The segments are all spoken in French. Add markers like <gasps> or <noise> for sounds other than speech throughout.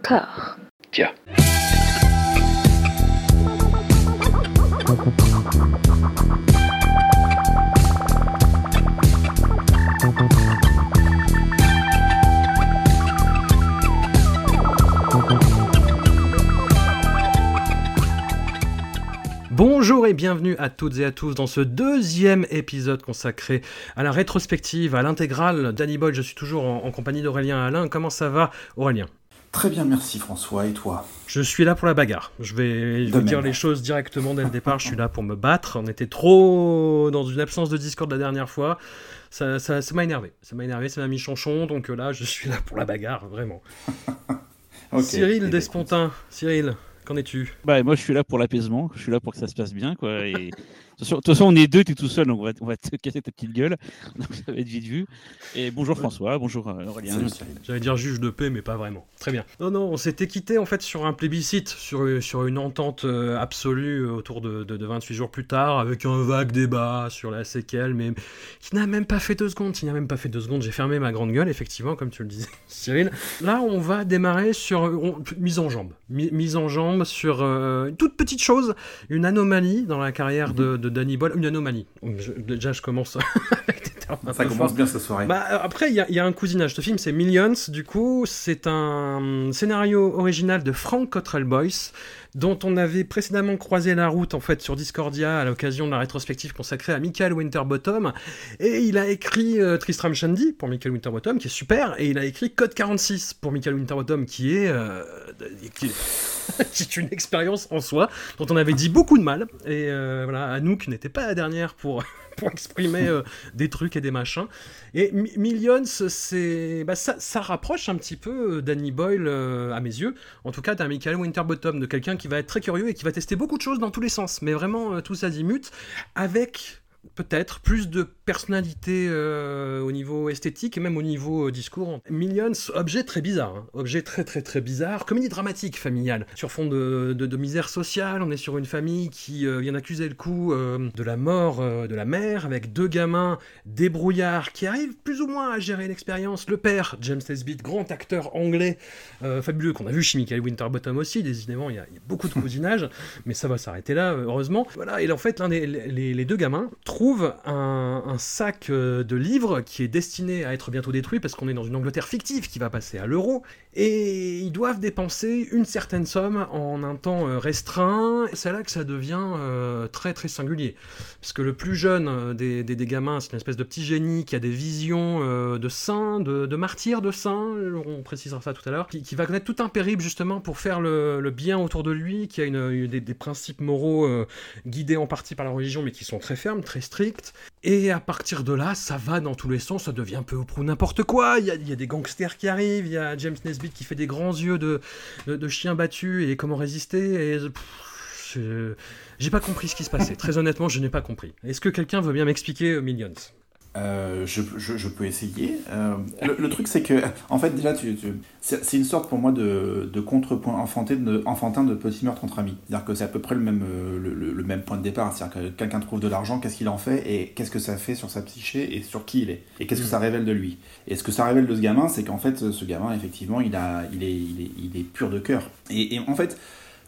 Corps. Tiens. Bonjour et bienvenue à toutes et à tous dans ce deuxième épisode consacré à la rétrospective, à l'intégrale Danny Boyle. Je suis toujours en, en compagnie d'Aurélien Alain. Comment ça va, Aurélien? Très bien, merci François. Et toi? Je suis là pour la bagarre. Je vais, je vais dire les choses directement dès le départ. Je suis là pour me battre. On était trop dans une absence de Discord la dernière fois. Ça, ça, ça m'a énervé. Ça m'a énervé, ça m'a mis chanchon. Donc euh, là, je suis là pour la bagarre, vraiment. <laughs> Cyril Despontin. Cyril, qu'en es-tu? Bah, moi, je suis là pour l'apaisement, je suis là pour que ça se passe bien, quoi. Et... <laughs> De toute façon- on est deux, t'es tout seul, donc on va, on va te casser ta petite gueule. <laughs> Donc ça va être vite vu. Et bonjour François, bonjour euh, Aurélien. J'allais dire juge de paix, mais pas vraiment. Très bien. Non, non, on s'était quitté en fait sur un plébiscite, sur, sur une entente euh, absolue euh, autour de, de, de 28 jours plus tard, avec un vague débat sur la séquelle, mais qui n'a même pas fait deux secondes. Qui n'a même pas fait deux secondes. J'ai fermé ma grande gueule, effectivement, comme tu le disais, <laughs> Cyril. Là, on va démarrer sur on- mise en jambe. Mi- mise en jambe sur euh, une toute petite chose, une anomalie dans la carrière de, de Danny Boyle. Une anomalie. Je- déjà, je commence <laughs> avec des termes un Ça peu commence bien cette soirée. Bah, euh, après, il y, y a un cousinage. Ce film, c'est Millions. Du coup, c'est un scénario original de Frank Cottrell Boyce, dont on avait précédemment croisé la route en fait sur Discordia à l'occasion de la rétrospective consacrée à Michael Winterbottom. Et il a écrit euh, Tristram Shandy pour Michael Winterbottom, qui est super, et il a écrit Code 46 pour Michael Winterbottom, qui est, euh, qui <laughs> une expérience en soi, dont on avait dit beaucoup de mal. Et euh, voilà, Anouk n'était pas la dernière pour, <laughs> pour exprimer euh, des trucs et des machins. Et Mi- Millions, bah, ça, ça rapproche un petit peu euh, Danny Boyle, euh, à mes yeux, en tout cas d'un Michael Winterbottom, de quelqu'un qui va être très curieux et qui va tester beaucoup de choses dans tous les sens, mais vraiment euh, tous azimuts, avec peut-être plus de personnalité euh, au niveau esthétique et même au niveau euh, discours. Millions, objet très bizarre, hein. objet très très très bizarre, comédie dramatique familiale, sur fond de, de- misère sociale, on est sur une famille qui euh, vient d'accuser le coup de la mort de la mère, avec deux gamins débrouillards qui arrivent plus ou moins à gérer l'expérience. Le père, James Nesbitt, grand acteur anglais, fabuleux, qu'on a vu chez Michael Winterbottom aussi, décidément il y, a, beaucoup de cousinage, mais ça va s'arrêter là, heureusement. Voilà, et en fait, l'un des les deux gamins trouve un, sac euh, de livres qui est destiné à être bientôt détruit parce qu'on est dans une Angleterre fictive qui va passer à l'euro, et ils doivent dépenser une certaine somme en un temps euh, restreint. C'est là que ça devient euh, très très singulier, parce que le plus jeune des, des, gamins, c'est une espèce de petit génie qui a des visions de saints, de, de martyrs de saints, on précisera ça tout à l'heure, qui, va connaître tout un périple justement pour faire le, bien autour de lui, qui a des, principes moraux guidés en partie par la religion, mais qui sont très fermes, très stricts. Et à partir de là, ça va dans tous les sens, ça devient peu ou prou n'importe quoi. Il y, a, des gangsters qui arrivent, il y a James Nesbitt qui fait des grands yeux de, de, chien battu et comment résister. Et pff, je- j'ai pas compris ce qui se passait. Très honnêtement, je n'ai pas compris. Est-ce que quelqu'un veut bien m'expliquer euh, Millions? Euh, je, je- je peux essayer. Euh, le, le truc, c'est que, en fait, déjà, tu, tu- c'est une sorte pour moi de, de contrepoint enfantin de, enfantin de petit meurtre entre amis. C'est-à-dire que c'est à peu près le même, euh, le, le- le même point de départ. C'est-à-dire que quelqu'un trouve de l'argent, qu'est-ce qu'il en fait et qu'est-ce que ça fait sur sa psyché et sur qui il est et qu'est-ce que ça révèle de lui. Et ce que ça révèle de ce gamin, c'est qu'en fait, ce gamin, effectivement, il, a, il, est, il, est, il est pur de cœur. Et, et en fait,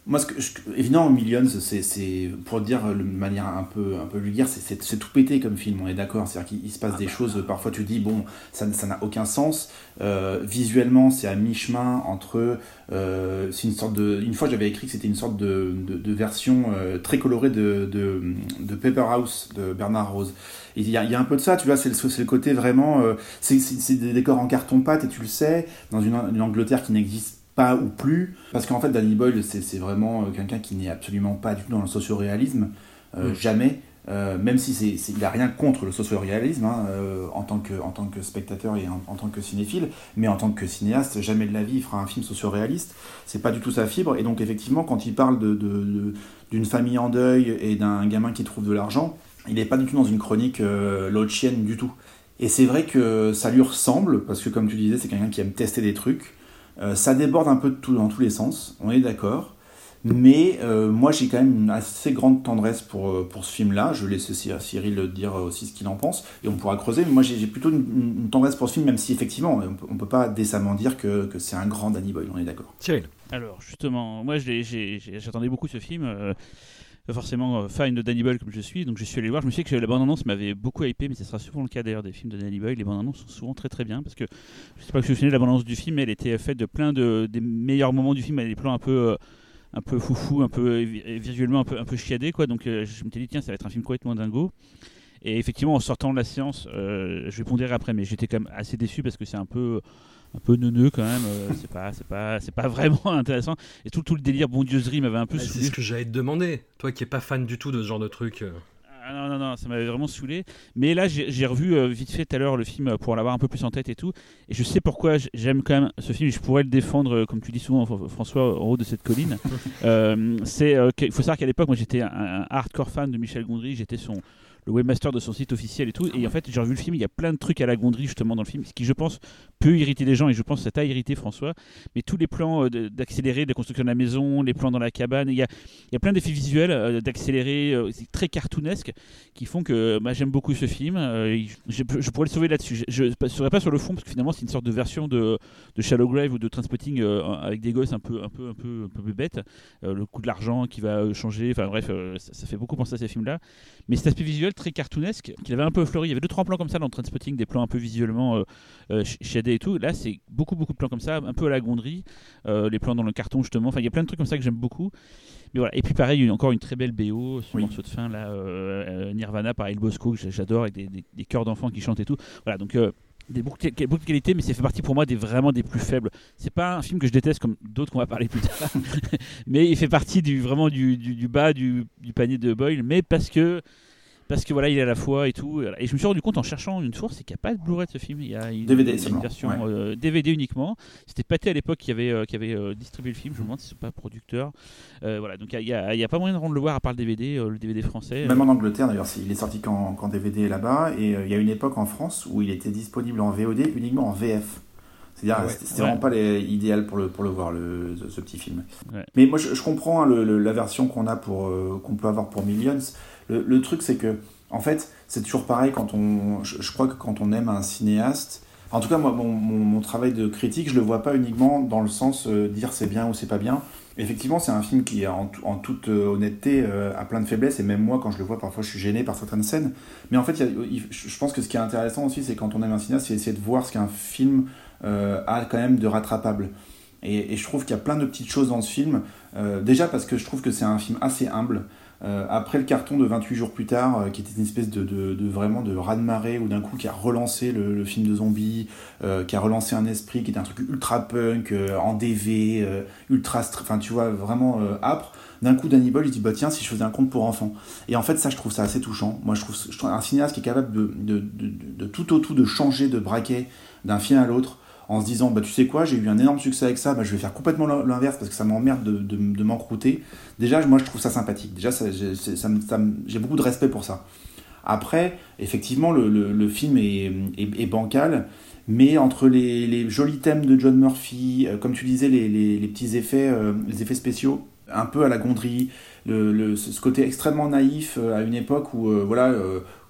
moi, ce que, je- évidemment, Millions, c'est, c'est pour le dire de manière un peu, un peu vulgaire, c'est, c'est, c'est tout pété comme film, on est d'accord. C'est-à-dire qu'il il se passe des choses, parfois tu dis, bon, ça, ça n'a aucun sens. Euh, visuellement, c'est à mi-chemin entre. euh, c'est une sorte de. Une fois, j'avais écrit que c'était une sorte de, de, de version euh, très colorée de, de, de Paper House de Bernard Rose. Il y, a, y a un peu de ça, tu vois, c'est le, c'est le côté vraiment. c'est, c'est, c'est des décors en carton-pâte, et tu le sais, dans une, une Angleterre qui n'existe pas ou plus, parce qu'en fait Danny Boyle c'est vraiment euh, quelqu'un qui n'est absolument pas du tout dans le socio-réalisme, euh, Mm. jamais, Euh, même si il a rien contre le socio-réalisme hein, euh, en, tant que, en tant que spectateur et en, en tant que cinéphile, mais en tant que cinéaste, jamais de la vie il fera un film socio-réaliste, c'est pas du tout sa fibre, et donc effectivement quand il parle de- de- de- d'une famille en deuil et d'un gamin qui trouve de l'argent, il n'est pas du tout dans une chronique euh, l'autre chienne du tout. Et c'est vrai que ça lui ressemble, parce que comme tu disais, c'est quelqu'un qui aime tester des trucs. Euh, ça déborde un peu de tout, dans tous les sens, on est d'accord. Mais euh, moi, j'ai quand même une assez grande tendresse pour, euh, pour ce film-là. Je laisse Cyril dire aussi ce qu'il en pense, et on pourra creuser. Mais moi, j'ai plutôt une, tendresse pour ce film, même si effectivement, on ne peut pas décemment dire que, que c'est un grand Danny Boyle, on est d'accord. Cyril Alors, justement, moi, j'attendais beaucoup ce film. Euh, forcément fan de Danny Boyle comme je suis, donc je suis allé voir. Je me suis dit que la bande-annonce m'avait beaucoup hypé, mais ce sera souvent le cas d'ailleurs des films de Danny Boyle. Les bandes-annonces sont souvent très très bien parce que je sais pas que je me souviens de la bande-annonce du film, elle était faite de plein de des meilleurs moments du film, elle des plans un peu un peu foufou, un peu visuellement un peu, un peu chiadé. Quoi. Donc euh, je me suis dit, tiens, ça va être un film complètement dingo. Et effectivement, en sortant de la séance, euh, je vais pondérer après, mais j'étais quand même assez déçu parce que c'est un peu un peu neuneux quand même. Euh, c'est pas, c'est pas, c'est pas vraiment <laughs> intéressant. Et tout, tout le délire bondieusserie m'avait un peu. c'est ce que j'allais te demander. Toi qui es pas fan du tout de ce genre de truc. Ah non, non, non, ça m'avait vraiment saoulé. Mais là, j'ai revu euh, vite fait tout à l'heure le film euh, pour l'avoir un peu plus en tête et tout. Et je sais pourquoi j'aime quand même ce film. Je pourrais le défendre, euh, comme tu dis souvent, François, en haut de cette colline. <laughs> c'est il faut savoir qu'à l'époque, moi, j'étais un, hardcore fan de Michel Gondry. J'étais son le webmaster de son site officiel et tout. Et en fait, j'ai revu le film, il y a plein de trucs à la gondrie justement dans le film, ce qui je pense peut irriter les gens et je pense que ça t'a irrité François. Mais tous les plans euh, d'accélérer, de construction de la maison, les plans dans la cabane, il y a, il y a plein d'effets visuels euh, d'accélérer, euh, très cartoonesque, qui font que bah, j'aime beaucoup ce film. Je, pourrais le sauver là-dessus. Je ne serais pas sur le fond parce que finalement c'est une sorte de version de, de Shallow Grave ou de Transpotting avec des gosses un peu, un peu, un peu, un peu bêtes. le coût de l'argent qui va changer. Enfin bref, ça, ça, fait beaucoup penser à ces films-là. Mais cet aspect visuel très cartoonesque qu'il avait un peu fleuri. Il y avait deux trois plans comme ça dans Transpotting, des plans un peu visuellement euh, euh shadés et tout. Là, c'est beaucoup beaucoup de plans comme ça, un peu à la gondrie. Euh, les plans dans le carton justement. Enfin, il y a plein de trucs comme ça que j'aime beaucoup. Mais voilà. Et puis pareil, a encore une très belle BO, ce morceau de fin là, euh, Nirvana par El Bosco que j'adore avec des, des, des chœurs d'enfants qui chantent et tout. Voilà, donc des beaucoup, de qualité, mais ça fait partie pour moi des vraiment des plus faibles. C'est pas un film que je déteste comme d'autres qu'on va parler plus tard, <laughs> mais il fait partie du vraiment du, du, du bas du, du, panier de Boyle, mais parce que parce que voilà, il est à la fois et tout. Et je me suis rendu compte en cherchant une source, c'est qu'il n'y a pas de Blu-ray de ce film. Il y a une, DVD, une version DVD euh, uniquement. C'était Pathé à l'époque qui avait, euh, qui avait euh, distribué le film. Je me demande si c'est pas producteur. voilà, donc il n'y a, a, pas moyen de rendre le voir à part le DVD, le DVD français. Même en Angleterre d'ailleurs, il est sorti qu'en DVD là-bas. Et il y a une époque en France où il était disponible en VOD uniquement en VF. C'est-à-dire, ah c'était vraiment pas les, idéal pour le, pour le voir, le, ce, petit film. Mais moi, je, comprends hein, le, la version qu'on a pour qu'on peut avoir pour Millions. Le, truc, c'est que, en fait, c'est toujours pareil quand on. Je, crois que quand on aime un cinéaste, en tout cas, moi, mon, mon, travail de critique, je le vois pas uniquement dans le sens euh, dire c'est bien ou c'est pas bien. Effectivement, c'est un film qui, en, en toute euh, honnêteté, euh, a plein de faiblesses, et même moi, quand je le vois, parfois, je suis gêné par certaines scènes. Mais en fait, je pense que ce qui est intéressant aussi, c'est quand on aime un cinéaste, c'est essayer de voir ce qu'un film a quand même de rattrapable. Et, et je trouve qu'il y a plein de petites choses dans ce film. déjà parce que je trouve que c'est un film assez humble. Euh, après le carton de 28 jours plus tard, euh, qui était une espèce de, de, vraiment de raz-de-marée, ou d'un coup qui a relancé le, film de zombies, euh, qui a relancé un esprit, qui était un truc ultra punk, en DV, ultra, enfin tu vois, vraiment âpre. D'un coup, Danny Boyle, il dit bah tiens, si je faisais un conte pour enfants. Et en fait, ça, je trouve ça assez touchant. Moi, je trouve, je trouve un cinéaste qui est capable de, de, de tout au tout de changer de braquet d'un film à l'autre en se disant bah tu sais quoi j'ai eu un énorme succès avec ça bah, je vais faire complètement l'inverse parce que ça m'emmerde de, de, de m'encrouter. Déjà moi je trouve ça sympathique. Déjà ça, j'ai beaucoup de respect pour ça. Après effectivement le, film est, est, bancal mais entre les, jolis thèmes de John Murphy euh, comme tu disais les, les petits effets euh, les effets spéciaux un peu à la gondrie le, ce côté extrêmement naïf euh, à une époque où voilà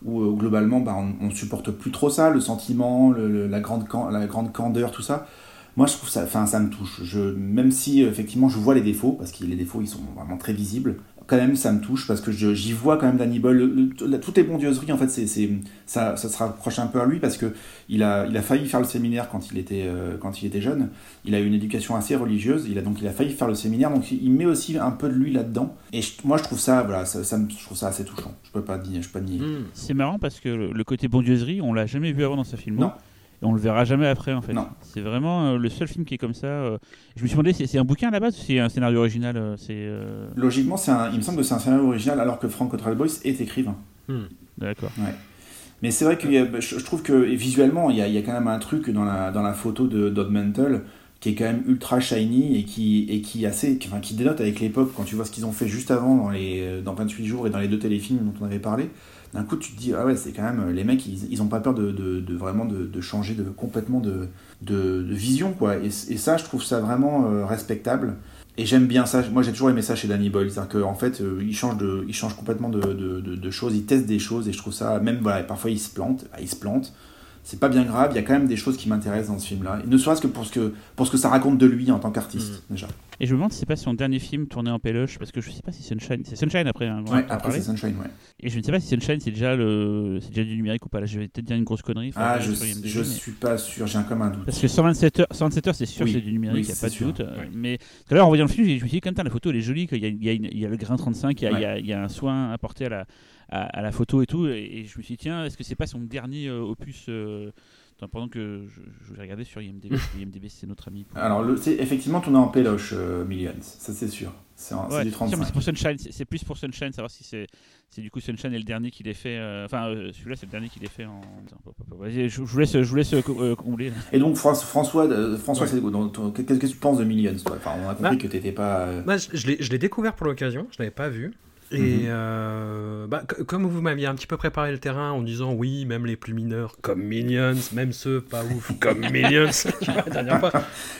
où euh, globalement bah, on, ne supporte plus trop ça, le sentiment, la, grande la grande candeur, tout ça. Moi, je trouve ça, enfin, ça me touche. Je, même si effectivement je vois les défauts, parce que les défauts ils sont vraiment très visibles, quand même ça me touche parce que j'y vois quand même Danny Boyle. toutes les bondieuseries, en fait, c'est, ça, ça se rapproche un peu à lui parce que il a, il a failli faire le séminaire quand il, était, euh, quand il était jeune. Il a eu une éducation assez religieuse. Il a donc il a failli faire le séminaire. Donc il met aussi un peu de lui là-dedans. Et moi, je trouve ça, voilà, ça, je trouve ça assez touchant. Je peux pas je peux pas nier. Hmm. C'est marrant parce que le, côté bondieuserie, on l'a jamais vu avant dans sa film. Non et on le verra jamais après en fait. C'est vraiment euh, le seul film qui est comme ça. Euh. Je me suis demandé, c'est un bouquin à la base ou c'est un scénario original euh, c'est Logiquement, un, il me semble que c'est un scénario original alors que Frank Cottrell Boyce est écrivain. Hmm. D'accord. Ouais. Mais c'est vrai que je, trouve que visuellement, il y, a, il y, a, quand même un truc dans la, dans la photo de Dodd Mantle qui est quand même ultra shiny et qui, et qui, assez, enfin, qui dénote avec l'époque quand tu vois ce qu'ils ont fait juste avant dans, les, dans 28 jours et dans les deux téléfilms dont on avait parlé d'un coup tu te dis ah ouais c'est quand même les mecs ils, ils ont pas peur de, de, vraiment de, changer de complètement de, vision quoi et, ça je trouve ça vraiment euh, respectable Et j'aime bien ça. Moi, j'ai toujours aimé ça chez Danny Boyle. C'est-à-dire qu'en fait, euh, il, change de, complètement de, choses. Il teste des choses et je trouve ça, même, voilà, parfois il se plante. Bah, il se plante. C'est pas bien grave. Il y a quand même des choses qui m'intéressent dans ce film-là. Ne serait-ce que pour ce que, pour ce que ça raconte de lui en tant qu'artiste, mm. déjà. Et je me demande si c'est pas son dernier film tourné en péloche, parce que je sais pas si Sunshine. C'est Sunshine après. Hein, ouais, après c'est Sunshine, ouais. Et je ne sais pas si Sunshine c'est déjà, le... déjà du numérique ou pas. Là, je vais peut-être dire une grosse connerie. Ah, je, je suis pas sûr, j'ai comme un doute. Parce que 127 heures, 127 heures c'est sûr que c'est du numérique, il n'y a pas de doute. Mais tout à l'heure, en voyant le film, je me suis dit, comme la photo elle est jolie, qu'il y, y, il y, a le grain 35, il y a, il y a, un soin apporté à la, à, la photo et tout. Et, je me suis dit, tiens, est-ce que c'est pas son dernier euh, opus euh, pendant que je, je, vais regarder sur IMDb, IMDb c'est notre ami. Alors, c'est effectivement tourné en péloche, euh, Millions, ça c'est sûr. C'est du 35. C'est pour Sunshine, c'est plus pour Sunshine, savoir si c'est du coup Sunshine est le dernier qu'il ait fait. Euh, enfin, euh, celui-là c'est le dernier qu'il ait fait en. Vas-y, je, vous laisse, je vous laisse combler. Et donc, François, François qu'est-ce que tu penses de Millions toi? Enfin, On a compris bah, que tu n'étais pas. Bah, je l'ai découvert pour l'occasion, je ne l'avais pas vu. Et mhm. euh, bah, comme vous m'aviez un petit peu préparé le terrain en disant oui, même les plus mineurs, comme Minions, même ceux pas ouf, <laughs> comme Minions, <laughs> la dernière fois,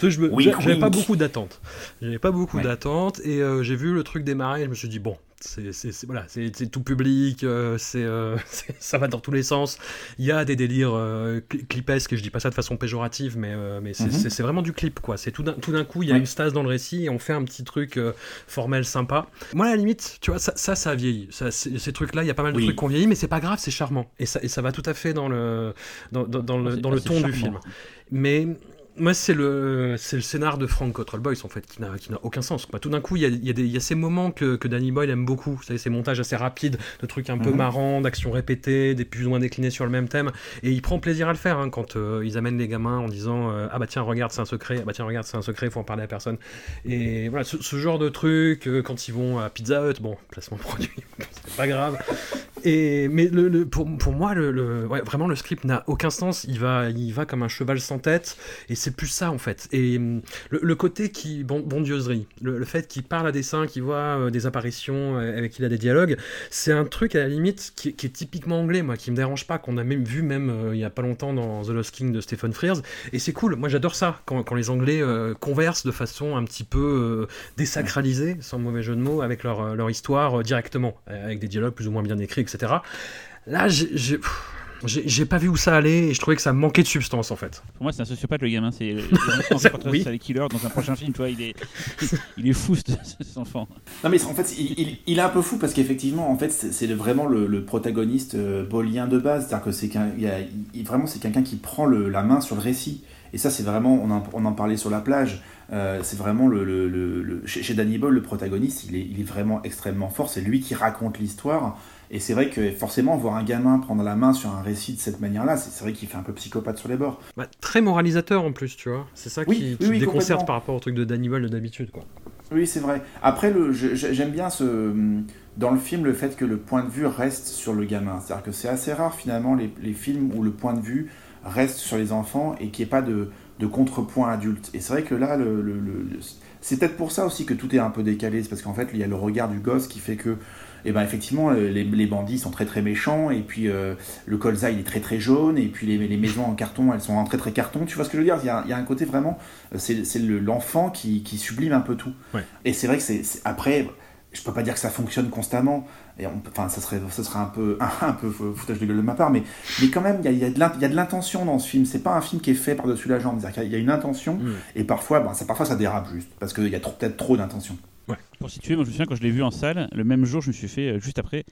j'avais pas beaucoup d'attentes. J'avais pas beaucoup d'attentes et euh, j'ai vu le truc démarrer et je me suis dit bon, c'est voilà, c'est tout public, euh, euh, <laughs> ça va dans tous les sens. Il y a des délires euh, clipesques, et je dis pas ça de façon péjorative, mais, mais c'est mhm. vraiment du clip quoi. C'est tout d'un coup il y a une stase dans le récit et on fait un petit truc formel sympa. Moi à la limite, tu vois, ça ça, ça a vieilli. Ça, ces trucs là, il y a pas mal de trucs qui ont vieilli, mais c'est pas grave, c'est charmant et ça, et ça va tout à fait dans le dans, dans, le, dans le ton du film. Mais moi, c'est le, c'est le scénar de Frank Cottrell Boyce, en fait, qui n'a, qui n'a aucun sens. Tout d'un coup, il y a, y, a y a, ces moments que, que Danny Boyle aime beaucoup. Vous savez, ces montages assez rapides, de trucs un peu mhm. marrants, d'actions répétées, des plus ou moins déclinés sur le même thème. Et il prend plaisir à le faire hein, quand euh, ils amènent les gamins en disant euh, Ah bah tiens, regarde, c'est un secret. Ah bah tiens, regarde, c'est un secret, il faut en parler à personne. Et voilà, ce, genre de truc, euh, quand ils vont à Pizza Hut, bon, placement <laughs> produit, c'est pas grave. Mais pour, moi, vraiment, le script n'a aucun sens. Il va, comme un cheval sans tête. Et c'est plus ça, en fait. Et hum, le, côté qui. Bon, bondieuserie. Le, fait qu'il parle à des saints, qu'il voit euh, des apparitions, euh, avec qui il a des dialogues, c'est un truc à la limite qui, est typiquement anglais, moi, qui me dérange pas, qu'on a même vu, même euh, il y a pas longtemps dans The Lost King de Stephen Frears. Et c'est cool. Moi, j'adore ça, quand, quand, les Anglais conversent de façon un petit peu désacralisée, sans mauvais jeu de mots, avec leur, leur histoire directement, avec des dialogues plus ou moins bien écrits, etc. Là, j'ai. J'ai pas vu où ça allait et je trouvais que ça manquait de substance en fait. Pour moi, c'est un sociopathe le gamin. C'est <laughs> oui. les killer dans un prochain film. Tu vois, il est, il est fou cet enfant. Non, mais en fait, il, il, est un peu fou parce qu'effectivement, en fait, c'est vraiment le, protagoniste euh, bolien de base. C'est-à-dire que c'est vraiment c'est quelqu'un qui prend le, la main sur le récit. Et ça, c'est vraiment, on en, on en, parlait sur la plage. Euh, c'est vraiment le, le, le, chez Danny Boyle, le protagoniste, il est, il est vraiment extrêmement fort. C'est lui qui raconte l'histoire. Et c'est vrai que forcément, voir un gamin prendre la main sur un récit de cette manière-là, c'est vrai qu'il fait un peu psychopathe sur les bords. Bah, très moralisateur en plus, tu vois. C'est ça qui, déconcerte par rapport au truc de Dannibal d'habitude, quoi. Oui, c'est vrai. Après, j'aime bien ce, dans le film le fait que le point de vue reste sur le gamin. C'est-à-dire que c'est assez rare finalement les, les, films où le point de vue reste sur les enfants et qu'il n'y ait pas de, de contrepoint adulte. Et c'est vrai que là, le, le, c'est peut-être pour ça aussi que tout est un peu décalé. C'est parce qu'en fait, il y a le regard du gosse qui fait que et ben effectivement euh, les, les, bandits sont très très méchants et puis euh, le colza il est très très jaune et puis les, les, maisons en carton elles sont en très très carton. Tu vois ce que je veux dire? Il y a, il y a un côté vraiment euh, c'est l'enfant qui, qui, sublime un peu tout. Et c'est vrai que c'est après je peux pas dire que ça fonctionne constamment et enfin ça serait ça serait un peu <laughs> un, peu foutage de gueule de ma part mais mais quand même il y a, il y a de l'intention dans ce film. C'est pas un film qui est fait par dessus la jambe. Il y a une intention mm. et parfois ben, ça parfois ça dérape juste parce qu'il y a peut-être trop d'intention Ouais. Pour situer, moi je me souviens quand je l'ai vu en salle, le même jour je me suis fait euh, juste après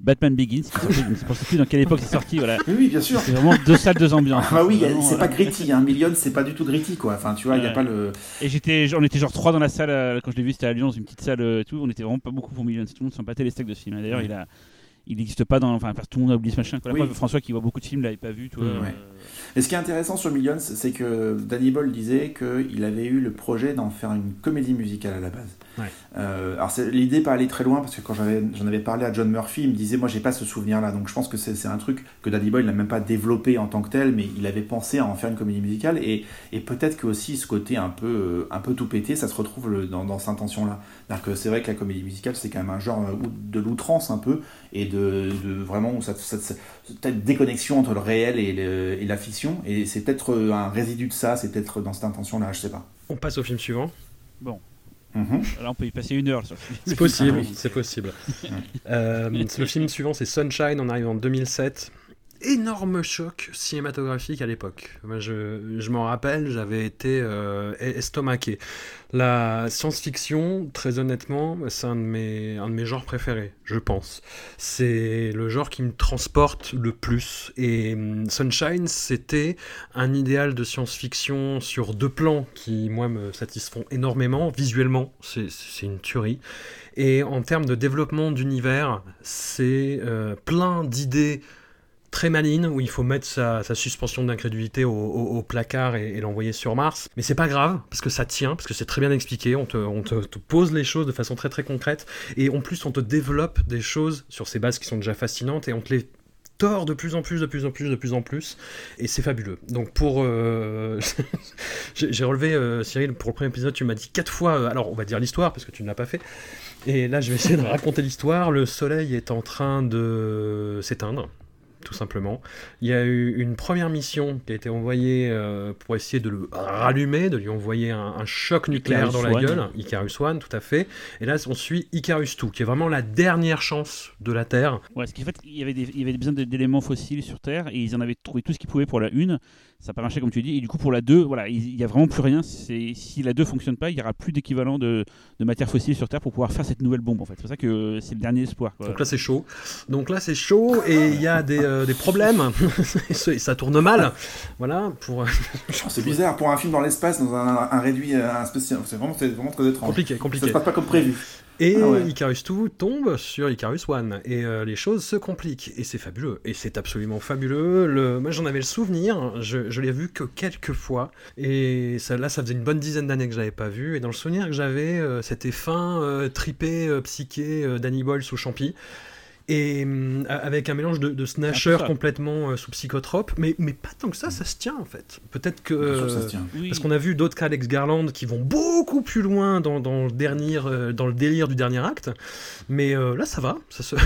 Batman Begins, qui sorti, je ne sais plus dans quelle époque c'est sorti. Voilà. Oui, bien sûr. C'est vraiment deux salles, deux ambiances. Ah bah oui, c'est pas gritty, hein. Million, c'est pas du tout gritty, quoi. Enfin, tu vois, il y a pas le. Et j'étais, on était genre trois dans la salle euh, quand je l'ai vu, c'était à Lyon, une petite salle et tout. On était vraiment pas beaucoup pour Million. Tout le monde s'en battait les steaks de ce film. D'ailleurs, il a il n'existe pas dans. Enfin, tout le monde a oublié ce machin. François qui voit beaucoup de films l'avait pas vu. Toi, euh, Et ce qui est intéressant sur Millions, c'est que Danny Boyle disait qu'il avait eu le projet d'en faire une comédie musicale à la base. Euh, alors l'idée pas aller très loin parce que quand j'en avais parlé à John Murphy, il me disait moi j'ai pas ce souvenir là, donc je pense que c'est un truc que Danny Boyle n'a même pas développé en tant que tel, mais il avait pensé à en faire une comédie musicale et, et peut-être que aussi ce côté un peu euh, un peu tout pété, ça se retrouve dans, dans cette intention là. que c'est vrai que la comédie musicale c'est quand même un genre euh, de l'outrance un peu et de, de vraiment cette, cette, déconnexion entre le réel et, et la fiction et c'est peut-être un résidu de ça, c'est peut-être dans cette intention là, je sais pas. On passe au film suivant. Bon, Mhm. Là, on peut y passer une heure. C'est possible, Ah c'est possible. <laughs> Euh, le film suivant, c'est Sunshine, on arrive en 2007. Énorme choc cinématographique à l'époque. Je, m'en rappelle, j'avais été euh, estomaqué. La science-fiction, très honnêtement, c'est un, de mes- un de mes genres préférés, je pense. C'est le genre qui me transporte le plus. Et hum, Sunshine, c'était un idéal de science-fiction sur deux plans qui, moi, me satisfont énormément. Visuellement, c'est une tuerie. Et en termes de développement d'univers, c'est euh, plein d'idées très malines où il faut mettre sa, suspension d'incrédulité au, placard et, l'envoyer sur Mars. Mais c'est pas grave, parce que ça tient, parce que c'est très bien expliqué, on, te, pose les choses de façon très très concrète, et en plus on te développe des choses sur ces bases qui sont déjà fascinantes, et on te les tord de plus en plus, de plus en plus, de plus en plus, et c'est fabuleux. Donc pour... euh, <laughs> J'ai j'ai relevé, euh, Cyril, pour le premier épisode, tu m'as dit quatre fois, euh, alors on va dire l'histoire, parce que tu ne l'as pas fait, et là, je vais essayer de raconter l'histoire. Le soleil est en train de s'éteindre, tout simplement. Il y a eu une première mission qui a été envoyée euh, pour essayer de le rallumer, de lui envoyer un, un choc nucléaire Icarus dans la One. gueule. Icarus One, tout à fait. Et là, on suit Icarus 2, qui est vraiment la dernière chance de la Terre. Ouais, parce qu'en fait, il y avait, des, il y avait besoin d'éléments fossiles sur Terre et ils en avaient trouvé tout ce qu'ils pouvaient pour la une. Ça n'a pas marché comme tu dis. Et du coup, pour la 2, voilà, il n'y a vraiment plus rien. C'est- Si la 2 fonctionne pas, il n'y aura plus d'équivalent de, de matière fossile sur Terre pour pouvoir faire cette nouvelle bombe. En fait, c'est pour ça que c'est le dernier espoir. quoi. Donc là, c'est chaud. Donc là, c'est chaud et il y a des, euh, des problèmes. <laughs> Et ça tourne mal. Voilà, pour... Oh, <laughs> c'est bizarre, pour un film dans l'espace, dans un, un réduit, euh, un spécial, c'est vraiment, c'est vraiment très étrange. compliqué, Ça se compliqué. passe pas comme prévu. Et Ah ouais. Icarus 2 tombe sur Icarus One et euh, les choses se compliquent et c'est fabuleux et c'est absolument fabuleux. Le... Moi j'en avais le souvenir, je, je l'ai vu que quelques fois et ça, là ça faisait une bonne dizaine d'années que je l'avais pas vu et dans le souvenir que j'avais euh, c'était fin euh, tripé euh, psyché Danny Boyle sous champi. Et hum, avec un mélange de, de ça. complètement euh, sous psychotrope, mais, mais pas tant que ça, ça se tient en fait. Peut-être que. Ça se tient. Oui. parce qu'on a vu d'autres qu'Alex Garland qui vont beaucoup plus loin dans, dans le, dernier, euh, dans le délire du dernier acte. Mais euh, là, ça va. Ça se... <laughs>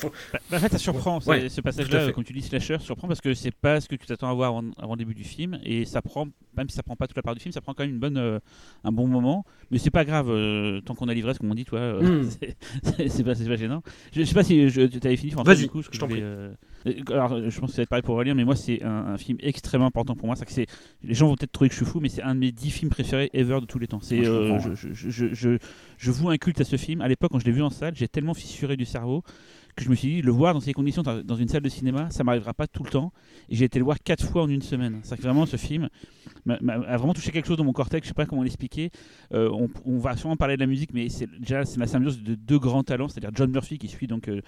Bah, bah, en fait, ça surprend. Ouais, ce passage-là, comme tu dis, slasher, surprend parce que c'est pas ce que tu t'attends à voir avant, avant le début du film. Et ça prend, même si ça prend pas toute la part du film, ça prend quand même une bonne, euh, un bon moment. Mais c'est pas grave, euh, tant qu'on a l'ivresse, comme on dit, toi, euh, <laughs> Mm. c'est- pas, c'est pas gênant. Je, je sais pas si je, tu avais fini, Vas-y, du coup, je t'en euh, euh, Alors, je pense que ça va être pareil pour Aurélien, mais moi, c'est un, un film extrêmement important pour moi. Que c'est, les gens vont peut-être trouver que je suis fou, mais c'est un de mes dix films préférés ever de tous les temps. C'est, Moi, je euh, je, je, je, je voue un culte à ce film. À l'époque, quand je l'ai vu en salle, j'ai tellement fissuré du cerveau que je me suis dit, le voir dans ces conditions, dans une salle de cinéma, ça m'arrivera pas tout le temps. Et j'ai été le voir quatre fois en une semaine. C'est que vraiment, ce film a vraiment touché quelque chose dans mon cortex. Je sais pas comment l'expliquer. Euh, on, va sûrement parler de la musique, mais c'est déjà c'est la symbiose de deux grands talents, c'est-à-dire John Murphy qui suit donc euh,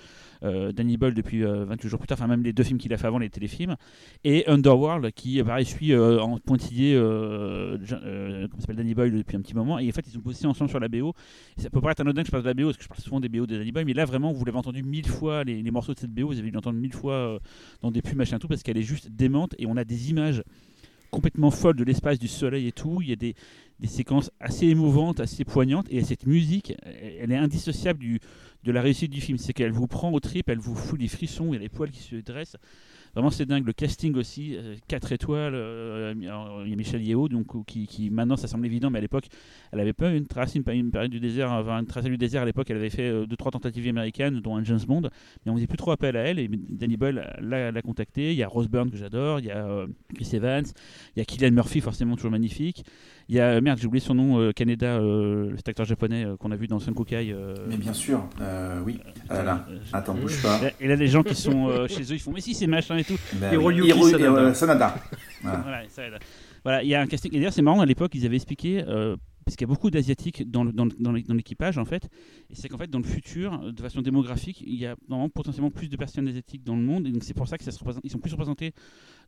euh, Danny Boyle depuis euh, 28 jours plus tard, enfin même les deux films qu'il a fait avant, les téléfilms, et Underworld qui pareil suit en pointillé comment s'appelle Danny Boyle depuis un petit moment. Et en fait, ils sont bossé ensemble sur la BO. Ça peut paraître anodin que je parle de la BO, parce que je parle souvent des BO de Danny Boyle, mais là vraiment, vous l'avez entendu mille fois, les, les morceaux de cette BO, vous avez dû l'entendre mille fois euh, dans des pubs, machin tout, parce qu'elle est juste démente et on a des images complètement folles de l'espace, du soleil et tout. Il y a des, séquences assez émouvantes, assez poignantes, et cette musique, elle est indissociable de la réussite du film. C'est qu'elle vous prend au trip, elle vous fout des frissons, il y a les poils qui se dressent. Vraiment, c'est dingue. Le casting aussi, 4 étoiles. euh, il y a Michel Yeo, donc, qui, qui maintenant ça semble évident, mais à l'époque, elle avait pas une trace, une, une période du désert, enfin, une trace du désert à l'époque. Elle avait fait 2 deux trois tentatives américaines, dont un James Bond, mais on faisait plus trop appel à elle. Et Danny Boyle l'a l'a contacté. Il y a Rose Byrne que j'adore, il y a euh, Chris Evans, il y a Kylian Murphy, forcément toujours magnifique. Il y a merde, j'ai oublié son nom, euh, Kaneda, euh, cet acteur japonais euh, qu'on a vu dans euh, Mais bien sûr, euh, oui. Euh, là, euh, attends, bouge pas. et là, les gens qui sont euh, chez eux, ils font mais si c'est machin et tout. Ben Hiroyuki Sanada. euh, Sanada. <laughs> Voilà. Il y a un casting. Et d'ailleurs, c'est marrant, à l'époque, ils avaient expliqué, euh, parce qu'il y a beaucoup d'Asiatiques dans, l'équipage, en fait. Et c'est qu'en fait, dans le futur, de façon démographique, il y a normalement potentiellement plus de personnes asiatiques dans le monde. Et donc, c'est pour ça que ça se représente, ils sont plus représentés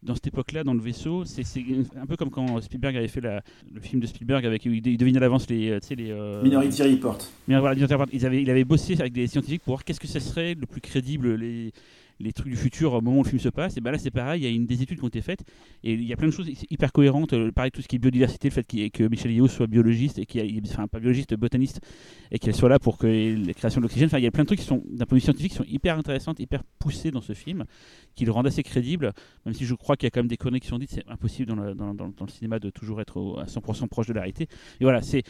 dans cette époque-là, dans le vaisseau. C'est, un peu comme quand Spielberg avait fait la- le film de Spielberg avec où il devinait à l'avance les. euh, les euh, Minority Report. mais voilà, ils avaient, il avait bossé avec des scientifiques pour voir qu'est-ce que ce serait le plus crédible, les, les trucs du futur au moment où le film se passe. Et ben là, c'est pareil, il y a une des études qui ont été faites et il y a plein de choses hyper cohérentes. Euh, Pareil, tout ce qui est biodiversité, le fait que Michel Yeo soit biologiste et qu'il enfin pas biologiste, botaniste, et qu'elle soit là pour que la création de l'oxygène. Enfin, il y a plein de trucs qui sont, d'un point de vue scientifique, qui sont hyper intéressantes, hyper poussés dans ce film, qui le rendent assez crédible. Même si je crois qu'il y a quand même des sont dites, c'est impossible dans le, dans, dans- le cinéma de toujours être à 100% proche de la réalité. Et voilà, c'est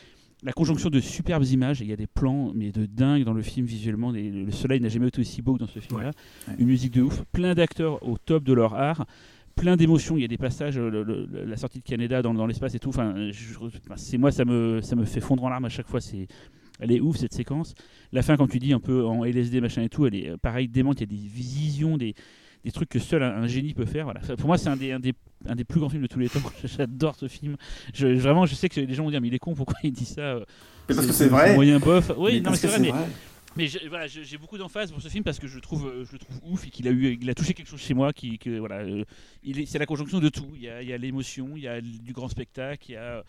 la conjonction de superbes images, il y a des plans mais de dingue dans le film visuellement, le soleil n'a jamais été aussi beau que dans ce film-là, une musique de ouf, plein d'acteurs au top de leur art, plein d'émotions, il y a des passages, la sortie de Canada dans, l'espace et tout, enfin, c'est moi ça me, ça me fait fondre en larmes à chaque fois, c'est elle est ouf cette séquence. La fin, comme tu dis, un peu en LSD, machin et tout, elle est pareil démente. Il y a des visions, des, des trucs que seul un, génie peut faire. Voilà. Pour moi, c'est un des, un, des, un des plus grands films de tous les temps. <laughs> J'adore ce film. Je, vraiment, je sais que les gens vont dire, mais il est con, pourquoi il dit ça mais parce que c'est vrai. Moyen bof. Oui, non, mais c'est vrai, mais. voilà, j'ai beaucoup d'emphase pour ce film parce que je trouve, euh, je le trouve ouf et qu'il a eu, il a touché quelque chose chez moi. Qui, que, voilà, euh, c'est la conjonction de tout. Il y a, il y a l'émotion, il y a du grand spectacle, il y a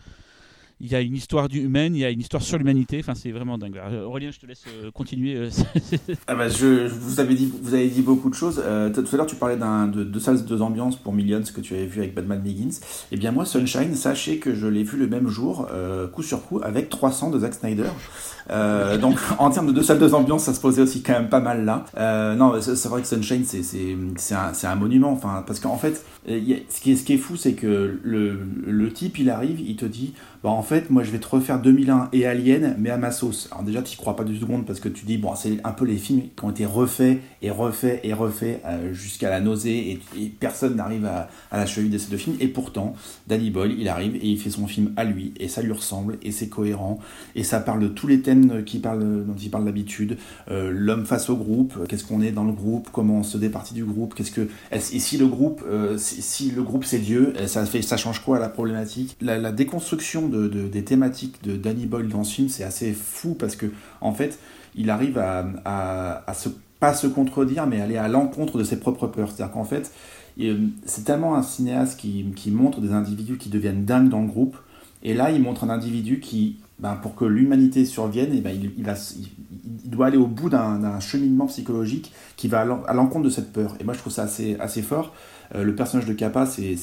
il y a une histoire humaine, il y a une histoire sur l'humanité. Enfin, c'est vraiment dingue. Aurélien, je te laisse euh, continuer. Euh, <laughs> ah bah, vous, avez dit, vous avez dit beaucoup de choses. Euh, tout à l'heure, tu parlais de deux salles, deux ambiances pour Millions que tu avais vu avec Batman Begins. Eh bien, moi, Sunshine, sachez que je l'ai vu le même jour, coup sur coup, avec 300 de Zack Snyder. donc, <laughs> en termes de deux salles, deux ambiances, ça se posait aussi quand même pas mal là. non, c'est, vrai que Sunshine, c'est, un, un monument. Enfin, parce qu'en fait, ce, qui est, ce qui est fou, c'est que le, le type, il arrive, il te dit bah, en fait, moi je vais te refaire 2001 et Alien, mais à ma sauce. Alors déjà, tu crois pas du seconde parce que tu dis, bon, c'est un peu les films qui ont été refaits et refaits et refaits euh, jusqu'à la nausée et, personne n'arrive à, à la cheville de ces deux films. Et pourtant, Danny Boyle, il arrive et il fait son film à lui et ça lui ressemble et c'est cohérent et ça parle de tous les thèmes qui parle, dont il parle d'habitude. Euh, l'homme face au groupe, qu'est-ce qu'on est dans le groupe, comment on se départit du groupe, qu'est-ce que. Et si le groupe, euh, si, groupe c'est Dieu, ça, fait, ça change quoi la problématique? La, la déconstruction des thématiques de Danny Boyle dans ce film, c'est assez fou parce que, en fait, il arrive à, à, se, pas se contredire, mais aller à l'encontre de ses propres peurs. C'est-à-dire qu'en fait, c'est tellement un cinéaste qui, montre des individus qui deviennent dingues dans le groupe, et là, il montre un individu qui, ben, pour que l'humanité survienne, et ben, il, doit aller au bout d'un cheminement psychologique qui va à l'encontre de cette peur. Et moi, je trouve ça assez, assez fort. Euh, le personnage de Kappa, c'est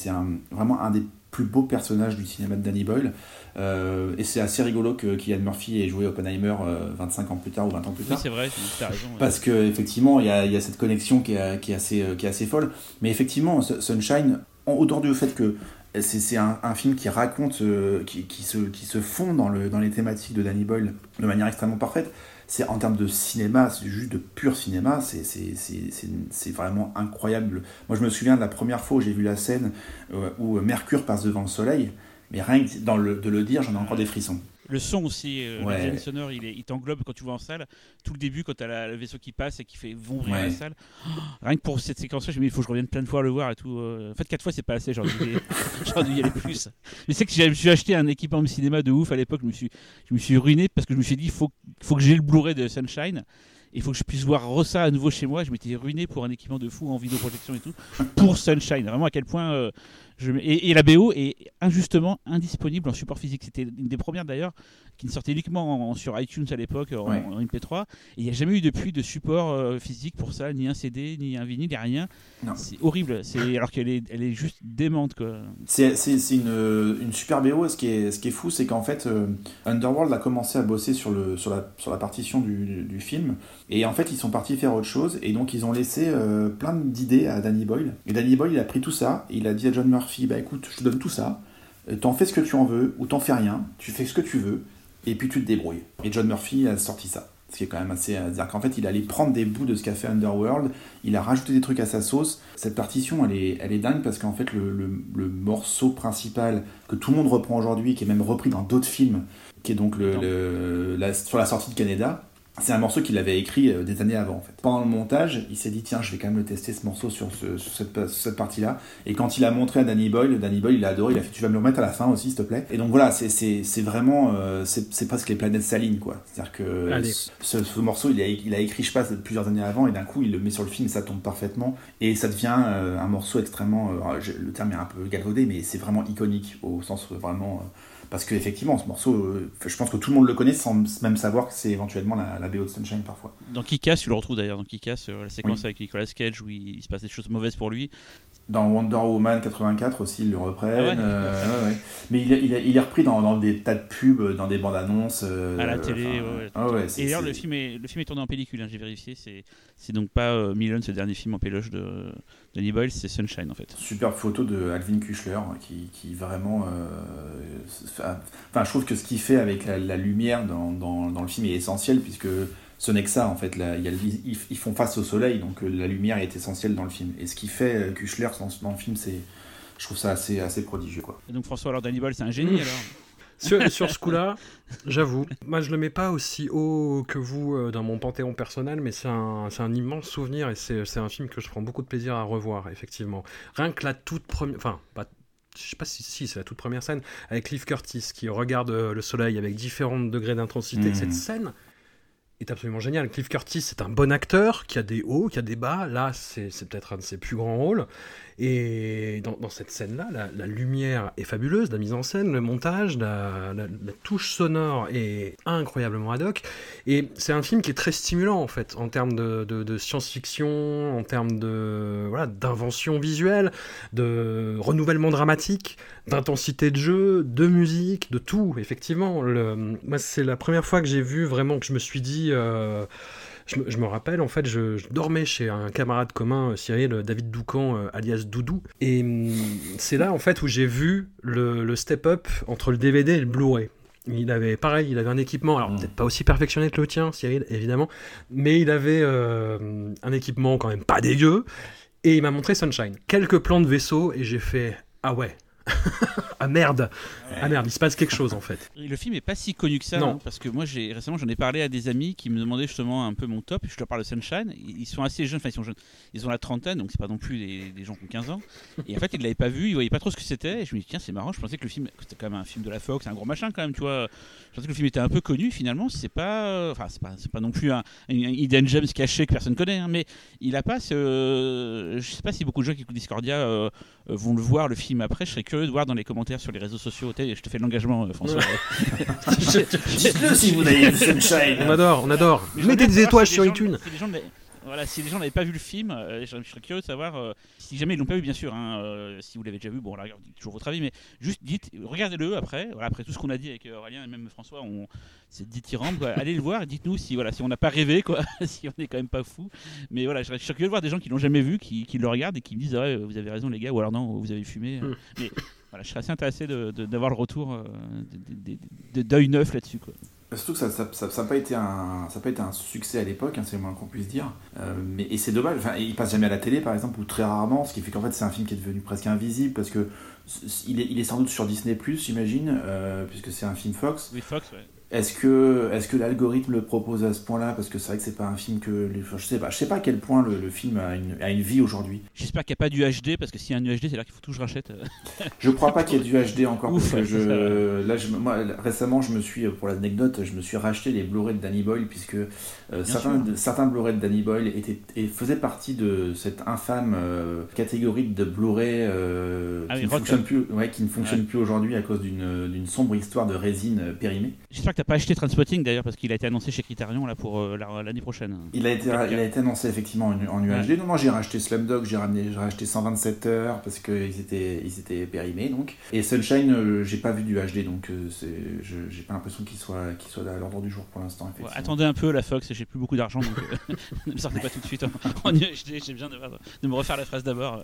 vraiment un des plus beaux personnages du cinéma de Danny Boyle. Euh, et c'est assez rigolo que Kylian Murphy ait joué Oppenheimer 25 euh, ans plus tard ou 20 ans plus tard. Oui, c'est vrai, tu as raison. Parce qu'effectivement, il y a, y a, cette connexion qui est, qui, est assez, qui est assez folle. Mais effectivement, Sunshine, autant du fait que c'est un, un, film qui raconte, qui, qui, se, qui se fond dans, le, dans les thématiques de Danny Boyle de manière extrêmement parfaite c'est en termes de cinéma, c'est juste de pur cinéma, c'est vraiment incroyable. Moi, je me souviens de la première fois où j'ai vu la scène euh, où Mercure passe devant le soleil, mais rien que dans le, de le dire, j'en ai encore des frissons. Le son aussi, euh, le design sonore, il, il t'englobe quand tu vois en salle. Tout le début, quand tu as le vaisseau qui passe et qui fait vomir la salle. <gasps> rien que pour cette séquence-là, je me dis, il faut que je revienne plein de fois le voir et tout. Euh. En fait, quatre fois, c'est pas assez, j'aurais dû, y aller plus. Mais c'est que je me suis acheté un équipement de cinéma de ouf à l'époque. Je, me suis, je me suis ruiné parce que je me suis dit, il faut, faut que j'ai le Blu-ray de Sunshine il faut que je puisse voir ça à nouveau chez moi. Je m'étais ruiné pour un équipement de fou en vidéoprojection et tout, pour Sunshine. Vraiment à quel point euh, et, la BO est injustement indisponible en support physique. C'était une des premières d'ailleurs qui ne sortait uniquement sur iTunes à l'époque, en, MP3. Et il n'y a jamais eu depuis de support euh, physique pour ça, ni un CD, ni un vinyle, ni rien. C'est horrible. C'est alors qu'elle est, elle est juste démente. C'est une, une, super BO. Ce qui est, ce qui est fou, c'est qu'en fait, euh, Underworld a commencé à bosser sur, le, sur, la, sur la partition du, du, film. Et en fait, ils sont partis faire autre chose. Et donc, ils ont laissé euh, plein d'idées à Danny Boyle. Et Danny Boyle, il a pris tout ça. il a dit à John Murphy bah écoute, je te donne tout ça, euh, t'en fais ce que tu en veux, ou t'en fais rien, tu fais ce que tu veux, et puis tu te débrouilles. Et John Murphy a sorti ça. Ce qui est quand même assez. à dire qu'en fait, il allait prendre des bouts de ce qu'a fait Underworld, il a rajouté des trucs à sa sauce. Cette partition, elle est, elle est dingue parce qu'en fait, le, le, morceau principal que tout le monde reprend aujourd'hui, qui est même repris dans d'autres films, qui est donc le, la, sur la sortie de Canada, c'est un morceau qu'il avait écrit euh, des années avant en fait. Pendant le montage, il s'est dit tiens, je vais quand même le tester ce morceau sur, cette, partie-là. Et quand il a montré à Danny Boyle, Danny Boyle il a adoré, il a fait tu vas me le remettre à la fin aussi s'il te plaît. Et donc voilà, c'est vraiment, euh, c'est presque les planètes salines quoi. C'est-à-dire que ce, morceau il a, il a écrit je sais pas plusieurs années avant et d'un coup il le met sur le film et ça tombe parfaitement. Et ça devient euh, un morceau extrêmement, le terme est un peu galvaudé mais c'est vraiment iconique au sens vraiment parce qu'effectivement, ce morceau, euh, je pense que tout le monde le connaît sans même savoir que c'est éventuellement la, BO de Sunshine parfois. Dans Kikas, tu le retrouves d'ailleurs dans Kikas, euh, la séquence avec Nicolas Cage où il, se passe des choses mauvaises pour lui. Dans Wonder Woman 84 aussi, ils le reprennent. Ah ouais euh, ouais. Mais il, est- il il est repris dans, dans des tas de pubs, dans des bandes annonces. euh, À la télé, enfin, ouais, ah Et d'ailleurs, le film, est, le film est tourné en pellicule, hein, j'ai vérifié. C'est, donc pas euh, Million, ce dernier film en péloche de Danny Boyle, c'est Sunshine en fait. Superbe photo de Alvin Kuchler qui, qui vraiment. euh, Enfin, enfin, je trouve que ce qu'il fait avec la, la lumière dans, dans, dans le film est essentiel puisque ce n'est que ça en fait. Là, il y a le- ils, ils font face au soleil donc euh, la lumière est essentielle dans le film. Et ce qu'il fait euh, Kuchler dans, dans le film, c'est. Je trouve ça assez, assez prodigieux quoi. Et donc François, alors Danny Boyle, c'est un génie Mmh. alors <laughs> Sur, sur ce coup-là, j'avoue. Moi, je le mets pas aussi haut que vous euh, dans mon panthéon personnel, mais c'est un, c'est un immense souvenir et c'est c'est un film que je prends beaucoup de plaisir à revoir, effectivement. Rien que la toute première. Enfin, pas- je sais pas si, si c'est la toute première scène avec Cliff Curtis qui regarde euh, le soleil avec différents degrés d'intensité. Mhm. Cette scène est absolument géniale. Cliff Curtis, c'est un bon acteur qui a des hauts, qui a des bas. Là, c'est peut-être un de ses plus grands rôles. Et dans, cette scène-là, la, la lumière est fabuleuse, la mise en scène, le montage, la, touche sonore est incroyablement ad hoc. Et c'est un film qui est très stimulant en fait, en termes de science-fiction, en termes de voilà d'invention visuelle, de renouvellement dramatique, d'intensité de jeu, de musique, de tout. Effectivement, le, moi c'est la première fois que j'ai vu vraiment que je me suis dit. Euh, je me, je me rappelle, en fait, je, je dormais chez un camarade commun, euh, Cyril, euh, David Doucan, euh, alias Doudou. Et hum, c'est là, en fait, où j'ai vu le, le step-up entre le DVD et le Blu-ray. Il avait, pareil, il avait un équipement, alors Mm. peut-être pas aussi perfectionné que le tien, Cyril, évidemment, mais il avait euh, un équipement quand même pas dégueu. Et il m'a montré Sunshine. Quelques plans de vaisseau, et j'ai fait Ah ouais <laughs> Ah merde Ah merde, il se passe quelque chose en fait. Et le film est pas si connu que ça, Non. hein, parce que moi j'ai récemment j'en ai parlé à des amis qui me demandaient justement un peu mon top. Je leur parle de Sunshine. Ils sont assez jeunes, enfin ils sont jeunes, ils ont la trentaine, donc c'est pas non plus des, des gens qui ont 15 ans. Et en fait ils l'avaient pas vu, ils voyaient pas trop ce que c'était. Et je me dis tiens c'est marrant. Je pensais que le film c'était quand même un film de la Fox, un gros machin quand même, tu vois. Je pensais que le film était un peu connu. Finalement c'est pas, enfin c'est pas pas non plus un, un hidden gems caché que personne connaît, hein, mais il a pas ce, je sais pas si beaucoup de gens qui écoutent Discordia euh, vont le voir le film après. Je serais curieux de voir dans les commentaires sur les réseaux sociaux. Je te fais l'engagement euh, François. <laughs> Dites-le si vous avez vu <laughs> Sunshine On adore, on adore. Mettez des étoiles sur iTunes. Voilà, si les gens n'avaient pas vu le film, euh, je je serais curieux de savoir euh, si jamais ils l'ont pas vu, bien sûr. hein, euh, si vous l'avez déjà vu, bon, là, toujours votre avis, mais juste dites, regardez-le après. Voilà, après tout ce qu'on a dit avec Aurélien et même François, on c'est dithyrambe. quoi. Allez le voir, et dites-nous si voilà, si on n'a pas rêvé, quoi, <laughs> si on n'est quand même pas fou. Mais voilà, je serais je serais curieux de voir des gens qui l'ont jamais vu, qui, qui le regardent et qui me disent, ah ouais, vous avez raison les gars, ou alors non, vous avez fumé. Hmm. Mais voilà, je serais assez intéressé de- de- d'avoir le retour d'œil neuf là-dessus, quoi. Surtout que ça n'a pas été un, succès à l'époque, hein, c'est le moins qu'on puisse dire. Euh, mais, et c'est dommage, enfin, il passe jamais à la télé par exemple, ou très rarement, ce qui fait qu'en fait c'est un film qui est devenu presque invisible parce que il est sans doute sur Disney, j'imagine, euh, puisque c'est un film Fox. Oui, Fox, ouais. Est-ce que, est que l'algorithme le propose à ce point-là? Parce que c'est vrai que c'est pas un film que. je sais pas, je sais pas à quel point le, le film a une, a une vie aujourd'hui. J'espère qu'il n'y a pas du HD, parce que s'il y a un UHD, c'est là qu'il faut tout que je rachète. Je crois pas qu'il y ait du HD encore <laughs> Ouf, parce que ouais, je, là, je, moi, récemment, je me suis, pour l'anecdote, je me suis racheté les Blu-ray de Danny Boyle puisque euh, certains, de- certains Blu-ray de Danny Boyle étaient, et faisaient partie de cette infâme euh, catégorie de Blu-ray euh, Ah qui, oui, ne Rotten. fonctionne plus, ouais, qui ne fonctionne plus aujourd'hui à cause d'une sombre histoire de résine euh, périmée. J'espère que t'as pas acheté Transpotting d'ailleurs, parce qu'il a été annoncé chez Criterion là, pour la- l'année prochaine. Il a été, il a été annoncé effectivement en, en UHD. Non, non, j'ai racheté Slumdog, j'ai racheté 127 heures parce qu'ils étaient, ils étaient périmés donc. Et Sunshine, j'ai pas vu du HD donc j'ai pas l'impression qu'il soit, qu'il soit à l'ordre du jour pour l'instant. Ouais, attendez un peu la Fox, j'ai plus beaucoup d'argent, donc euh, <laughs> <laughs> ne me sortez pas tout de suite en, <laughs> UHD, j'ai besoin de, de me refaire la phrase d'abord.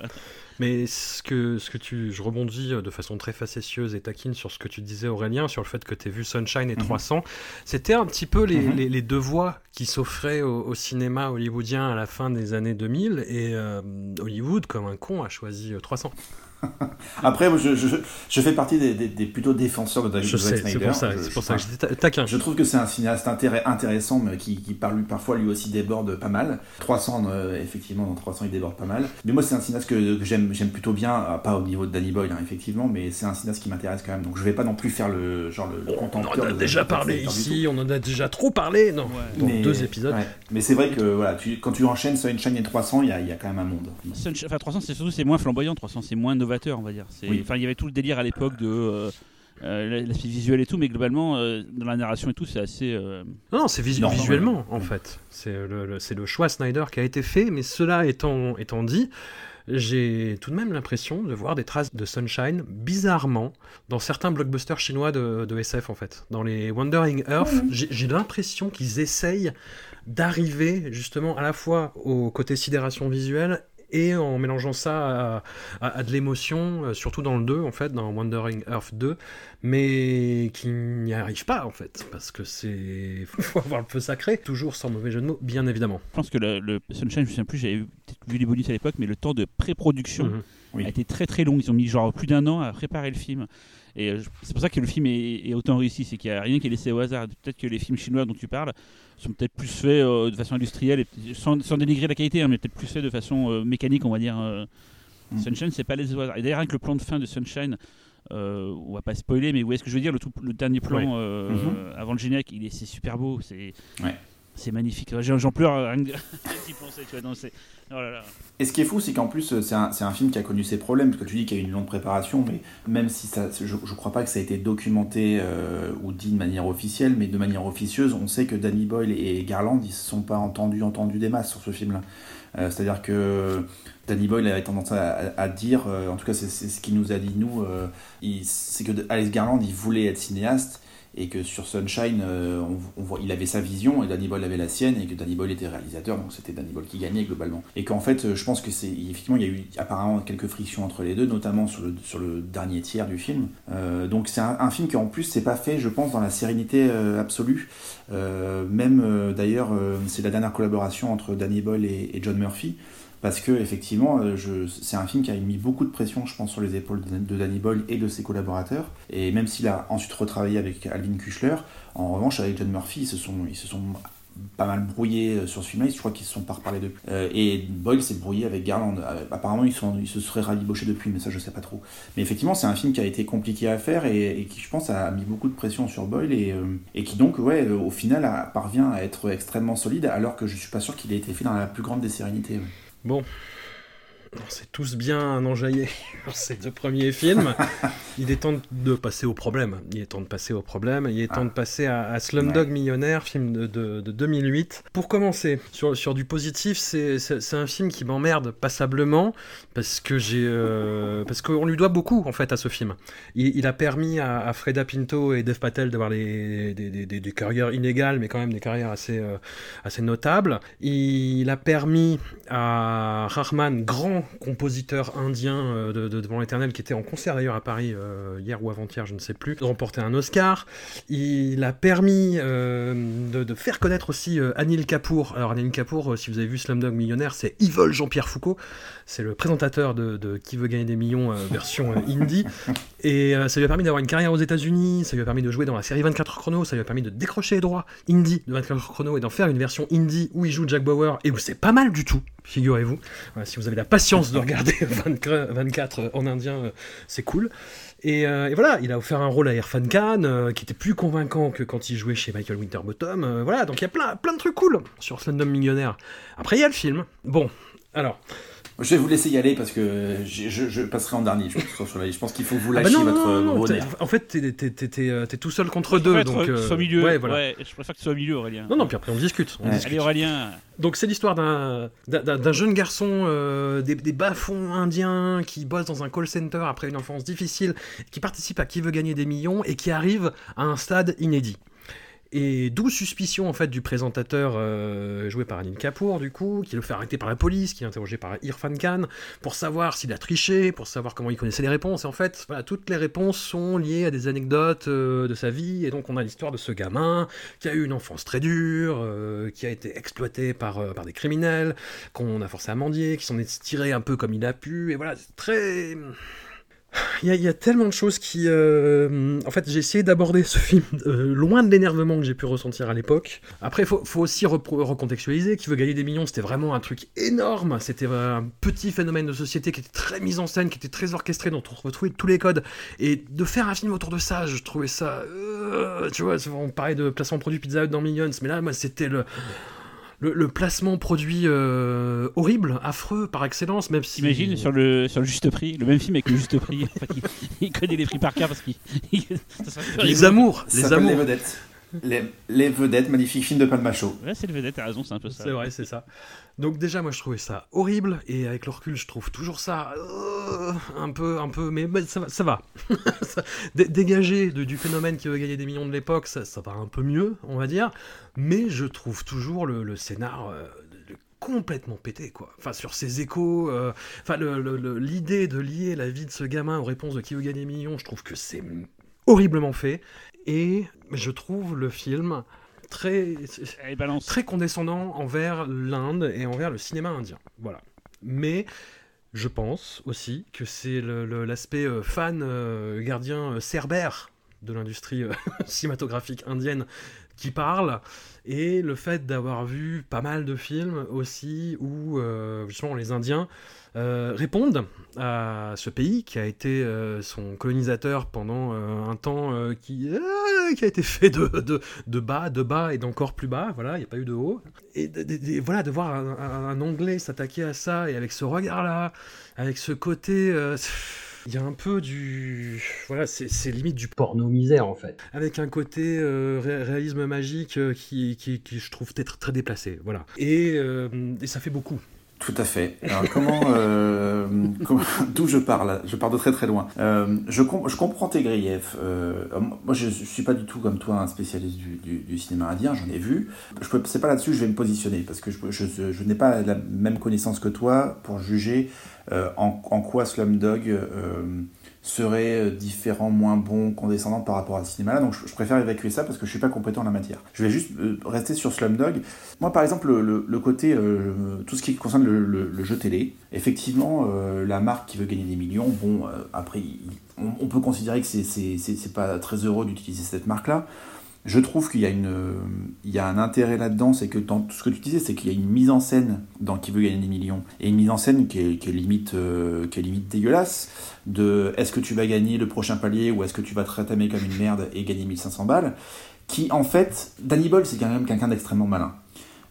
Mais ce que, ce que tu, je rebondis euh, de façon très facétieuse et taquine sur ce que tu disais Aurélien, sur le fait que tu as vu Sunshine et Mhm. 300. C'était un petit peu les, Mhm. les- les deux voies qui s'offraient au, au cinéma hollywoodien à la fin des années 2000 et euh, Hollywood, comme un con, a choisi euh, 300. <laughs> Après, moi, je, je, je fais partie des, des, des plutôt défenseurs de David Je c'est Snyder. pour ça, Je- c'est pour je- ça que j'étais ta- taquin. Je trouve que c'est un cinéaste intéressant, mais qui, qui par lui, parfois lui aussi déborde pas mal. 300, euh, effectivement, dans 300, il déborde pas mal. Mais moi, c'est un cinéaste que, que j'aime, plutôt bien, euh, pas au niveau de Danny Boyle, hein, effectivement, mais c'est un cinéaste qui m'intéresse quand même. Donc je vais pas non plus faire le genre le, le On en a de déjà parlé ici, on en a déjà trop parlé, non Ouais. Dans Mais- deux épisodes. ouais. Mais c'est vrai que voilà, tu, quand tu enchaînes Sunshine et 300, il y a, il y a quand même un monde. Enfin, 300, c'est surtout c'est moins flamboyant, 300, c'est moins novateur, on va dire. C'est- Oui. Enfin, il y avait tout le délire à l'époque de euh, euh, l'aspect visuel et tout, mais globalement, euh, dans la narration et tout, c'est assez. euh, Non, non, c'est visu- visuellement, en fait. C'est le, le- c'est le choix Snyder qui a été fait, mais cela étant, étant dit, j'ai tout de même l'impression de voir des traces de Sunshine bizarrement dans certains blockbusters chinois de, de SF en fait. Dans les Wandering Earth, j'ai l'impression qu'ils essayent d'arriver justement à la fois au côté sidération visuelle et en mélangeant ça à, de l'émotion, euh, surtout dans le 2 en fait, dans Wandering Earth 2, mais qui n'y arrive pas en fait, parce que c'est <laughs> faut avoir le feu sacré, toujours sans mauvais jeu de mots, bien évidemment. Je pense que le, Sunshine, je me souviens plus, j'avais peut-être vu les bonus à l'époque, mais le temps de pré-production mhm. a été très très long. Ils ont mis genre plus d'un an à préparer le film. Et euh, c'est pour ça que le film est, autant réussi, c'est qu'il n'y a rien qui est laissé au hasard. Peut-être que les films chinois dont tu parles sont peut-être plus faits euh, de façon industrielle, et sans, sans, dénigrer la qualité, hein, mais peut-être plus faits de façon euh, mécanique, on va dire. Mm. Sunshine, c'est pas laissé au hasard. Et d'ailleurs, avec le plan de fin de Sunshine, on va pas spoiler, mais où est-ce que je veux dire le, tout, le dernier plan mm-hmm. avant le générique, il est c'est super beau, c'est c'est magnifique. J'en pleure rien <laughs> penser, tu vois. Oh Et ce qui est fou, c'est qu'en plus, c'est un, un, film qui a connu ses problèmes, parce que tu dis qu'il y a eu une longue préparation, mais même si ça, je ne crois pas que ça a été documenté euh, ou dit de manière officielle, mais de manière officieuse, on sait que Danny Boyle et Garland, ils ne se sont pas entendus, entendus des masses sur ce film-là. Euh, c'est-à-dire que Danny Boyle avait tendance à, dire, euh, en tout cas c'est ce qu'il nous a dit nous, c'est que Alex Garland, il voulait être cinéaste, et que sur Sunshine, euh, il avait sa vision et Danny Boyle avait la sienne et que Danny Boyle était réalisateur, donc c'était Danny Boyle qui gagnait globalement. Et qu'en fait, euh, je pense que c'est effectivement il y a eu apparemment quelques frictions entre les deux, notamment sur le, sur le dernier tiers du film. Euh, donc c'est un, film qui en plus c'est pas fait, je pense, dans la sérénité absolue. même d'ailleurs, c'est la dernière collaboration entre Danny Boyle et John Murphy parce que effectivement, euh, c'est un film qui a mis beaucoup de pression, je pense, sur les épaules de, Danny Boyle et de ses collaborateurs. Et même s'il a ensuite retravaillé avec Alvin Kuchler, en revanche, avec John Murphy, ils se sont, pas mal brouillés euh, sur ce film-là. Je crois qu'ils se sont pas reparlés depuis. Euh, et Boyle s'est brouillé avec Garland. apparemment, ils, se seraient rabibochés depuis, mais ça, je sais pas trop. Mais effectivement, c'est un film qui a été compliqué à faire et, qui, je pense, a mis beaucoup de pression sur Boyle et, et qui donc, ouais, au final, parvient à être extrêmement solide, alors que je suis pas sûr qu'il ait été fait dans la plus grande des sérénités. Bon, on s'est tous bien enjaillés <laughs> sur ces deux premiers films. <laughs> Il est temps de passer au problème. Il est temps de passer au problème. Il est temps de passer à, Slumdog Millionnaire, film de, 2008. Pour commencer, sur, sur du positif, c'est un film qui m'emmerde passablement parce que j'ai euh, parce qu'on lui doit beaucoup en fait à ce film. Il, a permis à, Freda Pinto et Dev Patel d'avoir des, des, carrières inégales, mais quand même des carrières assez euh, assez notables. Il a permis à Rahman, grand compositeur indien euh, de, Devant l'éternel, qui était en concert d'ailleurs à Paris euh, hier ou avant-hier, je ne sais plus, de remporter un Oscar. Il a permis euh, de, faire connaître aussi Anil Kapoor. Alors Anil Kapoor, si vous avez vu Slumdog Millionnaire, c'est Evil Jean-Pierre Foucault. C'est le présentateur de, Qui veut gagner des millions version indie. Et ça lui a permis d'avoir une carrière aux États-Unis, ça lui a permis de jouer dans la série 24 heures chrono, ça lui a permis de décrocher les droits indie de 24 heures chrono et d'en faire une version indie où il joue Jack Bauer et où c'est pas mal du tout figurez-vous. si vous avez la patience de regarder <laughs> 24 en indien, euh, c'est cool. Euh, et, voilà, il a offert un rôle à Irfan Khan euh, qui était plus convaincant que quand il jouait chez Michael Winterbottom. voilà, donc il y a plein, plein de trucs cool sur Slumdog Millionnaire. Après, il y a le film. Bon, alors, je vais vous laisser y aller parce que je, passerai en dernier. Je, je pense qu'il faut vous ah bah lâcher votre non, En fait, t'es es, tout seul contre deux. Donc, euh, milieu. Ouais, voilà. je préfère que tu sois au milieu, Aurélien. Non, non, puis après on discute. On Allez, Aurélien. Donc c'est l'histoire d'un jeune garçon euh, des, des bas-fonds indiens qui bosse dans un call center après une enfance difficile, qui participe à Qui veut gagner des millions et qui arrive à un stade inédit. Et d'où suspicion en fait du présentateur euh, joué par Anil Kapoor du coup, qui le fait arrêter par la police, qui est interrogé par Irfan Khan pour savoir s'il a triché, pour savoir comment il connaissait les réponses. Et en fait, voilà, toutes les réponses sont liées à des anecdotes euh, de sa vie. Et donc on a l'histoire de ce gamin qui a eu une enfance très dure, euh, qui a été exploité par, par des criminels, qu'on a forcé à mendier, qui s'en est tiré un peu comme il a pu. Et voilà, c'est très il y, a, tellement de choses qui... Euh, en fait, j'ai essayé d'aborder ce film euh, loin de l'énervement que j'ai pu ressentir à l'époque. Après, il faut, aussi recontextualiser. Qui veut gagner des millions, c'était vraiment un truc énorme. C'était un petit phénomène de société qui était très mis en scène, qui était très orchestré, dont on retrouvait tous les codes. Et de faire un film autour de ça, je trouvais ça... Euh, tu vois, on parlait de placement produit Pizza Hut dans Millions, mais là, moi, c'était le le, placement produit euh, horrible, affreux par excellence, même si. Imagine sur le, sur le juste prix, le même film avec le juste prix. <laughs> il, connaît les prix par cœur parce qu'il. les amours, les amours. Les vedettes. Les, vedettes, magnifique film de Palmacho. Ouais, c'est les vedettes, t'as raison, c'est un peu ça. C'est vrai, c'est ça. Donc déjà, moi, je trouvais ça horrible, et avec le recul, je trouve toujours ça euh, un peu, un peu, mais, ça va. Ça va. <laughs> Dégager du phénomène qui veut gagner des millions de l'époque, ça, ça va un peu mieux, on va dire, mais je trouve toujours le, scénar... Euh, complètement pété quoi. Enfin sur ses échos, euh, enfin l'idée de lier la vie de ce gamin aux réponses de qui veut gagner des millions, je trouve que c'est horriblement fait. Et je trouve le film très, très condescendant envers l'Inde et envers le cinéma indien. Voilà. Mais je pense aussi que c'est l'aspect euh, fan euh, gardien euh, cerbère de l'industrie <laughs> cinématographique indienne qui parle et le fait d'avoir vu pas mal de films aussi où justement les Indiens euh, répondent à ce pays qui a été euh, son colonisateur pendant euh, un temps qui, a été fait de, de, de, bas, de bas et d'encore plus bas. Voilà, il n'y a pas eu de haut. Et voilà, de voir un, Anglais s'attaquer à ça et avec ce regard-là, avec ce côté. il y a un peu du. Voilà, c'est limite du porno-misère en fait. Avec un côté réalisme magique qui, qui, qui, je trouve être très déplacé. Voilà. Et, et ça fait beaucoup. Tout à fait. Alors comment, euh, <laughs> d'où je parle Je pars de très très loin. Euh, je, je comprends tes griefs. Euh, moi, je, suis pas du tout comme toi un spécialiste du, cinéma indien. J'en ai vu. Je c'est pas là-dessus que je vais me positionner parce que je n'ai pas la même connaissance que toi pour juger en, en, quoi Slumdog serait euh, différent, moins bon, condescendant par rapport à ce cinéma-là. Donc je, préfère évacuer ça parce que je suis pas compétent en la matière. Je vais juste euh, rester sur Slumdog. Moi, par exemple, le, côté, euh, tout ce qui concerne le, jeu télé, effectivement, la marque qui veut gagner des millions, bon, après, on, peut considérer que c'est pas très heureux d'utiliser cette marque-là je trouve qu'il y a un intérêt là-dedans, c'est que dans tout ce que tu disais, c'est qu'il y a une mise en scène dans Qui veut gagner des millions et une mise en scène qui est, limite, euh, qui dégueulasse. De est-ce que tu vas gagner le prochain palier ou est-ce que tu vas te ratamer comme une merde et gagner 1500 balles Qui en fait, Danny Boyle, c'est quand même quelqu'un d'extrêmement malin.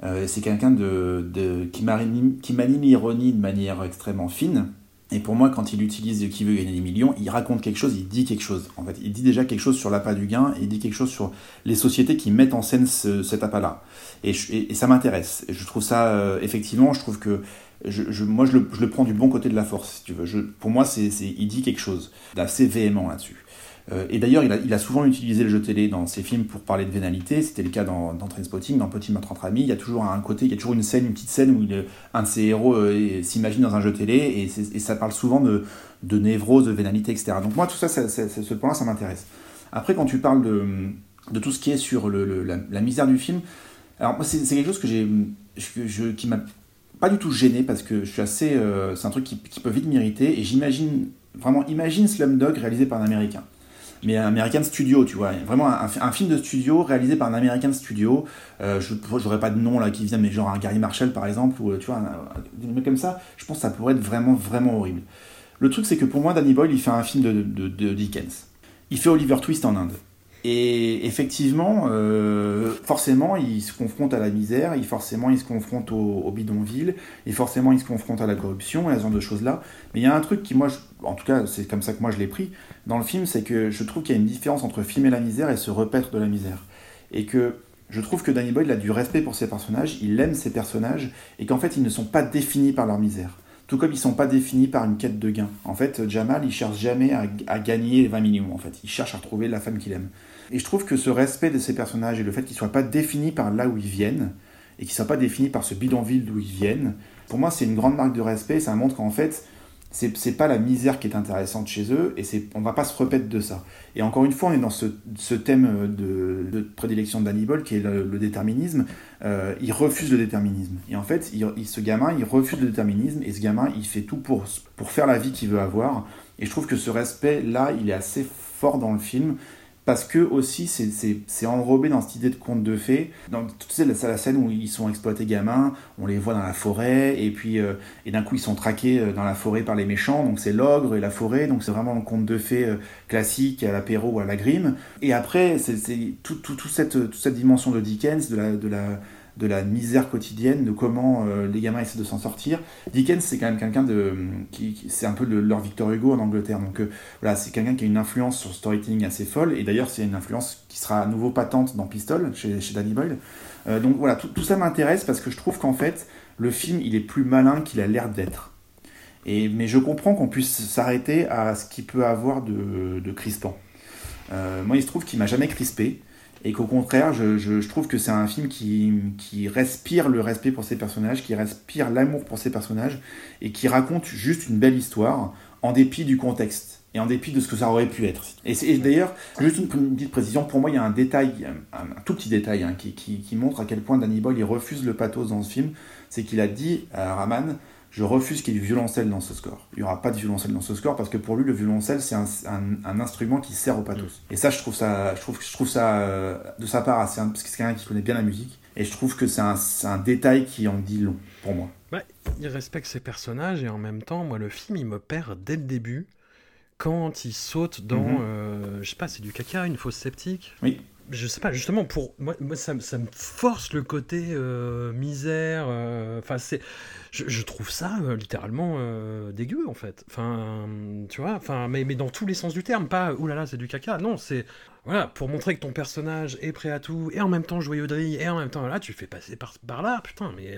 Euh, c'est quelqu'un de, qui manie l'ironie de manière extrêmement fine. Et pour moi, quand il utilise qui veut gagner des millions, il raconte quelque chose, il dit quelque chose. En fait, il dit déjà quelque chose sur l'appât du gain, il dit quelque chose sur les sociétés qui mettent en scène cet appât-là. Et, ça m'intéresse. Je trouve ça, euh, effectivement, je trouve que je, moi, je le, prends du bon côté de la force, si tu veux. pour moi, c'est, il dit quelque chose d'assez véhément là-dessus. Euh, et d'ailleurs, il a, souvent utilisé le jeu télé dans ses films pour parler de vénalité. C'était le cas dans, dans Trainspotting, dans Petit meurtre entre amis. Il y a toujours un côté, il y a toujours une scène, une petite scène où un de ses héros euh, s'imagine dans un jeu télé et, ça parle souvent de, de, névrose, de vénalité, etc. Donc moi, tout ça, ce point-là, ça m'intéresse. Après, quand tu parles de, tout ce qui est sur la, misère du film, alors moi, c'est quelque chose que j'ai, qui m'a pas du tout gêné parce que je suis assez, euh, c'est un truc qui, qui peut vite m'irriter et j'imagine vraiment, imagine Slumdog réalisé par un Américain mais American Studio, tu vois. Vraiment un, film de studio réalisé par un American Studio. Euh, je n'aurais pas de nom là qui vient, mais genre un Gary Marshall par exemple, ou tu vois, un, comme ça, je pense que ça pourrait être vraiment, vraiment horrible. Le truc, c'est que pour moi, Danny Boyle, il fait un film de Dickens. Il fait Oliver Twist en Inde. Et effectivement, euh, forcément, il se confronte à la misère, il, forcément, il se confronte au, bidonville, et forcément, il se confronte à la corruption et à ce genre de choses-là. Mais il y a un truc qui, moi, en tout cas, c'est comme ça que moi je l'ai pris dans le film, c'est que je trouve qu'il y a une différence entre filmer la misère et se repaître de la misère. Et que je trouve que Danny Boyle a du respect pour ses personnages, il aime ses personnages, et qu'en fait, ils ne sont pas définis par leur misère. Tout comme ils ne sont pas définis par une quête de gain. En fait, Jamal, il cherche jamais à, gagner 20 millions, en fait. Il cherche à retrouver la femme qu'il aime. Et je trouve que ce respect de ces personnages et le fait qu'ils ne soient pas définis par là où ils viennent, et qu'ils ne soient pas définis par ce bidonville d'où ils viennent, pour moi c'est une grande marque de respect, ça montre qu'en fait, c'est pas la misère qui est intéressante chez eux, et on va pas se repaître de ça. Et encore une fois, on est dans ce, thème de, prédilection de Danny Boyle, qui est le, déterminisme. Euh, il refuse le déterminisme. Et en fait, il, ce gamin, il refuse le déterminisme, et ce gamin, il fait tout pour, pour faire la vie qu'il veut avoir. Et je trouve que ce respect-là, il est assez fort dans le film parce que aussi c'est enrobé dans cette idée de conte de fées. Dans, tu sais, la, la scène où ils sont exploités gamins, on les voit dans la forêt, et puis euh, et d'un coup ils sont traqués euh, dans la forêt par les méchants, donc c'est l'ogre et la forêt, donc c'est vraiment un conte de fées euh, classique à l'apéro ou à la grime. Et après, c'est toute, tout, cette, toute cette dimension de Dickens, de la, de la de la misère quotidienne, de comment euh, les gamins essaient de s'en sortir. Dickens, c'est quand même quelqu'un de. Qui, c'est un peu le, leur Victor Hugo en Angleterre. Donc euh, voilà, c'est quelqu'un qui a une influence sur le storytelling assez folle. Et d'ailleurs, c'est une influence qui sera à nouveau patente dans Pistol, chez, Danny Boyle. Euh, donc voilà, tout, ça m'intéresse parce que je trouve qu'en fait, le film, il est plus malin qu'il a l'air d'être. Et, mais je comprends qu'on puisse s'arrêter à ce qu'il peut avoir de, de crispant. Moi, il se trouve qu'il m'a jamais crispé et qu'au contraire, je, je, je, trouve que c'est un film qui, qui, respire le respect pour ses personnages, qui respire l'amour pour ses personnages, et qui raconte juste une belle histoire, en dépit du contexte, et en dépit de ce que ça aurait pu être. Et, et d'ailleurs, juste une, petite précision, pour moi, il y a un détail, un, un tout petit détail, hein, qui, qui, qui, montre à quel point Danny Boyle il refuse le pathos dans ce film, c'est qu'il a dit à Raman, je refuse qu'il y ait du violoncelle dans ce score. Il n'y aura pas de violoncelle dans ce score parce que pour lui, le violoncelle, c'est un, un, un, instrument qui sert au pathos. Et ça, je trouve ça, je trouve, je trouve ça euh, de sa part assez, parce que c'est quelqu'un qui connaît bien la musique. Et je trouve que c'est un, un, détail qui en dit long pour moi. Il respecte ses personnages et en même temps, moi, le film, il me perd dès le début quand il saute dans, mm -hmm. euh, je sais pas, c'est du caca, une fausse sceptique? Oui je sais pas, justement, pour moi, moi ça, ça, me force le côté euh, misère. Enfin, euh, c'est, je, trouve ça euh, littéralement dégueu en fait. Enfin, tu vois, enfin, mais, mais dans tous les sens du terme, pas oulala, c'est du caca. Non, c'est voilà, pour montrer que ton personnage est prêt à tout et en même temps joyeuderie et en même temps là, tu fais passer par, par là, putain. Mais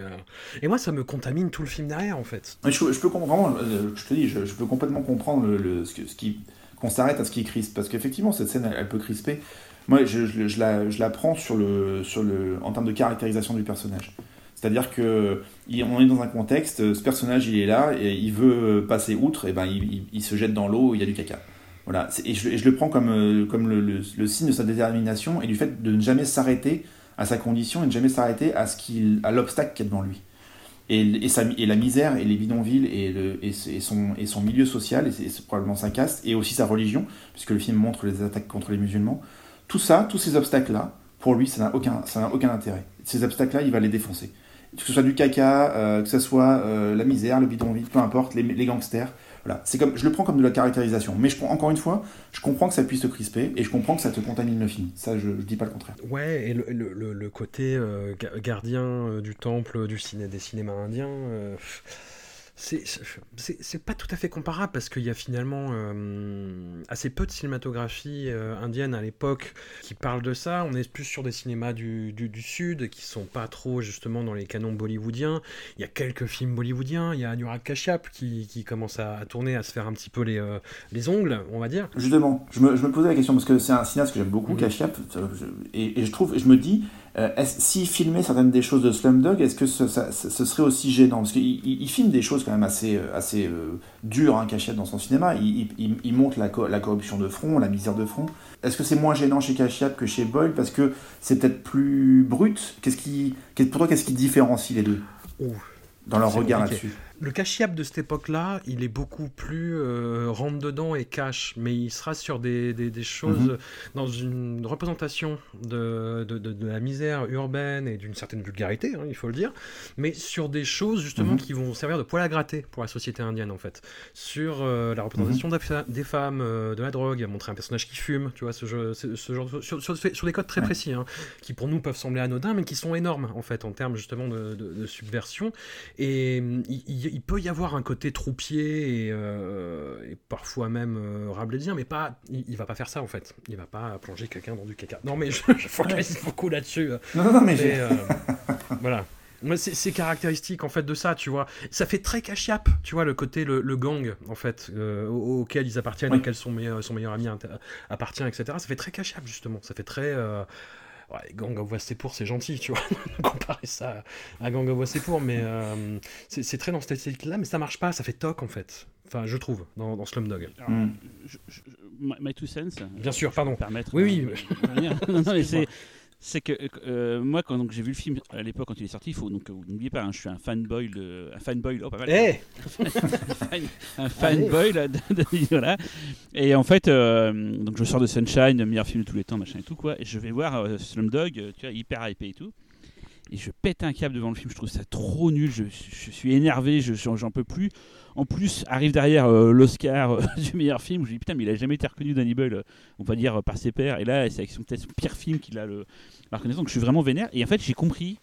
et moi, ça me contamine tout le film derrière en fait. Je, peux comprendre, je te dis, je, peux complètement comprendre le, ce, ce qui qu'on s'arrête à ce qui crispe parce qu'effectivement cette scène elle peut crisper moi, je, je, la, je la prends sur le, sur le, en termes de caractérisation du personnage. C'est-à-dire que on est dans un contexte, ce personnage il est là et il veut passer outre, et ben il, il, se jette dans l'eau, il y a du caca. Voilà. Et je, je, le prends comme, comme le, le, signe de sa détermination et du fait de ne jamais s'arrêter à sa condition et de jamais s'arrêter à, ce qu'il, à l'obstacle qui est devant lui. Et, et, sa, et, la misère et les bidonvilles et, le, et, son, et son milieu social et, probablement sa caste et aussi sa religion, puisque le film montre les attaques contre les musulmans, tout ça, tous ces obstacles-là, pour lui, ça n'a aucun, intérêt. Ces obstacles-là, il va les défoncer. Que ce soit du caca, euh, que ce soit euh, la misère, le bidonville, peu importe, les, gangsters. Voilà. Comme, je le prends comme de la caractérisation. Mais je prends, encore une fois, je comprends que ça puisse te crisper et je comprends que ça te contamine le film. Ça, je, je dis pas le contraire. Ouais, et le côté euh, gardien du temple du ciné, des cinémas indiens c'est pas tout à fait comparable parce qu'il y a finalement euh, assez peu de cinématographie euh, indienne à l'époque qui parle de ça. On est plus sur des cinémas du, du, du, sud qui sont pas trop justement dans les canons bollywoodiens. Il y a quelques films bollywoodiens. Il y a Anurag Kashyap qui, qui commence à, à, tourner, à se faire un petit peu les, euh, les ongles, on va dire. Justement, je me, je me posais la question parce que c'est un cinéaste que j'aime beaucoup, mmh. Kashyap, et, et, je trouve, je me dis, euh, s'il filmait certaines des choses de Slumdog, est-ce que ce, ça, ce, serait aussi gênant? Parce qu'il il, il, filme des choses quand même assez, euh, assez euh, dures, hein, Cachette, dans son cinéma. Il, il, montre la, co la, corruption de front, la misère de front. Est-ce que c'est moins gênant chez Cachette que chez Boyle? Parce que c'est peut-être plus brut. Qu'est-ce qui, Pour toi, qu'est-ce qui différencie les deux? Ouh, Dans leur regard là-dessus le cachiap de cette époque-là, il est beaucoup plus euh, rentre dedans et cache, mais il sera sur des, des, des choses, mm -hmm. dans une représentation de, de, de, de, la misère urbaine et d'une certaine vulgarité, hein, il faut le dire, mais sur des choses justement mm -hmm. qui vont servir de poil à gratter pour la société indienne en fait. Sur euh, la représentation mm -hmm. des femmes, euh, de la drogue, montré un personnage qui fume, tu vois, ce, jeu, ce genre de, sur, sur, sur, des codes très ouais. précis, hein, qui pour nous peuvent sembler anodins, mais qui sont énormes en fait en termes justement de, subversion. Et il il peut y avoir un côté troupier et, euh, et parfois même euh, rabelaisien, mais pas, il, il, va pas faire ça en fait. Il va pas plonger quelqu'un dans du caca. Non, mais je, je focalise ouais. beaucoup là-dessus. Non, non, non, mais, mais euh, voilà. C'est caractéristique en fait de ça, tu vois. Ça fait très cachiap, tu vois, le côté le, le gang en fait euh, auquel ils appartiennent, oui. auquel son meilleur, son meilleur ami appartient, etc. Ça fait très cachiap justement. Ça fait très euh, ouais, Gang of Wasseypour, c'est gentil, tu vois, <laughs> comparer ça à Gang of Wasseypour, mais euh, c'est très dans cette esthétique-là, mais ça marche pas, ça fait toc en fait. Enfin, je trouve, dans, dans Slumdog. Alors, mm. je, je, my two cents. Bien sûr, pardon. Permettre, oui, oui. <laughs> non, non, mais c'est c'est que euh, moi quand j'ai vu le film à l'époque quand il est sorti, faut donc n'oubliez pas, hein, je suis un fanboy de un fanboy, oh pas mal. Hey <laughs> un fanboy voilà. Et en fait, euh, donc je sors de Sunshine, meilleur film de tous les temps, machin et tout quoi, et je vais voir euh, Slumdog, tu vois, hyper hypé et tout. Et je pète un câble devant le film, je trouve ça trop nul, je, je suis énervé, j'en peux plus. En plus, arrive derrière euh, l'Oscar euh, <laughs> du meilleur film. Je me dis putain, mais il a jamais été reconnu Danny Boyle, euh, on va dire par ses pairs. Et là, c'est avec son pire film qu'il a le, la reconnaissance. Donc je suis vraiment vénère. Et en fait, j'ai compris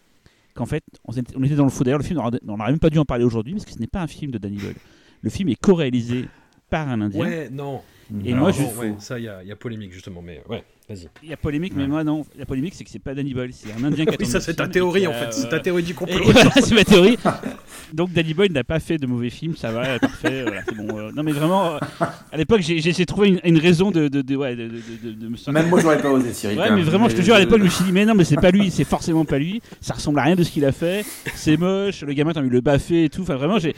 qu'en fait, on était, dans le faux. D'ailleurs, le film, on n'aurait même pas dû en parler aujourd'hui, parce que ce n'est pas un film de Danny Boyle. Le film est co-réalisé par un Indien. Ouais, non. Et moi, je. non, ouais, ça, il y, a- il y a polémique justement, mais ouais, vas-y. Il y a polémique, mais Ouais. moi, non. La polémique, c'est que c'est pas Danny Boyle, c'est un Indien qui a Oui, ça c'est ta film théorie en a- fait, c'est ta théorie du <laughs> complot. voilà, <laughs> c'est ma théorie. Donc Danny Boyle n'a pas fait de mauvais films, ça va, parfait. <laughs> voilà, c'est bon. euh, non mais vraiment, euh, à l'époque, j'ai j'ai essayé de trouver une, une raison de, de, de, ouais, de, de, de- de me sortir. Même moi, j'aurais pas osé, Cyril. Ouais, mais même. vraiment, je te jure, à l'époque, je me suis dit, mais non, mais c'est pas lui, c'est forcément pas lui. Ça ressemble à rien de ce qu'il a fait. C'est moche. Le gamin, t'as envie de le baffer et tout. Enfin, vraiment, j'ai.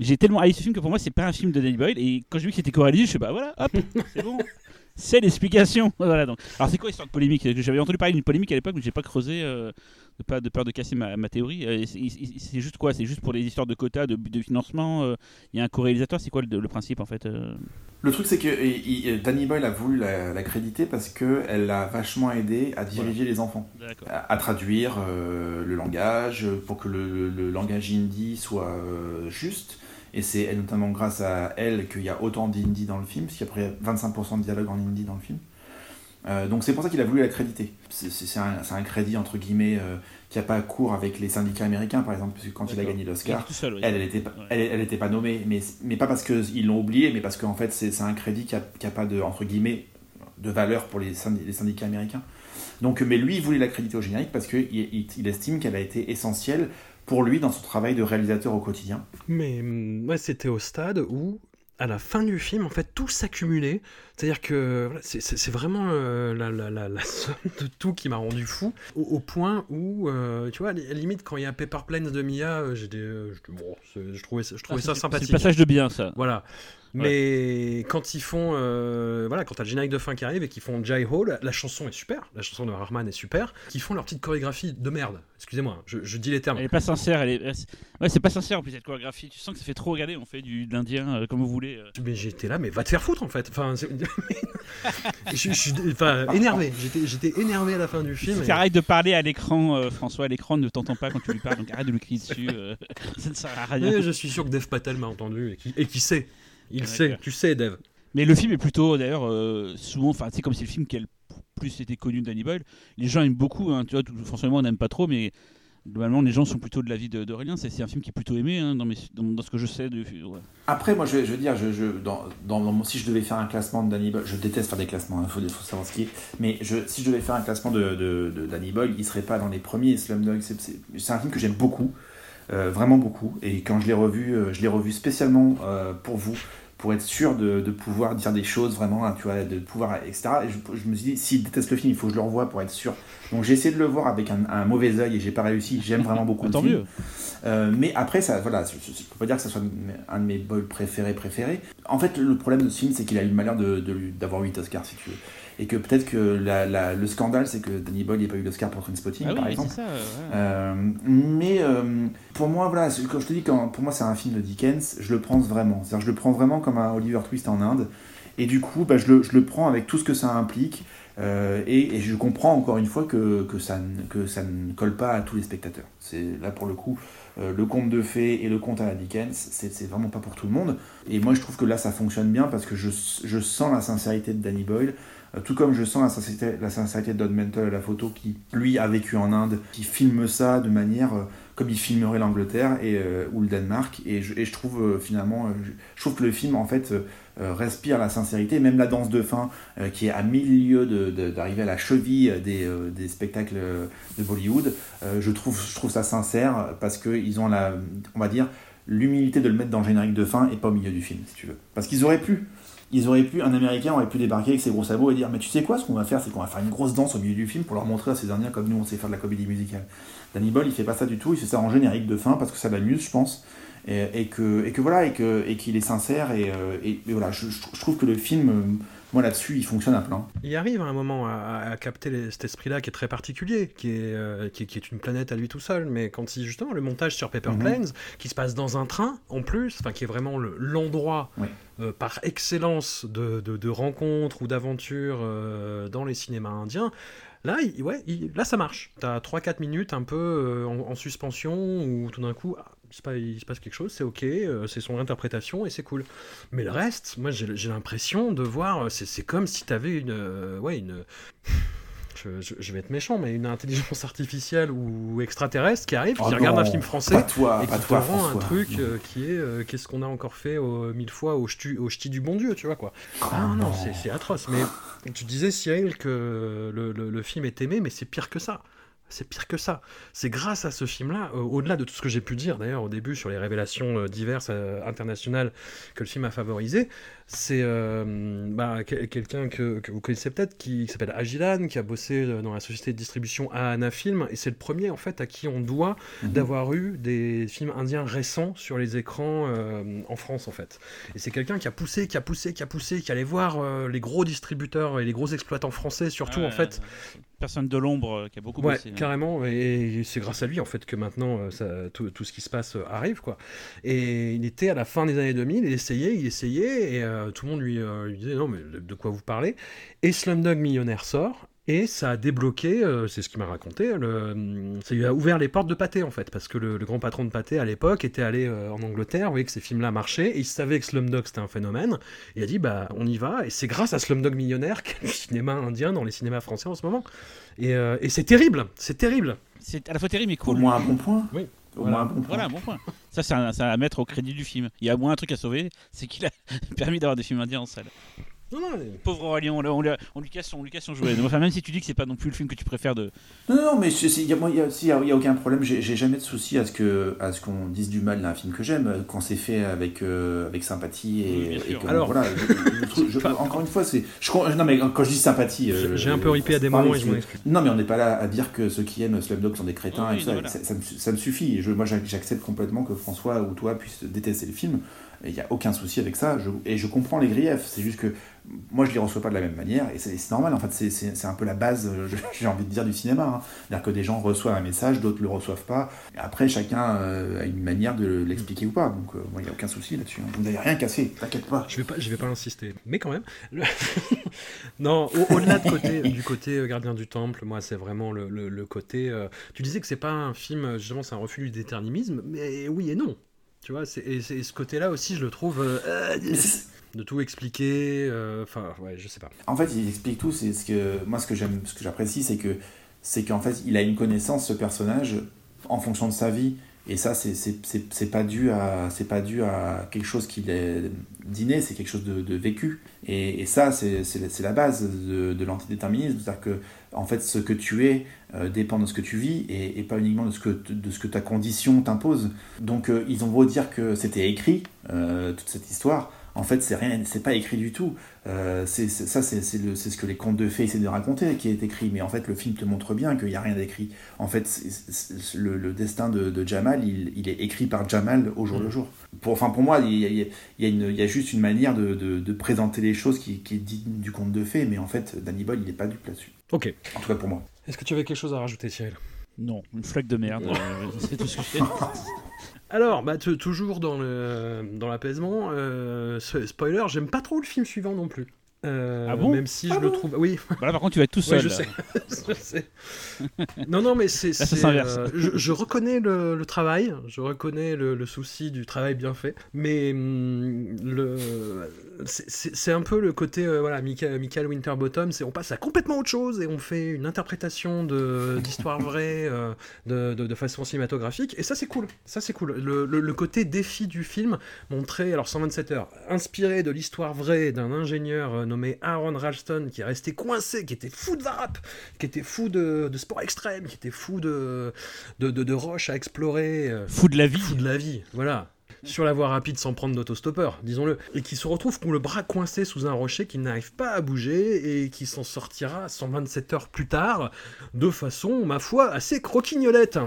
J'ai tellement haï ce film que pour moi, c'est pas un film de Danny Boyle. Et quand j'ai vu que c'était co-réalisé, je suis bah voilà, hop, <laughs> c'est bon. C'est l'explication. Voilà donc. Alors c'est quoi l'histoire de polémique? J'avais entendu parler d'une polémique à l'époque, mais j'ai pas creusé euh, de, pas, de peur de casser ma, ma théorie. Euh, c'est- juste quoi? C'est juste pour les histoires de quotas, de, de financement. euh, Il y a un co-réalisateur? C'est quoi le, le principe en fait euh? Le truc, c'est que il- il- Danny Boyle a voulu la, la créditer parce qu'elle l'a vachement aidé à diriger les enfants, à, à traduire euh, le langage pour que le, le- le langage hindi soit euh, juste. Et c'est notamment grâce à elle qu'il y a autant d'hindi dans le film, parce qu'il y a près 25% de dialogue en hindi dans le film. Euh, donc c'est pour ça qu'il a voulu la créditer. C'est- un, crédit, entre guillemets, euh, qui n'a pas cours avec les syndicats américains, par exemple, parce que quand il a gagné l'Oscar, oui. elle, elle était, pas- Ouais. elle, elle était pas nommée, mais, mais pas parce qu'ils l'ont oublié, mais parce qu'en fait, c'est un crédit qui a, qui a pas de, entre guillemets, de valeur pour les, syndi- les syndicats américains. Donc, mais lui, il voulait l'accréditer au générique parce qu'il il, il estime qu'elle a été essentielle pour lui dans son travail de réalisateur au quotidien. Mais ouais, c'était au stade où, à la fin du film, en fait, tout s'accumulait. C'est-à-dire que voilà, c'est- vraiment euh, la, la, la, la <laughs> somme de tout qui m'a rendu fou, au, au point où, euh, tu vois, à la limite, quand il y a Paper Planes de Mia, euh, j'étais, euh, bon, je trouvais, ça- je trouvais Ah, ça c'est- sympathique. C'est le passage de bien, ça. Voilà. Mais quand ils font, voilà, quand t'as le générique de fin qui arrive et qu'ils font Jai Ho, la, chanson est super, la chanson de Rahman est super, qu'ils font leur petite chorégraphie de merde. Excusez-moi, je, je dis les termes. Elle est pas sincère. Elle est... Ouais, c'est pas sincère en plus cette chorégraphie. Tu sens que ça fait trop regarder. On fait du de l'indien comme vous voulez. Mais j'étais là, mais va te faire foutre en fait. Enfin, <laughs> je, suis enfin, énervé. J'étais, énervé à la fin du film. Et- tu arrêtes de parler à l'écran, euh, François, à l'écran ne t'entend pas quand tu lui parles, donc arrête de lui crier dessus. euh, <laughs> ça ne sert à rien. Mais je suis sûr que Dev Patel m'a entendu et qui, et qui sait. Il sait. Tu sais, Dev. Mais le film est plutôt, d'ailleurs, euh, souvent, enfin, c'est comme si le film qui a le plus été connu de Danny Boyle. Les gens aiment beaucoup, hein, tu vois, tout- François et moi, on n'aime pas trop, mais globalement, les gens sont plutôt de l'avis d'Aurélien. C'est un film qui est plutôt aimé hein, dans, ce que je sais. De. Après, moi, je, veux dire, je, dans, si je devais faire un classement de Danny Boyle, je déteste faire des classements, il faut, faut savoir ce qui est, mais si je devais faire un classement de, Danny Boyle, il serait pas dans les premiers. Slumdog, c'est un film que j'aime beaucoup, euh, vraiment beaucoup, et quand je l'ai revu, euh, je l'ai revu spécialement euh, pour vous, pour être sûr de, de pouvoir dire des choses vraiment, hein, tu vois, de pouvoir, etc. Et je, je me suis dit, s'il déteste le film, il faut que je le revoie pour être sûr. Donc j'ai essayé de le voir avec un, un mauvais œil et j'ai pas réussi. J'aime vraiment beaucoup <laughs> le Tant film. mieux. Euh, mais après, ça, voilà, je ne peux pas dire que ce soit un de mes bols préférés préférés. En fait, le problème de ce film, c'est qu'il a eu le malheur de- de d'avoir 8 Oscars, si tu veux. Et que peut-être que la- la- le scandale, c'est que Danny Boyle n'ait pas eu d'Oscar pour Trainspotting, Ah par exemple. ça. euh, ouais. Mais euh, pour moi, voilà, quand je te dis quand pour moi c'est un film de Dickens, je le prends vraiment. C'est-à-dire, je le prends vraiment comme un Oliver Twist en Inde. Et du coup, bah, je, le, je le prends avec tout ce que ça implique. Euh, et, et je comprends encore une fois que, que, ça, ne- que ça ne colle pas à tous les spectateurs. C'est là pour le coup, euh, le conte de fées et le conte à la Dickens, c'est c'est vraiment pas pour tout le monde. Et moi, je trouve que là, ça fonctionne bien parce que je, je sens la sincérité de Danny Boyle. Euh, Tout comme je sens la sincérité, la sincérité de Don Mantle à la photo, qui lui a vécu en Inde, qui filme ça de manière euh, comme il filmerait l'Angleterre et euh, ou le Danemark. Et je, trouve finalement, je, trouve que le film en fait respire la sincérité. Même la danse de fin, qui est à milieu de- de- d'arriver à la cheville des, des spectacles de Bollywood, je trouve, je trouve ça sincère parce que ils ont la, on va dire, l'humilité de le mettre dans le générique de fin et pas au milieu du film, si tu veux. Parce qu'ils auraient pu ils auraient pu, un Américain aurait pu débarquer avec ses gros sabots et dire Mais tu sais quoi, ce qu'on va faire, c'est qu'on va faire une grosse danse au milieu du film pour leur montrer à ces Indiens comme nous on sait faire de la comédie musicale. Danny Boyle, il fait pas ça du tout, il fait ça en générique de fin parce que ça l'amuse, je pense. Et, que, et que voilà, et que- et qu'il est sincère. Et, euh, et- voilà, je trouve que le film, euh, moi là-dessus, il fonctionne à plein. Il arrive à un moment à, à capter les- cet esprit-là qui est très particulier, qui est, euh, qui, est- qui est une planète à lui tout seul. Mais quand il, justement, le montage sur Paper Mhm. Planes, qui se passe dans un train en plus, enfin qui est vraiment le- l'endroit Oui. euh, par excellence de, de, de rencontres ou d'aventures euh, dans les cinémas indiens. Là, il- ouais, il- là ça marche. T'as 3-4 minutes un peu en, en suspension où tout d'un coup, ah, il, se passe, il se passe quelque chose, c'est ok, euh, c'est son interprétation et c'est cool. Mais le reste, moi j'ai l'impression de voir, c'est comme si t'avais une, euh, ouais, une, je je, vais être méchant, mais une intelligence artificielle ou extraterrestre qui arrive, qui Oh regarde un film français toi, et qui te rend un truc euh, qui est qu'est-ce qu'on a encore fait mille fois au ch'ti, au ch'ti du bon Dieu, tu vois quoi. Ah non, non, c'est- c'est atroce. Mais tu disais, Cyril, que le, le- le film est aimé, mais c'est pire que ça. C'est pire que ça. C'est grâce à ce film-là, euh, au-delà de tout ce que j'ai pu dire d'ailleurs au début sur les révélations euh, diverses euh, internationales que le film a favorisé, c'est euh, bah, quel- quelqu'un que, que vous connaissez peut-être qui, qui s'appelle Agilan, qui a bossé dans la société de distribution Ahana Film, et c'est le premier en fait à qui on doit Mhm. d'avoir eu des films indiens récents sur les écrans euh, en France en fait. Et c'est quelqu'un qui a poussé, qui a poussé, qui a poussé, qui allait voir euh, les gros distributeurs et les gros exploitants français surtout Ouais, en fait. Personne de l'ombre euh, qui a beaucoup Ouais, bossé. hein. carrément, et c'est grâce à lui en fait que maintenant euh, ça- tout, tout ce qui se passe euh, arrive quoi. Et il était à la fin des années 2000, il essayait, il essayait, et euh, tout le monde lui, euh, lui disait non mais de, de quoi vous parlez? Et Slumdog Millionnaire sort. Et ça a débloqué, euh, c'est ce qu'il m'a raconté, le, ça lui a ouvert les portes de Pathé en fait, parce que le, le grand patron de Pathé à l'époque était allé euh, en Angleterre, vous voyez que ces films-là marchaient, et il savait que Slumdog c'était un phénomène, et il a dit bah on y va, et c'est grâce à Slumdog Millionnaire qu'il y a le cinéma indien dans les cinémas français en ce moment. Et, euh, et c'est terrible, c'est terrible. C'est à la fois terrible mais Au cool. moins un bon point. Oui. Au Voilà. moins un bon point. Voilà, bon point. Ça, c'est un- c'est à mettre au crédit du film. Il y a au moins un truc à sauver, c'est qu'il a <laughs> permis d'avoir des films indiens en salle. Non, non, mais- Pauvre Aurélien, on, lui casse son, on lui casse son jouet. Enfin, même si tu dis que c'est pas non plus le film que tu préfères de. Non, non, mais il n'y a, si, y a- y a aucun problème. J'ai jamais de souci à ce que à ce qu'on dise du mal d'un film que j'aime euh, quand c'est fait avec euh, avec sympathie et, que, Alors- voilà. je- je trouve- <laughs> je- encore une fois, c'est non mais quand je dis sympathie, euh, j'ai un peu ripé à des moments et je m'en c'est- excuse. Non, mais on n'est pas là à dire que ceux qui aiment Slumdog sont des crétins Oui, et tout ça. voilà. ça, ça me, ça me suffit. Moi, j'ac- j'accepte complètement que François ou toi puissent détester le film. Il n'y a aucun souci avec ça. Je- et je comprends les griefs. C'est juste que moi, je les reçois pas de la même manière. Et c'est normal. En fait, c'est- un peu la base, euh, <laughs> j'ai envie de dire, du cinéma. hein. C'est-à-dire que des gens reçoivent un message, d'autres le reçoivent pas. Après, chacun euh, a une manière de l'expliquer ou pas. Donc, euh, il n'y a aucun souci là-dessus. hein. Vous n'avez rien cassé. T'inquiète pas. Je vais pas, je vais pas insister, mais quand même. <laughs> non, au- au-delà de côté, du côté euh, Gardien du Temple, moi, c'est vraiment le, côté. euh, Tu disais que c'est pas un film, euh, justement, c'est un refus du déterminisme, mais oui et non. Tu vois, c'est- et, et ce côté-là aussi, je le trouve euh, <laughs> de tout expliquer. euh, Enfin, ouais, je sais pas. En fait, il explique tout. C'est ce que moi, ce que j'aime, ce que j'apprécie, c'est que c'est qu'en fait, il a une connaissance ce personnage en fonction de sa vie. Et ça, c'est c'est- c'est c'est pas dû à c'est pas dû à quelque chose qu'il est d'inné, c'est quelque chose de, de vécu. Et, et ça, c'est c'est la- c'est la base de, de l'antidéterminisme, c'est-à-dire que en fait, ce que tu es euh, dépend de ce que tu vis et, et pas uniquement de ce que de ce que ta condition t'impose. Donc, euh, ils ont beau dire que c'était écrit euh, toute cette histoire. En fait, c'est rien, c'est pas écrit du tout. C'est ça, c'est ce que les contes de fées essaient de raconter qui est écrit. Mais en fait, le film te montre bien qu'il n'y a rien d'écrit. En fait, le, le destin de, de Jamal, il, il est écrit par Jamal au jour le jour. Pour, enfin, pour moi, il y a, il y a- il y a une- il y a juste une manière de, de- de présenter les choses qui, qui est digne du conte de fées. Mais en fait, Danny Boyle, il n'est pas dupe là-dessus. Ok. En tout cas pour moi. Est-ce que tu avais quelque chose à rajouter, Cyril? Non, une flaque de merde. euh, c'est tout ce que j'ai. <laughs> Alors, bah, toujours dans le dans l'apaisement, euh, spoiler, j'aime pas trop le film suivant non plus. Euh, Ah bon Même si je Ah le trouve. Oui, Bah là, par contre, tu vas être tout <laughs> seul. je sais. <laughs> je sais. Non, non, mais c'est. euh, je, je reconnais le, le travail, je reconnais le, le souci du travail bien fait, mais hum, le, c'est- un peu le côté, euh, voilà, Michael, Michael Winterbottom, c'est on passe à complètement autre chose et on fait une interprétation d'histoire vraie euh, de, de- de façon cinématographique, et ça c'est cool, ça c'est cool. Le, le- côté défi du film, montré, alors 127 heures, inspiré de l'histoire vraie d'un ingénieur nommé Aaron Ralston qui est resté coincé, qui était fou de varap, qui était fou de, de sport extrême, qui était fou de, de, de, de roches à explorer, euh, Fou de la vie. fou de la vie, voilà. Sur la voie rapide sans prendre d'autostoppeur, disons-le. Et qui se retrouve con le bras coincé sous un rocher qui n'arrive pas à bouger et qui s'en sortira 127 heures plus tard de façon, ma foi, assez croquignolette.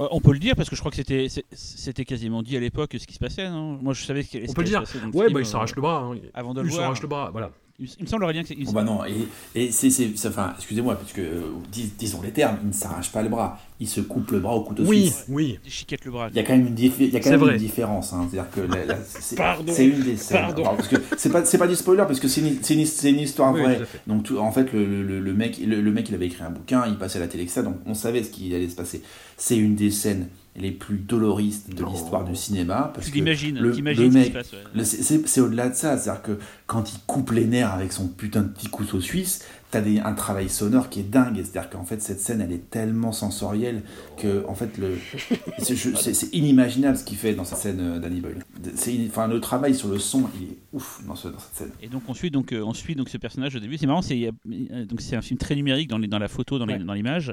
Euh, on peut le dire parce que je crois que c'était c'était quasiment dit à l'époque ce qui se passait, non? Moi, je savais ce qui On peut le dire. le Ouais, bah il euh, s'arrache le bras. hein. Avant de le Il voir. s'arrache le bras, voilà. Il, me semble rien que c'est. Bon bah non, et, et c'est, enfin, excusez-moi, parce que euh, dis- disons les termes, il ne s'arrache pas le bras, il se coupe le bras au couteau Oui, suisse. oui. Il chiquette le bras. Il y a quand même une, diffé- il y a quand C'est même vrai. une différence, hein. c'est-à-dire que la- la- c'est, Pardon. c'est une des scènes. Pardon. Alors, parce que c'est pas, c'est pas du spoiler parce que c'est une, c'est une, c'est une histoire Oui, vraie. tout. Donc tout- en fait le, le- le mec, le, le mec il avait écrit un bouquin, il passait à la télé ça, donc on savait ce qui allait se passer. C'est une des scènes les plus doloristes de Non. l'histoire du cinéma parce Tu que l'imagines, le- t'imagines le ce qui mec- ouais. c'est au-delà de ça, c'est-à-dire que quand il coupe les nerfs avec son putain de petit couteau suisse, t'as des, un travail sonore qui est dingue. C'est-à-dire qu'en fait, cette scène, elle est tellement sensorielle que, en fait, le, <laughs> c'est, inimaginable ce qu'il fait dans cette scène euh, Danny Boyle. C'est, enfin, le travail sur le son, il est ouf dans, ce, dans cette scène. Et donc, on suit donc, euh, on suit donc ce personnage au début. C'est marrant, c'est, donc c'est un film très numérique dans, les, dans la photo, dans, dans l'image.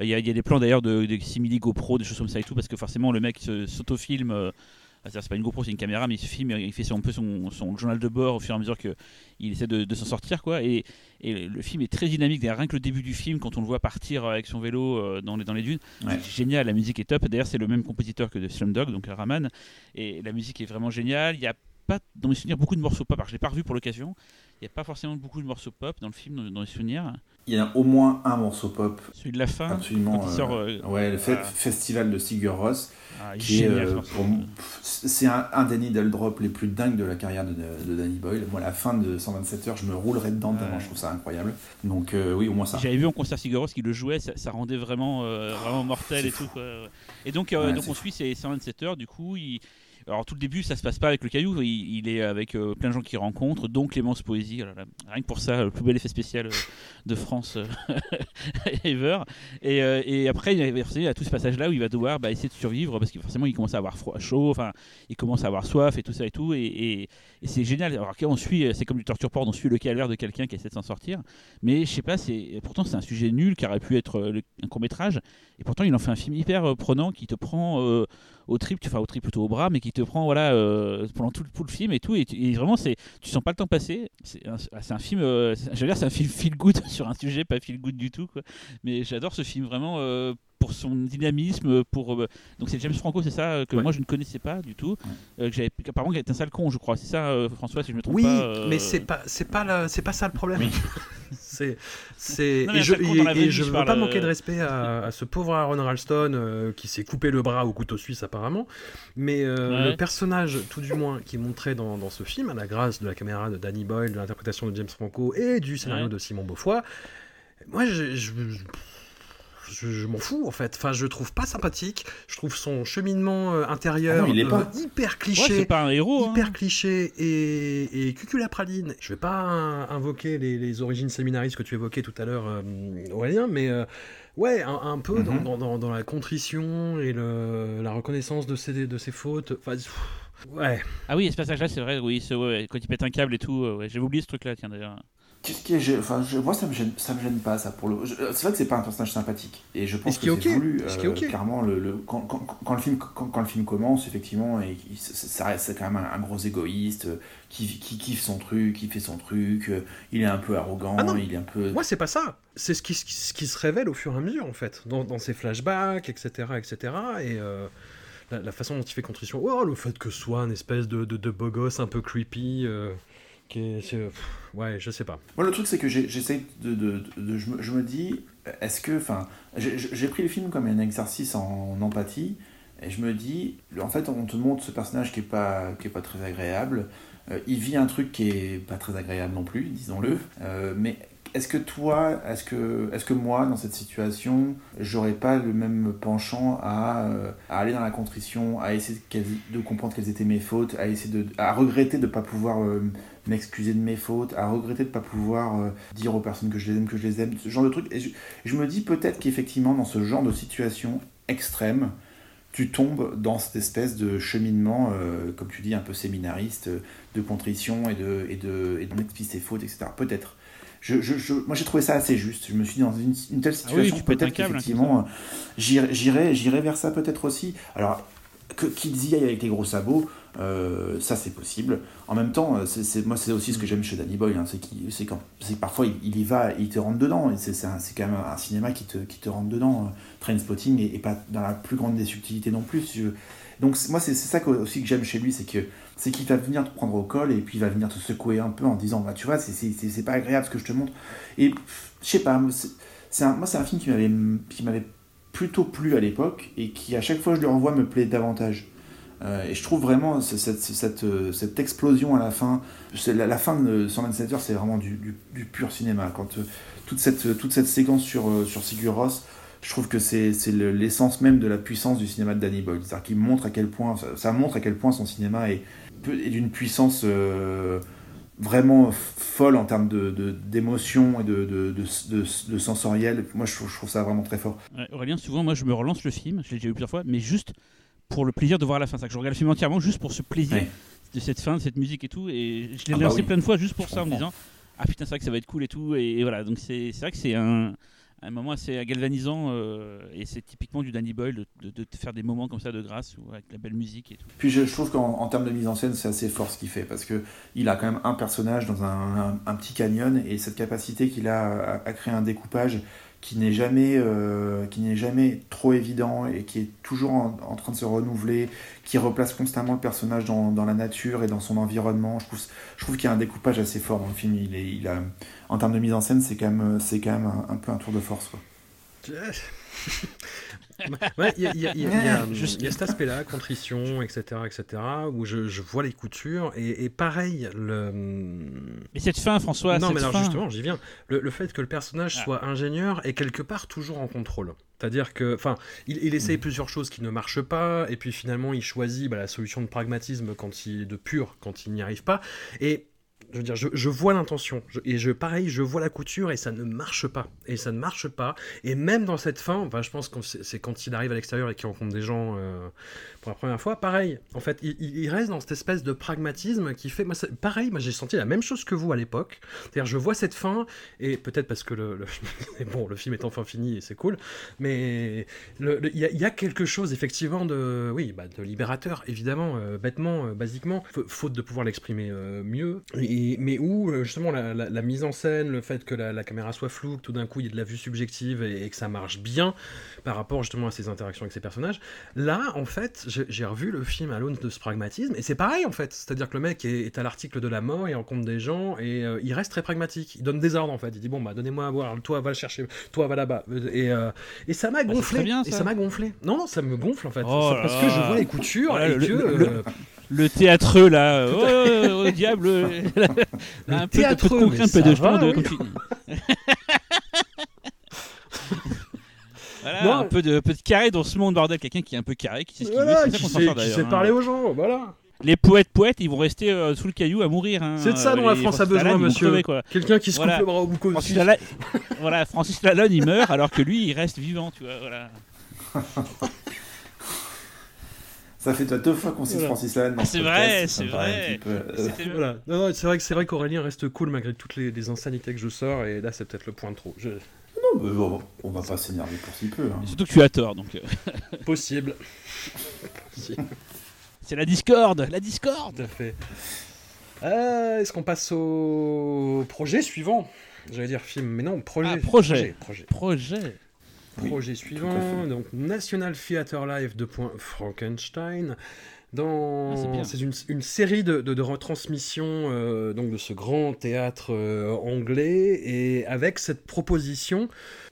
Il y, a, il y, a, des plans d'ailleurs de, de simili GoPro, des choses comme ça et tout, parce que forcément, le mec s'autofilme. Euh, ah, c'est pas une GoPro, c'est une caméra, mais il filme, il fait un peu son, son, journal de bord au fur et à mesure qu'il essaie de, de s'en sortir. quoi. Et, et, le film est très dynamique. Rien que le début du film, quand on le voit partir avec son vélo euh, dans, les, dans les dunes, c'est génial. La musique est top. D'ailleurs, c'est le même compositeur que de Slumdog, donc Raman. Et la musique est vraiment géniale. Il y a pas, dans mes souvenirs, beaucoup de morceaux pop. Alors, je l'ai pas revu pour l'occasion. Il n'y a pas forcément beaucoup de morceaux pop dans le film, dans, dans les souvenirs. Il y a au moins un morceau pop. Celui de la fin Absolument. Euh, euh, ouais, le festival de Sigur Ross. Ah, qui euh, c'est un, un, des needle drop les plus dingues de la carrière de, de, Danny Boyle. Moi, la fin de 127 heures, je me roulerais dedans tellement je trouve ça incroyable. Donc, oui, au moins ça. J'avais vu en concert Sigur Ross qui le jouait, ça, rendait vraiment, vraiment mortel et tout. Et donc, donc on suit ces 127 heures, du coup, il alors tout le début, ça se passe pas avec le caillou, il, est avec euh, plein de gens qu'il rencontre, dont Clémence Poésie. Rien que pour ça, le plus bel effet spécial euh, de France euh, <laughs> ever. Et, et, après, il y, a, tout ce passage-là où il va devoir bah, essayer de survivre parce que forcément, il commence à avoir froid, chaud, enfin, il commence à avoir soif et tout ça et tout. Et, c'est génial. Alors on suit, c'est comme du torture porn, on suit le calvaire de quelqu'un qui essaie de s'en sortir. Mais je sais pas, c'est pourtant c'est un sujet nul qui aurait pu être un court métrage. Et pourtant, il en fait un film hyper prenant qui te prend au trip, fais au trip plutôt au bras, mais qui te prend voilà euh, pendant tout, le film et tout. Et, vraiment, c'est tu sens pas le temps passer. C'est un, un, film, euh, j'allais dire, c'est un film feel good <laughs> sur un sujet pas feel good du tout, quoi. Mais j'adore ce film vraiment. Euh, pour son dynamisme, pour donc c'est James Franco, c'est ça que moi je ne connaissais pas du tout, que j'avais apparemment il était un sale con, je crois, c'est ça, François, si je me trompe pas. Oui, mais c'est pas c'est pas c'est pas ça le problème. <laughs> c'est c'est et je et, je veux pas manquer de respect à, ce pauvre Aaron Ralston qui s'est coupé le bras au couteau suisse apparemment, mais le personnage tout du moins qui est montré dans, dans, ce film à la grâce de la caméra de Danny Boyle, de l'interprétation de James Franco et du scénario de Simon Beaufoy, moi je, je je, m'en fous en fait. Enfin, je trouve pas sympathique. Je trouve son cheminement euh, intérieur ah il est pas... Euh, hyper cliché. c'est pas un héros. Hyper hein. cliché et, et cuculapraline. Je vais pas invoquer les, origines séminaristes que tu évoquais tout à l'heure, euh, Aurélien, mais ouais, un, peu mhm. dans, dans, la contrition et le, la reconnaissance de ses, de ses fautes. Enfin, ouais. Ah oui, ce passage-là, c'est vrai, oui, quand il pète un câble et tout. Ouais, J'avais oublié ce truc-là, tiens d'ailleurs. Qu'est-ce qui est enfin, je, moi ça me gêne, ça me gêne pas ça pour le. C'est vrai que c'est pas un personnage sympathique et je pense que c'est voulu. Euh, clairement, le, le quand, quand, quand, le film quand, quand, le film commence effectivement et ça reste c'est quand même un, gros égoïste euh, qui, qui kiffe son truc, qui fait son truc, euh, il est un peu arrogant, ah il est un peu. Moi c'est pas ça. C'est ce qui, ce qui se révèle au fur et à mesure en fait dans, dans ses flashbacks etc etc et la, façon dont il fait contrition. Oh le fait que ce soit une espèce de, de, de beau gosse un peu creepy ouais, je sais pas. Moi, le truc, c'est que j'essaie de, je, me, dis, est-ce que, enfin, j'ai pris le film comme un exercice en, empathie, et je me dis, en fait, on te montre ce personnage qui est pas, qui est pas très agréable. Euh, il vit un truc qui est pas très agréable non plus, disons-le. Euh, mais est-ce que toi, est-ce que, est que moi, dans cette situation, j'aurais pas le même penchant à, euh, aller dans la contrition, à essayer de, comprendre quelles étaient mes fautes, à essayer de, à regretter de ne pas pouvoir m'excuser de mes fautes, à regretter de ne pas pouvoir euh, dire aux personnes que je les aime, que je les aime, ce genre de truc. Et je, me dis peut-être qu'effectivement, dans ce genre de situation extrême, tu tombes dans cette espèce de cheminement, comme tu dis, un peu séminariste, de contrition et de, et de, et de ses fautes, etc. Peut-être je, je, moi j'ai trouvé ça assez juste. Je me suis dit dans une, telle ah situation, peut-être qu'effectivement, hein, j'irai, j'irai vers ça peut-être aussi. Alors, que, qu'ils y aillent avec les gros sabots, euh, ça c'est possible. En même temps, euh, moi c'est aussi ce que j'aime chez Danny Boyle, hein, c'est, c'est que parfois il, y va, il te rentre dedans, et c'est, quand même un cinéma qui te, rentre dedans. Euh, Trainspotting, et, et pas dans la plus grande des subtilités non plus. donc moi c'est, ça aussi que j'aime chez lui, c'est qu'il va venir te prendre au col et puis il va venir te secouer un peu en disant bah tu vois c'est pas agréable ce que je te montre et je sais pas moi c'est un film qui m'avait plutôt plu à l'époque et qui à chaque fois je le revois me plaît davantage euh, et je trouve vraiment cette, cette, cette, explosion à la fin la, la, fin de 127 heures c'est vraiment du, pur cinéma quand euh, toute cette toute cette séquence sur euh, sur Sigur Ross je trouve que c'est l'essence même de la puissance du cinéma de Danny Boyle. C'est-à-dire qu'il montre à quel point, ça, montre à quel point son cinéma est, d'une puissance euh, vraiment folle en termes de, d'émotion et de, de, de, sensoriel. Moi, je trouve, ça vraiment très fort. Aurélien, souvent, moi, je me relance le film, je l'ai déjà vu plusieurs fois, mais juste pour le plaisir de voir la fin. Ça, que je regarde le film entièrement juste pour ce plaisir de cette fin, de cette musique et tout. Et je l'ai ah bah lancé plein de fois juste pour ça en me disant Ah putain, c'est vrai que ça va être cool et tout. Et, voilà, donc c'est vrai que c'est un, un moment assez galvanisant euh, et c'est typiquement du Danny Boyle de, de, faire des moments comme ça de grâce avec la belle musique et tout. Puis je, trouve qu'en termes de mise en scène c'est assez fort ce qu'il fait parce que il a quand même un personnage dans un, un, petit canyon et cette capacité qu'il a à, à, créer un découpage qui n'est jamais, euh, jamais trop évident et qui est toujours en, train de se renouveler, qui replace constamment le personnage dans, la nature et dans son environnement. Je trouve, je trouve qu'il y a un découpage assez fort dans le film. Il est, il a, en termes de mise en scène, c'est quand même, quand même un, peu un tour de force. <laughs> <laughs> Il <laughs> y, a cet aspect-là, contrition, etc., etc., où je, je vois les coutures. Et, pareil, le. Mais cette fin, François. Non, mais alors justement, j'y viens. Le, fait que le personnage ah. soit ingénieur est quelque part toujours en contrôle. C'est-à-dire que, enfin, il, il essaye mm. plusieurs choses qui ne marchent pas, et puis finalement, il choisit bah, la solution de pragmatisme quand il de pur, quand il n'y arrive pas. Et je veux dire, je, vois l'intention et je, pareil, je vois la couture et ça ne marche pas et ça ne marche pas. Et même dans cette fin, enfin, je pense que c'est quand il arrive à l'extérieur et qu'il rencontre des gens euh, pour la première fois, pareil. En fait, il, reste dans cette espèce de pragmatisme qui fait, pareil, moi j'ai senti la même chose que vous à l'époque. C'est-à-dire, je vois cette fin et peut-être parce que le, <laughs> bon, le film est enfin fini et c'est cool, mais il y, a quelque chose effectivement de, oui, bah, de libérateur évidemment, euh, bêtement, euh, basiquement, faute de pouvoir l'exprimer mieux. Mais où euh, justement la, mise en scène, le fait que la, caméra soit floue, que tout d'un coup il y ait de la vue subjective et, que ça marche bien par rapport justement à ses interactions avec ses personnages, là en fait j'ai revu le film à l'aune de ce pragmatisme et c'est pareil en fait, c'est-à-dire que le mec est, à l'article de la mort, il rencontre des gens et euh, il reste très pragmatique, il donne des ordres en fait, il dit bon bah donnez-moi à voir, toi va le chercher, toi va là-bas. Et, euh, et ça m'a bah, gonflé, et ça. m'a gonflé. Non, ça me gonfle en fait, oh parce que je vois les coutures et que le théâtreux là, oh, oh, oh, oh diable, <laughs> un peu, de, peu de un peu de, va, de voilà, un peu de, peu de carré dans ce monde bordel, quelqu'un qui est un peu carré, qui sait ce qu'il voilà, veut, c'est ça qu'on sait, parler aux gens, voilà. Les poètes poètes, ils vont rester euh, sous le caillou à mourir. Hein. C'est de ça dont la France a besoin, monsieur. Quelqu'un qui se coupe le bras au bout Francis, <laughs> voilà, Francis Lalonde, il meurt alors que lui, il reste vivant, tu vois. Voilà. <laughs> Ça fait deux fois qu'on cite Francis Lalanne. C'est vrai, c'est vrai. <laughs> voilà. Non, c'est vrai que c'est vrai qu'Aurélien reste cool malgré toutes les, insanités que je sors et là c'est peut-être le point de trop. Non, mais bon, on va pas s'énerver pour si peu. Hein. Surtout que tu as tort donc. Euh. <laughs> Possible. <laughs> c'est la discorde, la discorde. fait. Euh, est-ce qu'on passe au projet suivant? J'allais dire film, mais non, projet. Ah, projet. Projet. projet. Projet suivant, donc National Theatre Live de Frankenstein. Dans... Ah, c'est une, une, série de, de, retransmissions euh, donc de ce grand théâtre euh, anglais et avec cette proposition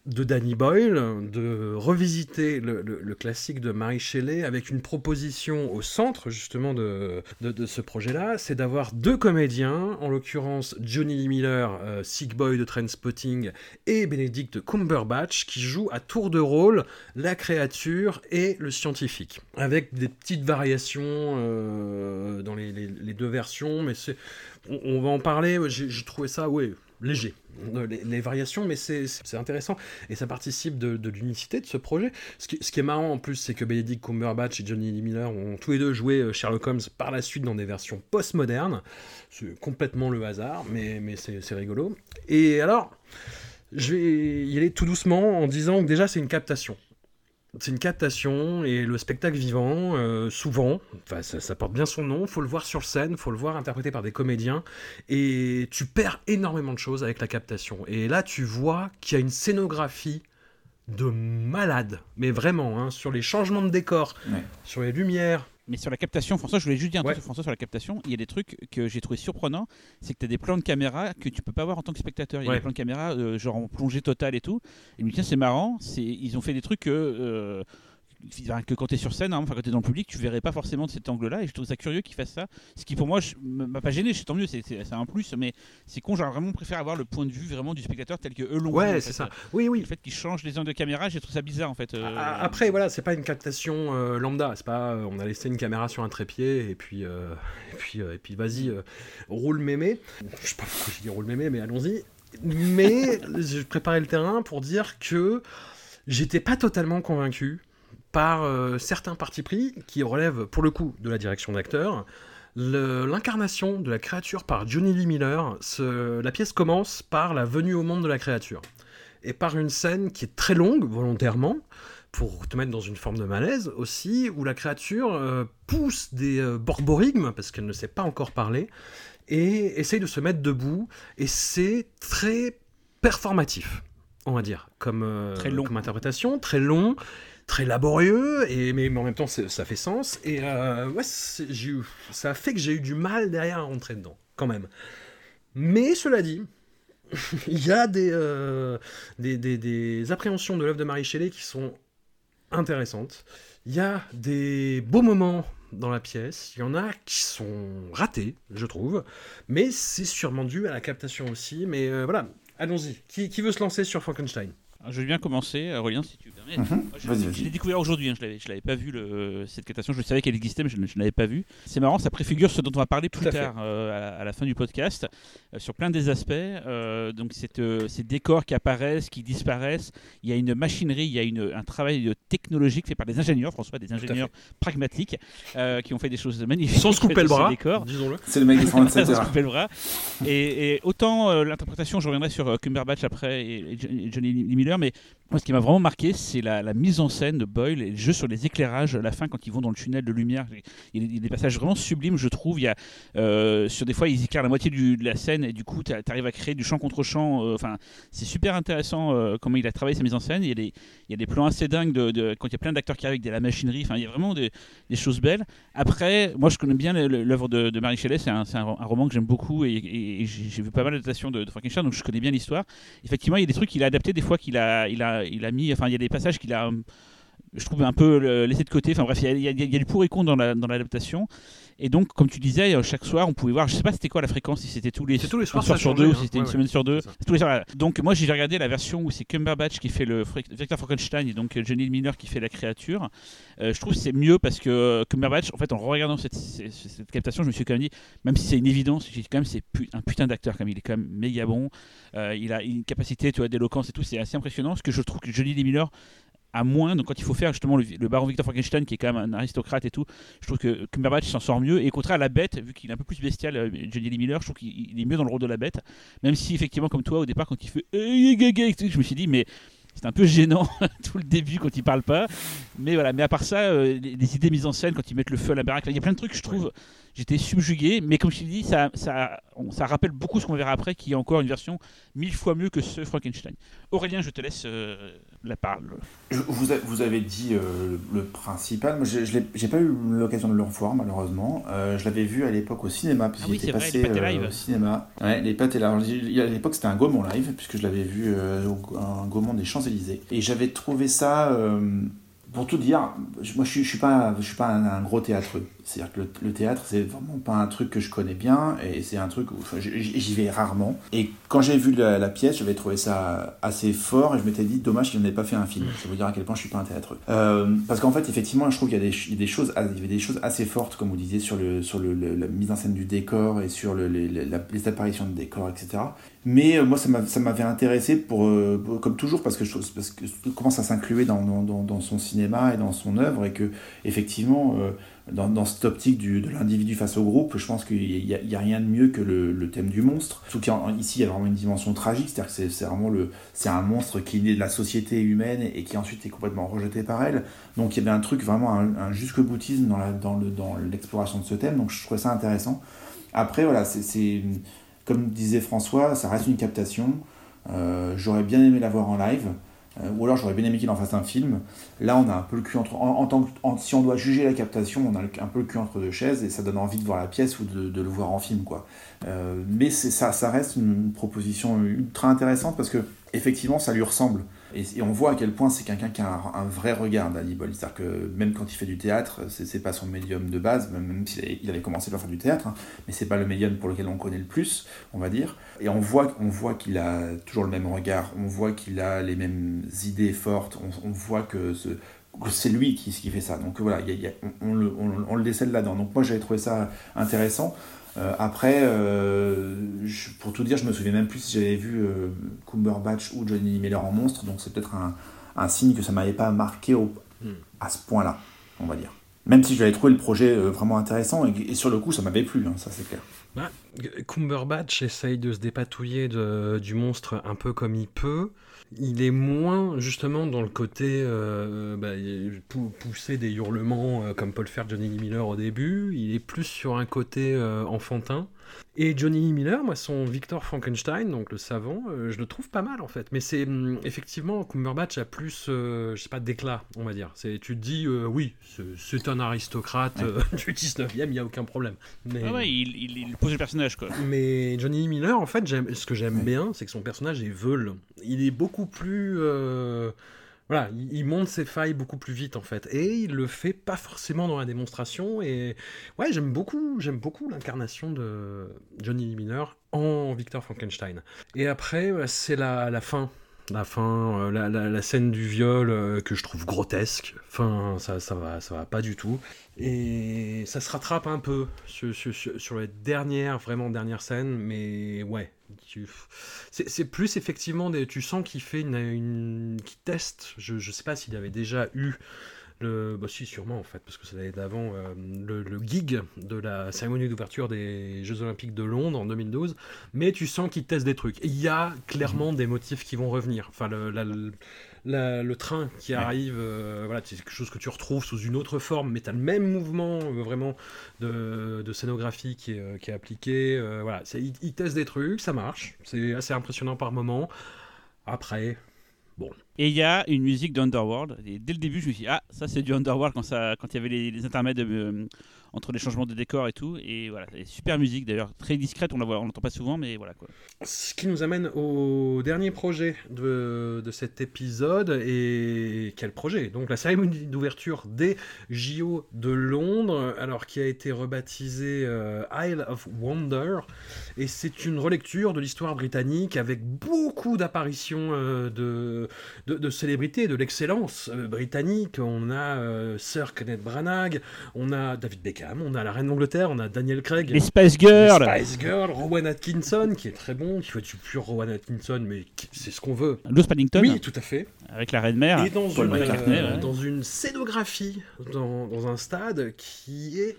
de Danny Boyle de revisiter le, classique de Mary Shelley avec une proposition au centre justement de, de, ce projet-là, c'est d'avoir deux comédiens, en l'occurrence Johnny Lee Miller, euh, Sick Boy de Trainspotting, et Benedict Cumberbatch, qui jouent à tour de rôle la créature et le scientifique, avec des petites variations euh, dans les, deux versions, mais c'est on, va en parler, j'ai trouvé ça, ouais, léger. Euh, les, variations, mais c'est intéressant et ça participe de, l'unicité de ce projet. Ce qui, ce qui, est marrant en plus, c'est que Benedict Cumberbatch et Johnny Lee Miller ont tous les deux joué euh, Sherlock Holmes par la suite dans des versions postmodernes. C'est complètement le hasard, mais, mais c'est rigolo. Et alors, je vais y aller tout doucement en disant que déjà c'est une captation c'est une captation et le spectacle vivant, euh, souvent, enfin, ça, porte bien son nom, faut le voir sur scène, faut le voir interprété par des comédiens et tu perds énormément de choses avec la captation. Et là, tu vois qu'il y a une scénographie de malade, mais vraiment, hein, sur les changements de décor, sur les lumières, mais sur la captation, François, je voulais juste dire un truc François sur la captation. Il y a des trucs que j'ai trouvé surprenants. C'est que tu as des plans de caméra que tu peux pas voir en tant que spectateur. Il y a des plans de caméra, euh, genre en plongée totale et tout. Et il me dit, tiens, c'est marrant. Ils ont fait des trucs que. Euh, que quand tu es sur scène, hein, enfin quand tu es dans le public, tu verrais pas forcément de cet angle-là. Et je trouve ça curieux qu'ils fassent ça. Ce qui pour moi m'a pas gêné, tant mieux, c'est un plus, mais c'est con, j'aurais vraiment préféré avoir le point de vue vraiment du spectateur tel que eux l'ont Ouais, c'est ça. Oui, oui. Le fait qu'ils changent les angles de caméra, j'ai trouvé ça bizarre en fait. Euh. Après, voilà, c'est pas une captation euh, lambda, c'est pas on a laissé une caméra sur un trépied et puis, <laughs> et puis, et puis vas-y, roule mémé. Je sais pas pourquoi je dis roule mémé, mais allons-y. Mais <laughs> je préparais le terrain pour dire que j'étais pas totalement convaincu par euh, certains partis pris qui relèvent pour le coup de la direction d'acteur. L'incarnation de la créature par Johnny Lee Miller, la pièce commence par la venue au monde de la créature et par une scène qui est très longue volontairement pour te mettre dans une forme de malaise aussi, où la créature euh, pousse des euh, borborigmes, parce qu'elle ne sait pas encore parler, et essaye de se mettre debout, et c'est très performatif, on va dire, comme, euh, très long. comme interprétation, très long, très laborieux, et, mais, en même temps ça fait sens, et ouais, eu, ça a fait que j'ai eu du mal derrière à rentrer dedans, quand même. Mais cela dit, <laughs> il y a des, des, des, appréhensions de l'œuvre de Marie Shelley qui sont intéressante. Il y a des beaux moments dans la pièce, il y en a qui sont ratés, je trouve, mais c'est sûrement dû à la captation aussi. Mais euh, voilà, allons-y. Qui veut se lancer sur Frankenstein? Je vais bien commencer, Aurélien, si tu permets. Mhm. je, l'ai découvert aujourd'hui, hein, je ne l'avais pas vu le, cette captation, je savais qu'elle existait, mais je ne l'avais pas vue. C'est marrant, ça préfigure ce dont on va parler plus tard euh, à, la fin du podcast, euh, sur plein des aspects. Euh, donc, ces décors qui apparaissent, qui disparaissent, il y a une machinerie, il y a une, un travail technologique fait par des ingénieurs, François, des ingénieurs pragmatiques, qui ont fait des choses magnifiques. Sans se couper le bras, disons-le. C'est le mec qui <laughs> Sans se couper le bras. Et, et autant l'interprétation, je reviendrai sur Cumberbatch après et, et Johnny Mais ce qui m'a vraiment marqué, c'est la, mise en scène de Boyle et le jeu sur les éclairages à la fin quand ils vont dans le tunnel de lumière. Il y a des passages vraiment sublimes, je trouve. Il y a, euh, sur des fois, ils éclairent la moitié de la scène et du coup, tu arrives à créer du champ contre champ. Euh, enfin, c'est super intéressant euh, comment il a travaillé sa mise en scène. Il y a des, plans assez dingues de, quand il y a plein d'acteurs qui arrivent avec de la machinerie. Enfin, il y a vraiment des, choses belles. Après, moi, je connais bien l'œuvre de, Marie Shelley. C'est un, roman que j'aime beaucoup et, j'ai vu pas mal d'adaptations de, de Frankenstein, donc je connais bien l'histoire. Effectivement, il y a des trucs qu'il a adaptés des fois qu'il il a, il a mis, enfin, il y a des passages qu'il a, je trouve un peu laissé de côté. Enfin bref, il y a, du pour et contre dans l'adaptation. Et donc, comme tu disais, euh, chaque soir, on pouvait voir, je sais pas c'était quoi la fréquence, si c'était tous les, tous les soirs, sur deux, ou si c'était une semaine sur deux. Tous les soirs. Donc, moi, j'ai regardé la version où c'est Cumberbatch qui fait le Victor Frankenstein et donc euh, Johnny Miller qui fait la créature. Euh, je trouve que c'est mieux parce que Cumberbatch, en fait, en regardant cette, cette, captation, je me suis quand même dit, même si c'est une évidence, j'ai quand même c'est un putain d'acteur, comme il est quand même méga bon. il a une capacité, tu vois, d'éloquence et tout, c'est assez impressionnant. Ce que je trouve que Johnny Miller à moins. Donc quand il faut faire justement le, baron Victor Frankenstein, qui est quand même un aristocrate et tout, je trouve que Cumberbatch s'en sort mieux. Et au contraire, la bête, vu qu'il est un peu plus bestial, euh, Johnny Lee Miller, je trouve qu'il est mieux dans le rôle de la bête. Même si effectivement, comme toi, au départ, quand il fait, je me suis dit, mais c'est un peu gênant <laughs> tout le début quand il parle pas. Mais voilà, mais à part ça, euh, les, idées mises en scène quand ils mettent le feu à la baraque, il y a plein de trucs, je trouve. J'étais subjugué, mais comme je t'ai dit, ça, ça, ça rappelle beaucoup ce qu'on verra après, qui est encore une version mille fois mieux que ce Frankenstein. Aurélien, je te laisse euh, la parole. vous, vous, avez dit euh, le principal. Moi, je n'ai pas eu l'occasion de le revoir, malheureusement. je l'avais vu à l'époque au cinéma. Ah oui, c'est vrai, passé, live. au cinéma. Ouais, les pâtés À l'époque, c'était un Gaumont live, puisque je l'avais vu un Gaumont des Champs-Élysées. Et j'avais trouvé ça pour tout dire, moi je suis, je suis pas, je suis pas un, gros théâtreux. C'est-à-dire que le, théâtre, c'est vraiment pas un truc que je connais bien et c'est un truc où j'y vais rarement. Et quand j'ai vu la, pièce, j'avais trouvé ça assez fort et je m'étais dit, dommage qu'il n'ait pas fait un film. Ça veut dire à quel point je suis pas un théâtreux. Euh, parce qu'en fait, effectivement, je trouve qu'il y, y avait des choses assez fortes, comme vous disiez, sur, le, sur le, la mise en scène du décor et sur les, apparitions de décor, etc. Mais euh, moi, ça m'avait intéressé pour, euh, comme toujours, parce que je parce que commence à s'incluer dans, dans, dans, son cinéma et dans son œuvre, et que effectivement, dans, dans, cette optique du, de l'individu face au groupe, je pense qu'il n'y a, a, rien de mieux que le, thème du monstre. Surtout qu'ici, il y a vraiment une dimension tragique, c'est-à-dire que c'est vraiment le, c'est un monstre qui est de la société humaine et, qui ensuite est complètement rejeté par elle. Donc il y avait un truc vraiment un, un jusque boutisme dans, la, dans, le, dans l'exploration de ce thème. Donc je trouvais ça intéressant. Après, voilà, c'est comme disait François, ça reste une captation. Euh, j'aurais bien aimé la voir en live, ou alors j'aurais bien aimé qu'il en fasse un film. Là, on a un peu le cul entre. En, tant que, si on doit juger la captation, on a un peu le cul entre deux chaises et ça donne envie de voir la pièce ou de, le voir en film, quoi. Euh, mais ça, ça reste une proposition ultra intéressante parce que effectivement, ça lui ressemble. Et, on voit à quel point c'est quelqu'un qui a un, vrai regard, Danny Boyle. C'est-à-dire que même quand il fait du théâtre, c'est pas son médium de base, même, s'il avait commencé par faire du théâtre, hein, mais c'est pas le médium pour lequel on connaît le plus, on va dire. Et on voit, on voit qu'il a toujours le même regard, on voit qu'il a les mêmes idées fortes, on, voit que c'est lui qui, qui, fait ça. Donc voilà, on, on, le décèle là-dedans. Donc moi j'avais trouvé ça intéressant. Euh, après, euh, pour tout dire, je me souviens même plus si j'avais vu euh, Cumberbatch ou Johnny Miller en monstre, donc c'est peut-être un, un, signe que ça m'avait pas marqué au, hmm. à ce point-là, on va dire. Même si j'avais trouvé le projet vraiment intéressant, et, sur le coup, ça m'avait plu, hein, ça c'est clair. Bah, Cumberbatch essaye de se dépatouiller du monstre un peu comme il peut il est moins justement dans le côté euh, bah, pousser des hurlements euh, comme peut le faire Johnny Miller au début. Il est plus sur un côté euh, enfantin. Et Johnny Miller, moi, son Victor Frankenstein, donc le savant, euh, je le trouve pas mal en fait. Mais c'est hum, effectivement, Cumberbatch a plus, euh, je sais pas, d'éclat, on va dire. C'est, tu te dis, euh, oui, c'est un aristocrate <laughs> du 19e, il n'y a aucun problème. Mais... Ah ouais, il, il, pose le personnage quoi. Mais Johnny Miller, en fait, ce que j'aime bien, c'est que son personnage est veule. Il est beaucoup plus voilà, il, monte ses failles beaucoup plus vite en fait, et il le fait pas forcément dans la démonstration. Et ouais, j'aime beaucoup, j'aime beaucoup l'incarnation de Johnny Miner en Victor Frankenstein. Et après, c'est la, la fin la fin, euh, la, scène du viol euh, que je trouve grotesque. Enfin, ça, ça va, ça va pas du tout. Et ça se rattrape un peu sur, sur, sur les dernières, vraiment dernières scènes, mais ouais, c'est plus effectivement, des, tu sens qu'il fait une, qui teste. Je, je sais pas s'il avait déjà eu le, bah si, sûrement en fait, parce que ça allait d'avant euh, le, gig de la cérémonie d'ouverture des Jeux Olympiques de Londres en 2012, mais tu sens qu'il teste des trucs. Il y a clairement des motifs qui vont revenir. Enfin, le, le train qui arrive, euh, voilà, c'est quelque chose que tu retrouves sous une autre forme, mais tu as le même mouvement euh, vraiment de, de, scénographie qui est, qui est appliqué. voilà, il, il teste des trucs, ça marche, c'est assez impressionnant par moment. Après, et il y a une musique d'Underworld. Et dès le début, je me suis dit, ah, ça c'est du Underworld quand, ça, quand il y avait les, intermèdes euh, entre les changements de décor et tout. Et voilà, super musique d'ailleurs, très discrète, on la voit, on l'entend pas souvent, mais voilà quoi. Ce qui nous amène au dernier projet de, de cet épisode. Et quel projet? Donc la cérémonie d'ouverture des JO de Londres, alors qui a été rebaptisée euh, Isle of Wonder. Et c'est une relecture de l'histoire britannique avec beaucoup d'apparitions euh, de, de, célébrités, de l'excellence euh, britannique. On a Sir Kenneth Branagh, on a David Beckham on a la Reine d'Angleterre, on a Daniel Craig. Les Spice Girls. Les Spice Girls, Rowan Atkinson, qui est très bon, qui fait du pur Rowan Atkinson, mais c'est ce qu'on veut. Louis Paddington. Oui, tout à fait. Avec la Reine Mère. Et dans, une, euh, dans une scénographie, dans, dans un stade qui est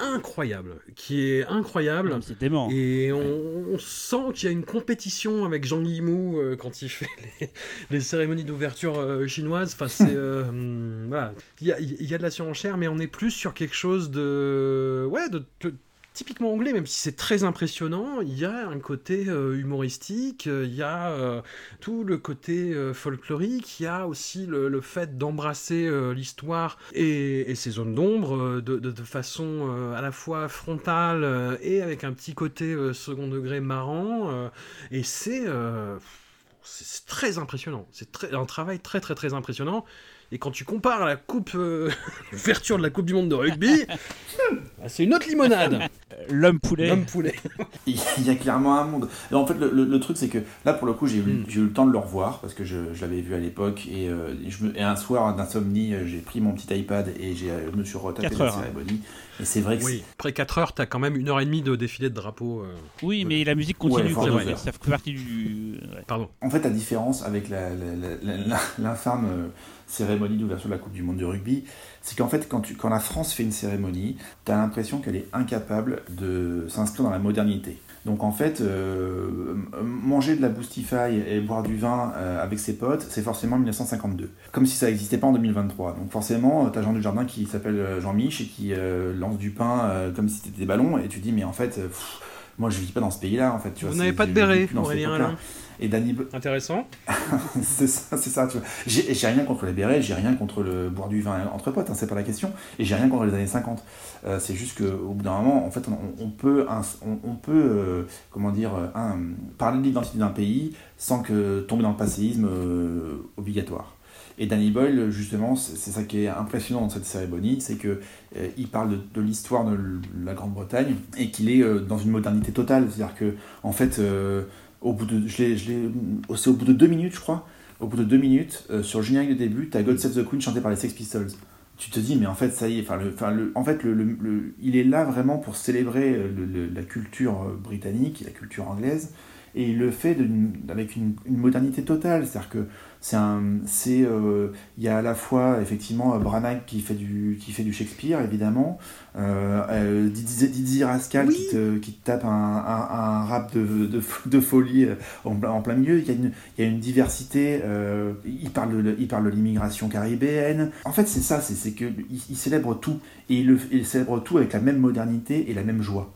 incroyable, qui est incroyable. C'est dément. Et on, sent qu'il y a une compétition avec Jean Guillemot euh, quand il fait <laughs> les, cérémonies d'ouverture euh, chinoises. Enfin, c'est euh, <laughs> voilà, il y a, y a, de la surenchère, mais on est plus sur quelque chose de ouais de typiquement anglais, même si c'est très impressionnant, il y a un côté euh, humoristique, euh, il y a euh, tout le côté folklorique, il y a aussi le, fait d'embrasser l'histoire et, ses zones d'ombre de, façon à la fois frontale et avec un petit côté second degré marrant. et c'est très impressionnant. C'est un travail très très très impressionnant. Et quand tu compares à la coupe euh, <laughs> l'ouverture de la Coupe du Monde de rugby, bah, c'est une autre limonade. L'homme poulet. L'homme poulet. <laughs> Il y a clairement un monde. en fait, le, truc, c'est que là, pour le coup, j'ai eu, hmm. eu, le temps de le revoir parce que je, l'avais vu à l'époque. Et, euh, et, un soir d'insomnie, euh, j'ai pris mon petit iPad et je me suis retapé la hein. cérémonie. Et c'est vrai que. Oui, après 4 heures, t'as quand même une heure et demie de défilé de drapeau. oui, mais la musique continue. ça fait partie du. Pardon. En fait, la différence avec l'infâme cérémonie d'ouverture de la Coupe du Monde de rugby, c'est qu'en fait, quand, tu, quand la France fait une cérémonie, tu as l'impression qu'elle est incapable de s'inscrire dans la modernité. Donc en fait, euh, manger de la Boostify et boire du vin euh, avec ses potes, c'est forcément 1952. Comme si ça n'existait pas en 2023. Donc forcément, euh, tu as Jean Dujardin qui s'appelle Jean-Mich et qui lance du pain comme si c'était des ballons, et tu dis, mais en fait, moi je vis pas dans ce pays-là, en fait. Tu Vous n'avez pas de béret, Aurélien Alain Et Danny Intéressant. <laughs> c'est ça, c'est ça. Tu vois. J'ai, j'ai rien contre les bérets, j'ai rien contre le boire du vin entre potes, hein, c'est pas la question. Et j'ai rien contre les années 50. Euh, c'est juste qu'au bout d'un moment, en fait, on, on peut, on, on peut euh, comment dire, un, parler de l'identité d'un pays sans que tomber dans le passéisme euh, obligatoire. Et Danny Boyle, justement, c'est ça qui est impressionnant dans cette cérémonie, c'est que euh, il parle de, de l'histoire de la Grande-Bretagne et qu'il est euh, dans une modernité totale. C'est-à-dire que, en fait, euh, au bout de, je c'est au bout de deux minutes, je crois. Au bout de deux minutes, euh, sur le générique de début, t'as God Save the Queen chanté par les Sex Pistols. Tu te dis, mais en fait, ça y est. Enfin, le, le, en fait, le, le- il est là vraiment pour célébrer euh, la culture euh, britannique la culture anglaise. Et il le fait avec une, une modernité totale. C'est-à-dire que c'est un, c'est, euh, il y a à la fois effectivement Branagh qui fait du, qui fait du Shakespeare évidemment, euh, euh, Didier, Didier Rascal Oui. qui, te, qui te tape un, un, un rap de, de, de folie euh, en, plein- en plein milieu. Il y a une, il y a une diversité. euh, il parle de, il parle de l'immigration caribéenne. En fait, c'est ça, c'est, c'est que il, il célèbre tout et il, le, il célèbre tout avec la même modernité et la même joie.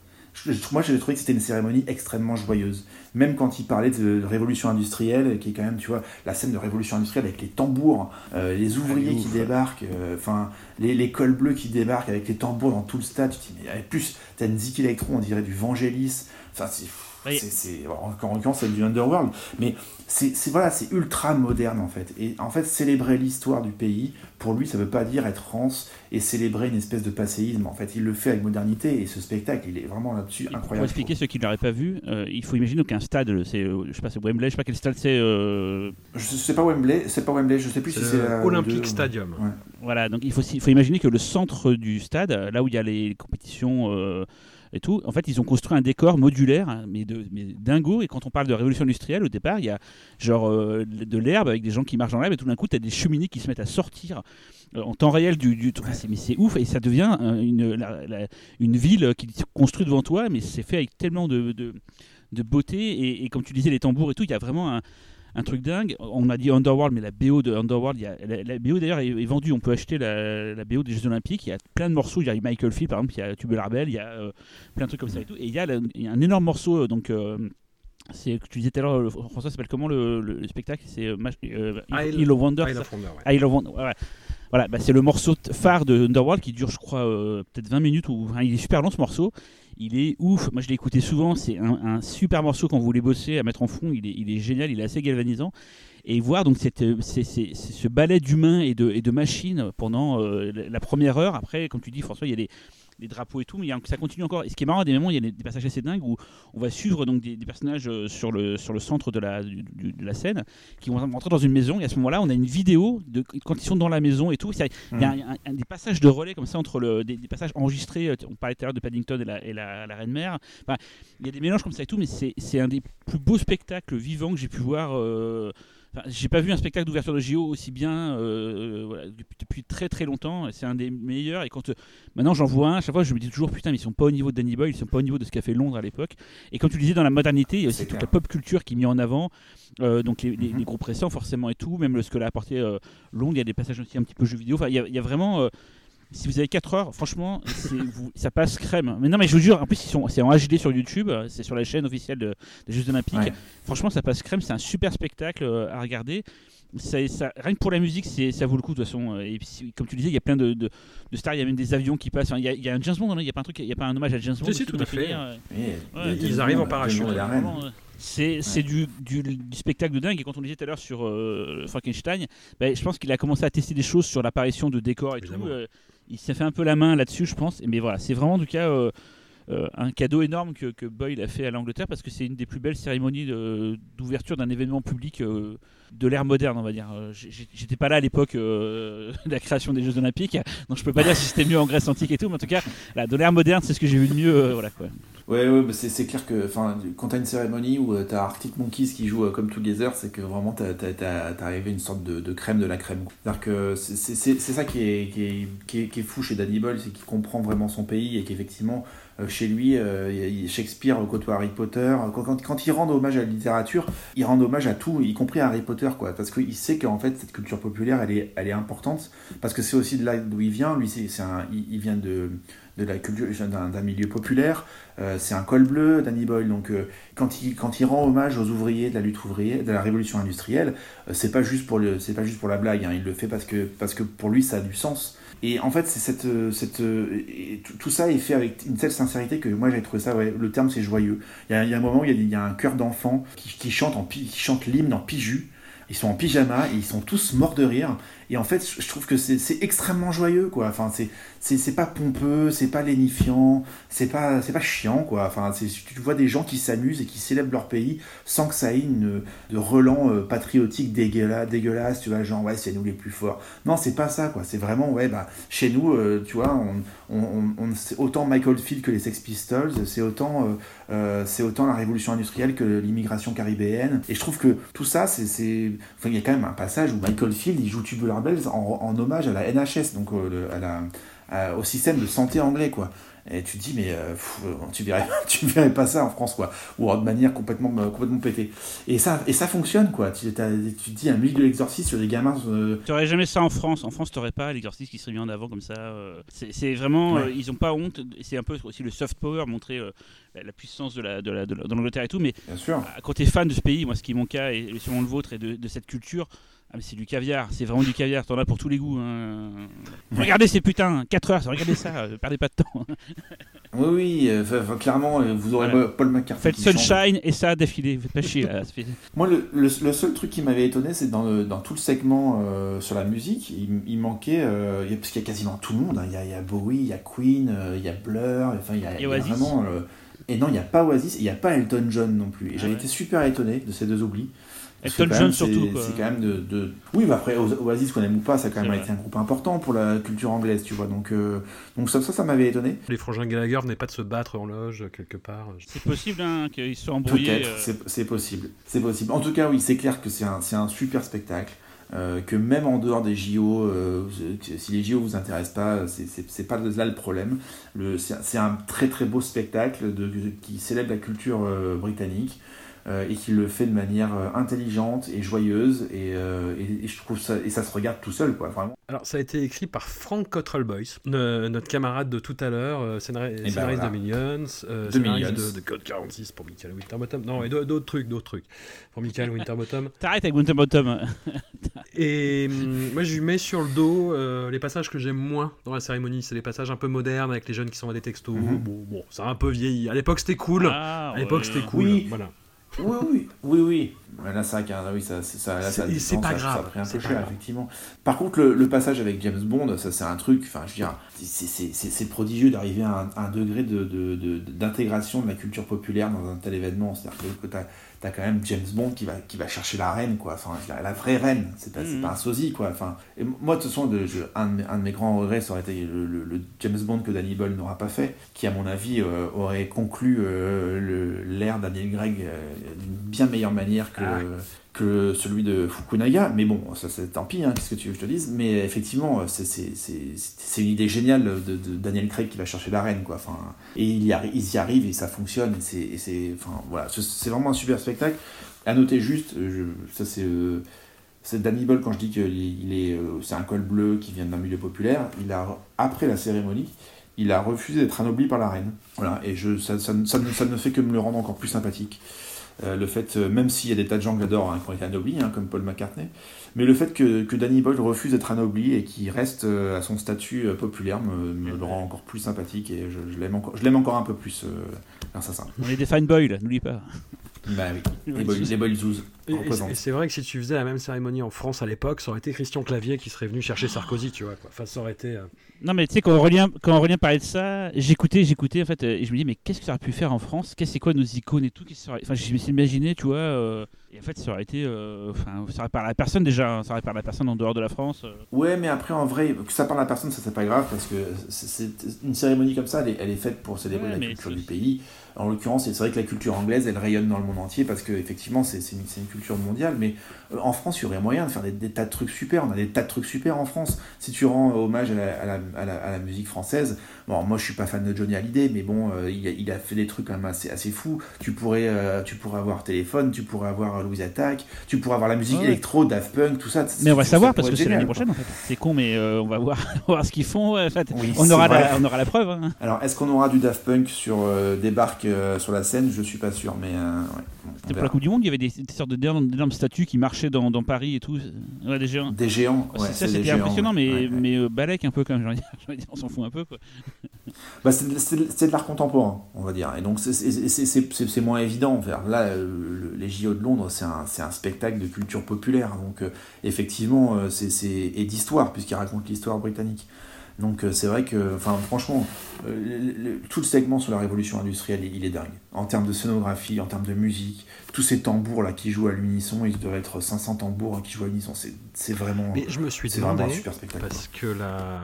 Moi, j'ai trouvé que c'était une cérémonie extrêmement joyeuse. Même quand il parlait de révolution industrielle, qui est quand même, tu vois, la scène de révolution industrielle avec les tambours, euh, les ouvriers Ah, qui ouf. débarquent, euh, enfin, les, les cols bleus qui débarquent avec les tambours dans tout le stade. Tu te dis, mais avec plus, t'as une Zik Electro, on dirait du Vangelis. Enfin, c'est. Oui. c'est- en en l'occurrence, c'est du Underworld. Mais c'est voilà, c'est ultra moderne en fait. Et en fait, célébrer l'histoire du pays, pour lui, ça veut pas dire être France et célébrer une espèce de passéisme. En fait, il le fait avec modernité et ce spectacle, il est vraiment là-dessus Pour incroyable. expliquer ceux qui ne l'auraient pas vu, euh, il faut imaginer qu'un stade, c'est, euh, je sais pas, c'est Wembley, je sais pas quel stade c'est. euh, Je sais pas Wembley, c'est pas Wembley, je sais plus si c'est Olympic Stadium. Ouais. Voilà, donc il faut, il faut imaginer que le centre du stade, là où il y a les compétitions euh, et tout, en fait, ils ont construit un décor modulaire, hein, mais, dingo. Et quand on parle de révolution industrielle, au départ, il y a genre euh, de l'herbe avec des gens qui marchent dans l'herbe, et tout d'un coup, tu as des cheminées qui se mettent à sortir euh, en temps réel du. du mais c'est ouf, et ça devient euh, une, une ville qui se construit devant toi, mais c'est fait avec tellement de, de, de beauté. Et, et comme tu disais, les tambours et tout, il y a vraiment un un truc dingue. On a dit Underworld, mais la BO de Underworld, il y a, la, la BO d'ailleurs est, est vendue. On peut acheter la, la BO des Jeux Olympiques. Il y a plein de morceaux. Il y a Michael Field, par exemple, il y a Tubular Bell, il y a euh, plein de trucs comme ça et tout. Et il y a, y un énorme morceau. euh, Donc, euh, c'est que tu disais tout à l'heure, François, s'appelle comment le, le- le spectacle? C'est euh, euh, Isle- of Wonder. Isle of Wonder, ouais. Isle of Wonder, ouais, ouais. Voilà, bah, c'est le morceau phare de Underworld qui dure, je crois, euh, peut-être 20 minutes. Ou, il est super long ce morceau. Il est ouf. Moi, je l'ai écouté souvent. C'est un, super morceau quand vous voulez bosser à mettre en fond. Il est, il est génial. Il est assez galvanisant. Et voir donc euh, ce ballet d'humains et de, machines pendant euh, la première heure. Après, comme tu dis, François, il y a les, les drapeaux et tout, mais ça continue encore. Et ce qui est marrant, à des moments, il y a des, des passages assez dingues où on va suivre donc des, des personnages euh, sur le, sur le centre de la, du- du- de la scène qui vont rentrer dans une maison. Et à ce moment-là, on a une vidéo de quand ils sont dans la maison et tout. Il y a un, un- un- des passages de relais comme ça entre le, des, des passages enregistrés. euh, On parlait tout à l'heure de Paddington et la, et la, la Reine Mère. Enfin, il y a des mélanges comme ça et tout, mais c'est c'est un des plus beaux spectacles vivants que j'ai pu voir. euh, Enfin, j'ai pas vu un spectacle d'ouverture de JO aussi bien euh, voilà, depuis, depuis très très longtemps. C'est un des meilleurs. Et quand euh, maintenant j'en vois un, à chaque fois je me dis toujours putain, mais ils sont pas au niveau de Danny Boyle, ils sont pas au niveau de ce qu'a fait Londres à l'époque. Et comme tu le disais, dans la modernité, il y a aussi C'est toute clair. la pop culture qui est mise en avant. Euh, donc les, les- les groupes récents forcément et tout, même ce que l'a apporté euh, Londres, il y a des passages aussi un petit peu jeux vidéo. Enfin, il y a, il y a vraiment. Euh, si vous avez 4 heures, franchement, vous- ça passe crème. Mais non, mais je vous jure, en plus, ils sont, c'est en HD sur YouTube, euh, c'est sur la chaîne officielle de- des Jeux Olympiques. Ouais. Franchement, ça passe crème, c'est un super spectacle euh, à regarder. Ça, ça- rien que pour la musique, ça vaut le coup de toute façon. Et puis, comme tu disais, il y a plein de, de- de stars, il y a même des avions qui passent. Enfin, Il y a, il y a un James Bond, non il y a pas un truc, il y a pas un hommage à James Bond. Si, tout à fait. euh, Ouais, ils arrivent en parachute. Euh, C'est c'est du, du, du spectacle de dingue. Et quand on disait tout à l'heure sur euh, Frankenstein, ben, je pense qu'il a commencé à tester des choses sur l'apparition de décors et Évidemment. tout. euh, il s'est fait un peu la main là-dessus, je pense. Mais voilà, c'est vraiment en tout cas euh, un cadeau énorme que, que Boyle a fait à l'Angleterre parce que c'est une des plus belles cérémonies d'ouverture d'un événement public euh, de l'ère moderne, on va dire. Euh, J'étais pas là à l'époque de <laughs> la création des Jeux Olympiques, donc je peux pas dire si c'était mieux en Grèce antique et tout, mais en tout cas, de l'ère moderne, c'est ce que j'ai vu de mieux. voilà quoi. Ouais, ouais, bah c'est clair que quand t'as une cérémonie où t'as Arctic Monkeys qui joue comme Together, c'est que vraiment t'as arrivé une sorte de, crème de la crème. C'est-à-dire c'est- ça qui est, qui, est, qui, est, qui est fou chez Danny Boyle, c'est qu'il comprend vraiment son pays et qu'effectivement, chez lui, euh, Shakespeare côtoie Harry Potter. Quand, il rend hommage à la littérature, il rend hommage à tout, y compris à Harry Potter, quoi. Parce qu'il sait qu'en fait, cette culture populaire, elle est, elle est importante. Parce que c'est aussi de là d'où il vient. Lui, c'est il, vient de de la culture d'un milieu populaire. c'est un col bleu, Danny Boyle. Donc, quand, il, quand il rend hommage aux ouvriers de la lutte ouvrière, de la révolution industrielle, c'est pas juste pour le, c'est pas juste pour la blague. Hein. il le fait parce que, parce que pour lui, ça a du sens. Et en fait, c'est cette, cette, tout ça est fait avec une telle sincérité que moi j'ai trouvé ça, ouais, le terme c'est joyeux. Il y, a, un moment où il y a, il y a un chœur d'enfants qui, qui, chante en, qui chante l'hymne en piju. Ils sont en pyjama et ils sont tous morts de rire. Et en fait, je trouve que c'est extrêmement joyeux, quoi. Enfin, c'est pas pompeux, c'est pas lénifiant, c'est pas, pas chiant, quoi. Enfin, tu vois des gens qui s'amusent et qui célèbrent leur pays sans que ça ait une de euh, patriotique dégueulasse, dégueulasse, tu vois, genre, ouais, c'est nous les plus forts. Non, c'est pas ça, quoi. C'est vraiment, ouais, bah, chez nous, euh, tu vois, on, on, c'est autant Michael Field que les Sex Pistols, c'est autant, euh, c'est autant la révolution industrielle que l'immigration caribéenne. Et je trouve que tout ça, c'est. Enfin, il y a quand même un passage où Michael Field, il joue Tubular en, hommage à la NHS, donc euh, au système de santé anglais, quoi. Et tu te dis, mais euh, tu, verrais, <laughs> tu verrais pas ça en France, quoi. Ou de manière complètement, euh, complètement pétée. Et ça, et ça fonctionne, quoi. Tu, tu te dis, un milieu de l'exorcisme sur des gamins. Tu n'aurais jamais ça en France. En France, tu n'aurais pas l'exorcisme qui serait mis en avant comme ça. C'est vraiment. ils ont pas honte. C'est un peu aussi le soft power, montrer la puissance de la, de la, de l'Angleterre et tout. Mais Bien sûr. quand tu es fan de ce pays, moi, ce qui est mon cas, et selon le vôtre, et de, de cette culture, ah mais c'est du caviar, c'est vraiment du caviar, t'en as pour tous les goûts. Hein. Regardez ces putains, 4 heures, regardez ça, euh, perdez pas de temps. <laughs> oui, oui, euh, clairement, euh, vous aurez Paul McCartney. Faites Sunshine et ça défilé, faites pas chier. <laughs> Moi, le, le, seul truc qui m'avait étonné, c'est dans, dans tout le segment sur la musique, il, manquait, parce qu'il y a quasiment tout le monde, hein. il, y a, il, y a, Bowie, il y a Queen, il y a Blur, enfin il y a, il y a vraiment... et non, il n'y a pas Oasis, il n'y a pas Elton John non plus. Et j'avais ah été super étonné de ces deux oublis. Elton John surtout. C'est quand même de, Oui, bah après, Oasis, qu'on aime ou pas, ça a quand même été un groupe important pour la culture anglaise, tu vois. Donc, euh, donc ça, ça, ça m'avait étonné. Les frangins Gallagher n'est pas de se battre en loge, quelque part. C'est possible hein, qu'ils soient embrouillés. Peut-être, euh. c'est possible. C'est possible. En tout cas, oui, c'est clair que c'est un, un super spectacle. Euh, que même en dehors des JO, si les JO vous intéressent pas, c'est pas là le problème. C'est un très très beau spectacle de, qui célèbre la culture britannique. Euh, et qui le fait de manière euh, intelligente et joyeuse euh, et, et, je trouve ça et ça se regarde tout seul quoi vraiment. Alors ça a été écrit par Frank Cottrell Boyce, notre camarade de tout à l'heure, scénariste, ben scénariste de Millions, scénariste de, Code 46 pour Michael Winterbottom, non et d'autres trucs, d'autres trucs pour Michael Winterbottom. <laughs> T'arrêtes avec Winterbottom. <laughs> et hum, moi je lui mets sur le dos les passages que j'aime moins dans la cérémonie, c'est les passages un peu modernes avec les jeunes qui sont à des textos. Mhm. Bon, bon, ça a un peu vieilli. À l'époque c'était cool. Ah, à l'époque c'était cool. Oui. Voilà. Oui, oui, oui, oui. Là, ça, oui, ça, ça, c'est pas grave. Ça, un peu cher, effectivement. Par contre, le, passage avec James Bond, ça, c'est un truc. Enfin, je veux dire, c'est prodigieux d'arriver à, un, degré d'intégration de, de, de, la culture populaire dans un tel événement. C'est-à-dire que, tu as t'as quand même James Bond qui va, qui va chercher la reine, quoi. Enfin, la vraie reine, c'est pas, mm. pas un sosie, quoi. Enfin, et moi, de toute façon, de, un, de mes, un, de mes, grands regrets, ça aurait été le, James Bond que Danny Boyle n'aura pas fait, qui, à mon avis, euh, aurait conclu euh, l'ère Daniel Gregg euh, d'une bien meilleure manière que, ah que celui de Fukunaga. Mais bon, ça c'est tant pis, hein, qu'est-ce que tu veux que je te dise? Mais effectivement, c'est une idée géniale de, Daniel Craig qui va chercher la reine, quoi. Enfin, et il y, ils y arrivent et ça fonctionne. Et c'est enfin, voilà, c'est vraiment un super spectacle. À noter juste, ça c'est. Euh, c'est Danny Boyle quand je dis que il est, euh, c'est un col bleu qui vient d'un milieu populaire. Il a après la cérémonie, il a refusé d'être anobli par la reine. Voilà, et je, ça, ça, ça, ne fait que me le rendre encore plus sympathique. Euh, le fait, euh, même s'il y a des tas de gens que j'adore qui ont été anoblis, comme Paul McCartney, mais le fait que, que Danny Boyle refuse d'être anobli et qu'il reste euh, à son statut populaire me, le rend encore plus sympathique et je, je l'aime encore, encore un peu plus grâce à ça. On est des fine Boyle, n'oublie pas. Bah oui, les Boyle, les Boyle Et, c'est vrai que si tu faisais la même cérémonie en France à l'époque, ça aurait été Christian Clavier qui serait venu chercher Sarkozy, tu vois. Quoi. Enfin, ça aurait été. Non, mais tu sais, quand Aurélien, quand Aurélien parlait de ça, j'écoutais, j'écoutais, en fait, euh, et je me dis, mais qu'est-ce que ça aurait pu faire en France? Qu'est-ce c'est quoi nos icônes et tout? Enfin, je me suis imaginé, tu vois, euh, et en fait, ça aurait été. Euh, enfin, ça aurait parlé à la personne déjà, hein, ça aurait parlé à la personne en dehors de la France. Ouais, mais après, en vrai, que ça parle à la personne, ça c'est pas grave, parce que c'est une cérémonie comme ça, elle est, elle est faite pour célébrer la culture du pays. En l'occurrence, c'est vrai que la culture anglaise, elle rayonne dans le monde entier, parce qu'effectivement, c'est une, une, culture mondiale, mais en France, il y aurait moyen de faire des, tas de trucs super. On a des tas de trucs super en France. Si tu rends hommage à la, à la, à la, à la musique française. Bon, moi je suis pas fan de Johnny Hallyday, mais bon, euh, il, a, il, a, fait des trucs quand même assez, assez fous. Tu pourrais, euh, tu pourrais avoir téléphone, tu pourrais avoir Louis Attack, tu pourras avoir la musique Ouais. électro, Daft Punk, tout ça. Mais on va savoir parce que c'est l'année prochaine en fait. C'est con, mais euh, on va voir, <laughs> on va voir ce qu'ils font. En fait, Oui, on, aura la, on aura la preuve. hein. Alors, est-ce qu'on aura du Daft Punk sur débarque sur la scène? Je suis pas sûr, mais euh, ouais, C'était pour la Coupe du Monde, il y avait des, des sortes d'énormes statues qui marchaient dans, dans Paris et tout. Ouais, des géants. Des géants, ouais, ça, c'était impressionnant, ouais. mais, mais euh, balèque un peu quand même. <laughs> dire. On s'en fout un peu. Quoi. Bah, c'est de- l'art contemporain, on va dire. Et donc, c'est- moins évident. Là, euh, le- les JO de Londres, c'est un, spectacle de culture populaire. Donc, euh, effectivement, c'est c'est- et d'histoire, puisqu'il raconte l'histoire britannique. Donc, euh, c'est vrai que, enfin, franchement, euh, le- le- tout le segment sur la révolution industrielle, il, il est dingue. En termes de scénographie, en termes de musique, tous ces tambours là qui jouent à l'unisson, il devrait être 500 tambours hein, qui jouent à l'unisson. C'est vraiment, Mais je me suis vraiment demandé, un super spectacle. parce que la,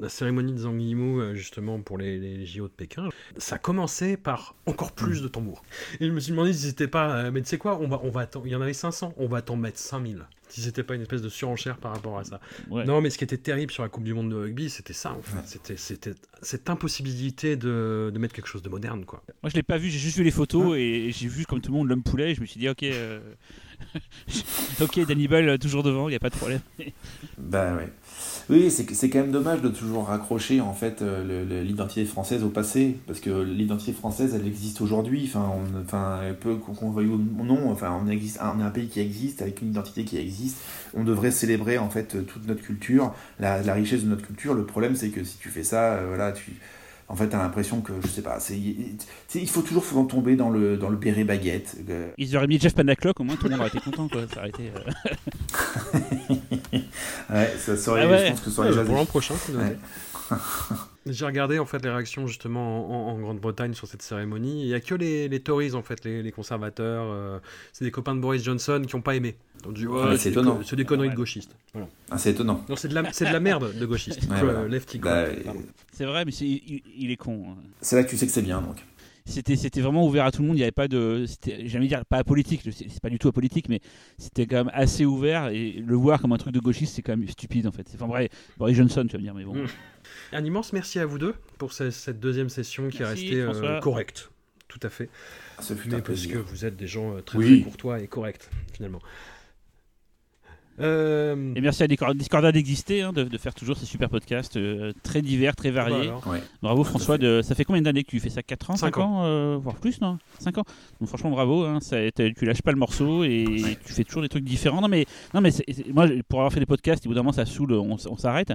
la cérémonie de Zhang Yimou, euh, justement, pour les, les JO de Pékin, ça commençait par encore plus de tambours. Et je me suis demandé si c'était pas... mais tu sais quoi, on va, on va il y en avait 500, on va t'en mettre 5000. Si c'était pas une espèce de surenchère par rapport à ça. Ouais. Non, mais ce qui était terrible sur la Coupe du Monde de rugby, c'était ça, en fait. Ouais. C'était, c'était cette impossibilité de, de mettre quelque chose de moderne, quoi. Moi, je l'ai pas vu, j'ai juste vu les photos et j'ai vu comme tout le monde l'homme poulet. Et je me suis dit, ok, euh, ok, Danny euh, toujours devant, il y a pas de problème. Bah ouais. Oui, c'est quand même dommage de toujours raccrocher en fait euh, l'identité française au passé, parce que l'identité française, elle existe aujourd'hui. Enfin, enfin, peut qu'on veuille ou non. Enfin, on existe, on est un pays qui existe avec une identité qui existe. On devrait célébrer en fait toute notre culture, la, la richesse de notre culture. Le problème, c'est que si tu fais ça, euh, voilà, tu en fait, t'as l'impression que, je sais pas, c'est, il faut toujours souvent tomber dans le, dans le béret baguette. euh, Ils auraient mis Jeff Panaclock, au moins tout le monde aurait été content. Quoi. Ça aurait été, euh, <laughs> Ouais, ça serait, Ah ouais. je pense que ça aurait Ouais, pour l'an prochain. <laughs> J'ai regardé en fait les réactions justement en, en Grande-Bretagne sur cette cérémonie. Il y a que les, les Tories en fait, les, les conservateurs. euh, c'est des copains de Boris Johnson qui n'ont pas aimé. Ils ont dit ouais, Ah, mais c'est étonnant. c'est des conneries Ouais. de gauchistes. Voilà. Ah, c'est étonnant. Non, c'est de la c'est de la merde de gauchistes. Ouais, voilà. Lefty Bah. C'est vrai, mais c'est- il, il est con. hein. c'est là que tu sais que c'est bien, donc. C'était, c'était vraiment ouvert à tout le monde. Il n'y avait pas de. C'était, j'allais dire pas apolitique. C'est, c'est pas du tout apolitique, mais c'était quand même assez ouvert. Et le voir comme un truc de gauchiste, c'est quand même stupide en fait. C'est, enfin, vrai, Boris Johnson, tu vas me dire, mais bon. Un immense merci à vous deux pour ce- cette deuxième session qui Merci, est restée euh, correcte. Tout à fait. Mais un parce que vous êtes des gens euh, très, Oui. très courtois et corrects finalement. Euh, Et merci à Discord- Discordia d'exister, hein, de, de faire toujours ces super podcasts euh, très divers, très bah variés. Ouais. Bravo François, de... ça fait combien d'années que tu fais ça? 4 ans Cinq 5 ans, euh, Voire plus, non? 5 ans. Donc franchement bravo, hein, ça, tu lâches pas le morceau et Ouais. tu fais toujours des trucs différents. Non mais, non, mais moi pour avoir fait des podcasts, au bout d'un moment ça saoule, on s'arrête.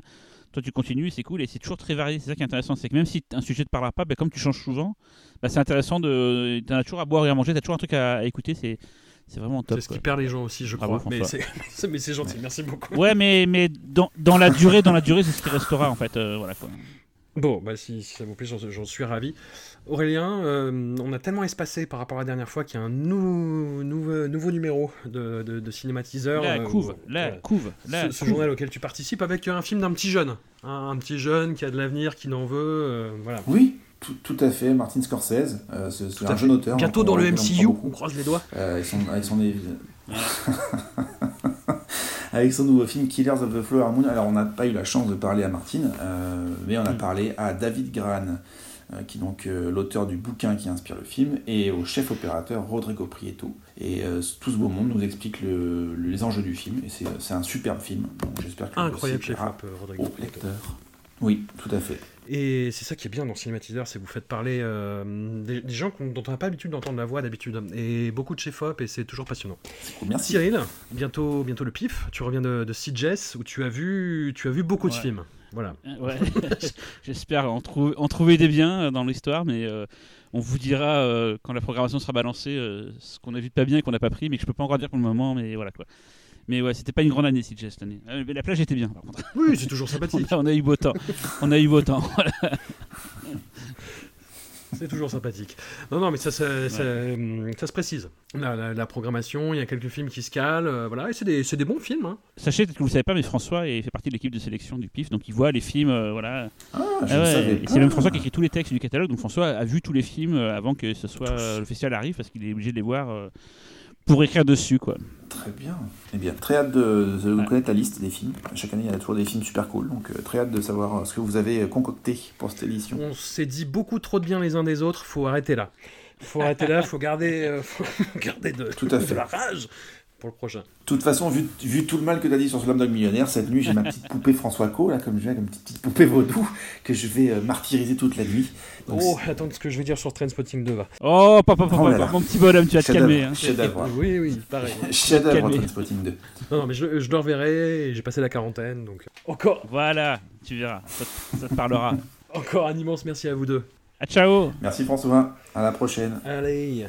Toi tu continues, c'est cool et c'est toujours très varié. C'est ça qui est intéressant, c'est que même si un sujet te parlera pas, bah, comme tu changes souvent, bah, c'est intéressant de. T'en as toujours à boire et à manger, t'as toujours un truc à, à écouter, c'est c'est vraiment top. C'est ce quoi. qui perd les gens aussi, je crois. Mais François. c'est <laughs> mais c'est gentil, merci beaucoup. Ouais, mais, mais dans, dans la durée, dans la durée, c'est ce qui restera en fait. euh, voilà quoi. Bon, bah si, si ça vous plaît, j'en suis ravi. Aurélien, euh, on a tellement espacé par rapport à la dernière fois qu'il y a un nou- nouveau, nouveau numéro de, de, de cinématiseur. La euh, couve, où- la couve, la ce, couve. journal auquel tu participes avec un film d'un petit jeune. Un, un petit jeune qui a de l'avenir, qui n'en veut. euh, voilà. Oui, tout, tout à fait. Martin Scorsese, euh, c'est un fait. jeune auteur. Bientôt dans le MCU, on croise les doigts. Euh, avec, son, avec, son, <laughs> avec son nouveau film Killers of the Flower Moon. Alors, on n'a pas eu la chance de parler à Martin, euh, mais on a Mm. parlé à David Gran, euh, qui est donc euh, l'auteur du bouquin qui inspire le film, et au chef opérateur Rodrigo Prieto. Et tout ce beau monde nous explique le- les enjeux du film, et c'est un superbe film. Donc, j'espère que Incroyable chef Rodrigo au Prieto. lecteur. Oui, tout à fait. Et c'est ça qui est bien dans Cinématiseur, c'est que vous faites parler euh, des, des gens dont on n'a pas l'habitude d'entendre la voix d'habitude. Et beaucoup de chef-op, et c'est toujours passionnant. Merci. Cyril, bientôt, bientôt le pif. Tu reviens de, de où tu as vu, tu as vu beaucoup de films. Voilà. Euh, Ouais, <laughs> j'espère en, trou- en trouver des biens euh, dans l'histoire, mais euh, on vous dira euh, quand la programmation sera balancée euh, ce qu'on a vu de pas bien et qu'on n'a pas pris, mais que je peux pas encore dire pour le moment, mais voilà quoi. Mais ouais, c'était pas une grande année CJ cette année. Euh, mais la plage était bien par contre. <laughs> Oui, c'est toujours On sympathique. a, <laughs> on a eu beau temps. On a eu beau temps. C'est toujours sympathique. Non, non, mais ça, ça, ça, ça se précise. La, la- la programmation, il y a quelques films qui se calent, euh, voilà, et c'est des, c'est des bons films. hein. Sachez peut-être que vous savez pas, mais François est- fait partie de l'équipe de sélection du PIF, donc il voit les films, euh, voilà. Ah, je Ah ouais, c'est même François qui écrit tous les textes du catalogue, donc François a vu tous les films euh, avant que ce soit euh, le festival arrive, parce qu'il est obligé de les voir euh, pour écrire dessus, quoi. Très bien. Eh bien, très hâte de, de connaître la liste des films. Chaque année, il y a toujours des films super cool, donc euh, très hâte de savoir euh, ce que vous avez euh, concocté pour cette édition. On s'est dit beaucoup trop de bien les uns des autres, faut arrêter là. Faut arrêter là, faut garder, euh, <laughs> faut garder de, Tout à de fait. la rage pour le prochain. De toute façon, vu, vu tout le mal que tu as dit sur Slumdog Millionnaire, cette nuit, j'ai ma petite poupée François Co, là, comme je viens, comme petite, petite poupée vaudou, que je vais euh, martyriser toute la nuit. Donc, Oh, attends, ce que je vais dire sur Trainspotting 2 va. Oh, papa, papa, Oh là là. mon petit bonhomme, tu vas te calmer. Hein. Oui, oui, pareil. <laughs> Chef-d'œuvre, Calmer. Trainspotting 2. Non, non, mais je, je le reverrai, et j'ai passé la quarantaine, donc encore, Voilà, tu verras, ça, te- ça te parlera. encore un immense merci à vous deux. Ah, ciao Merci François, à la prochaine. Allez.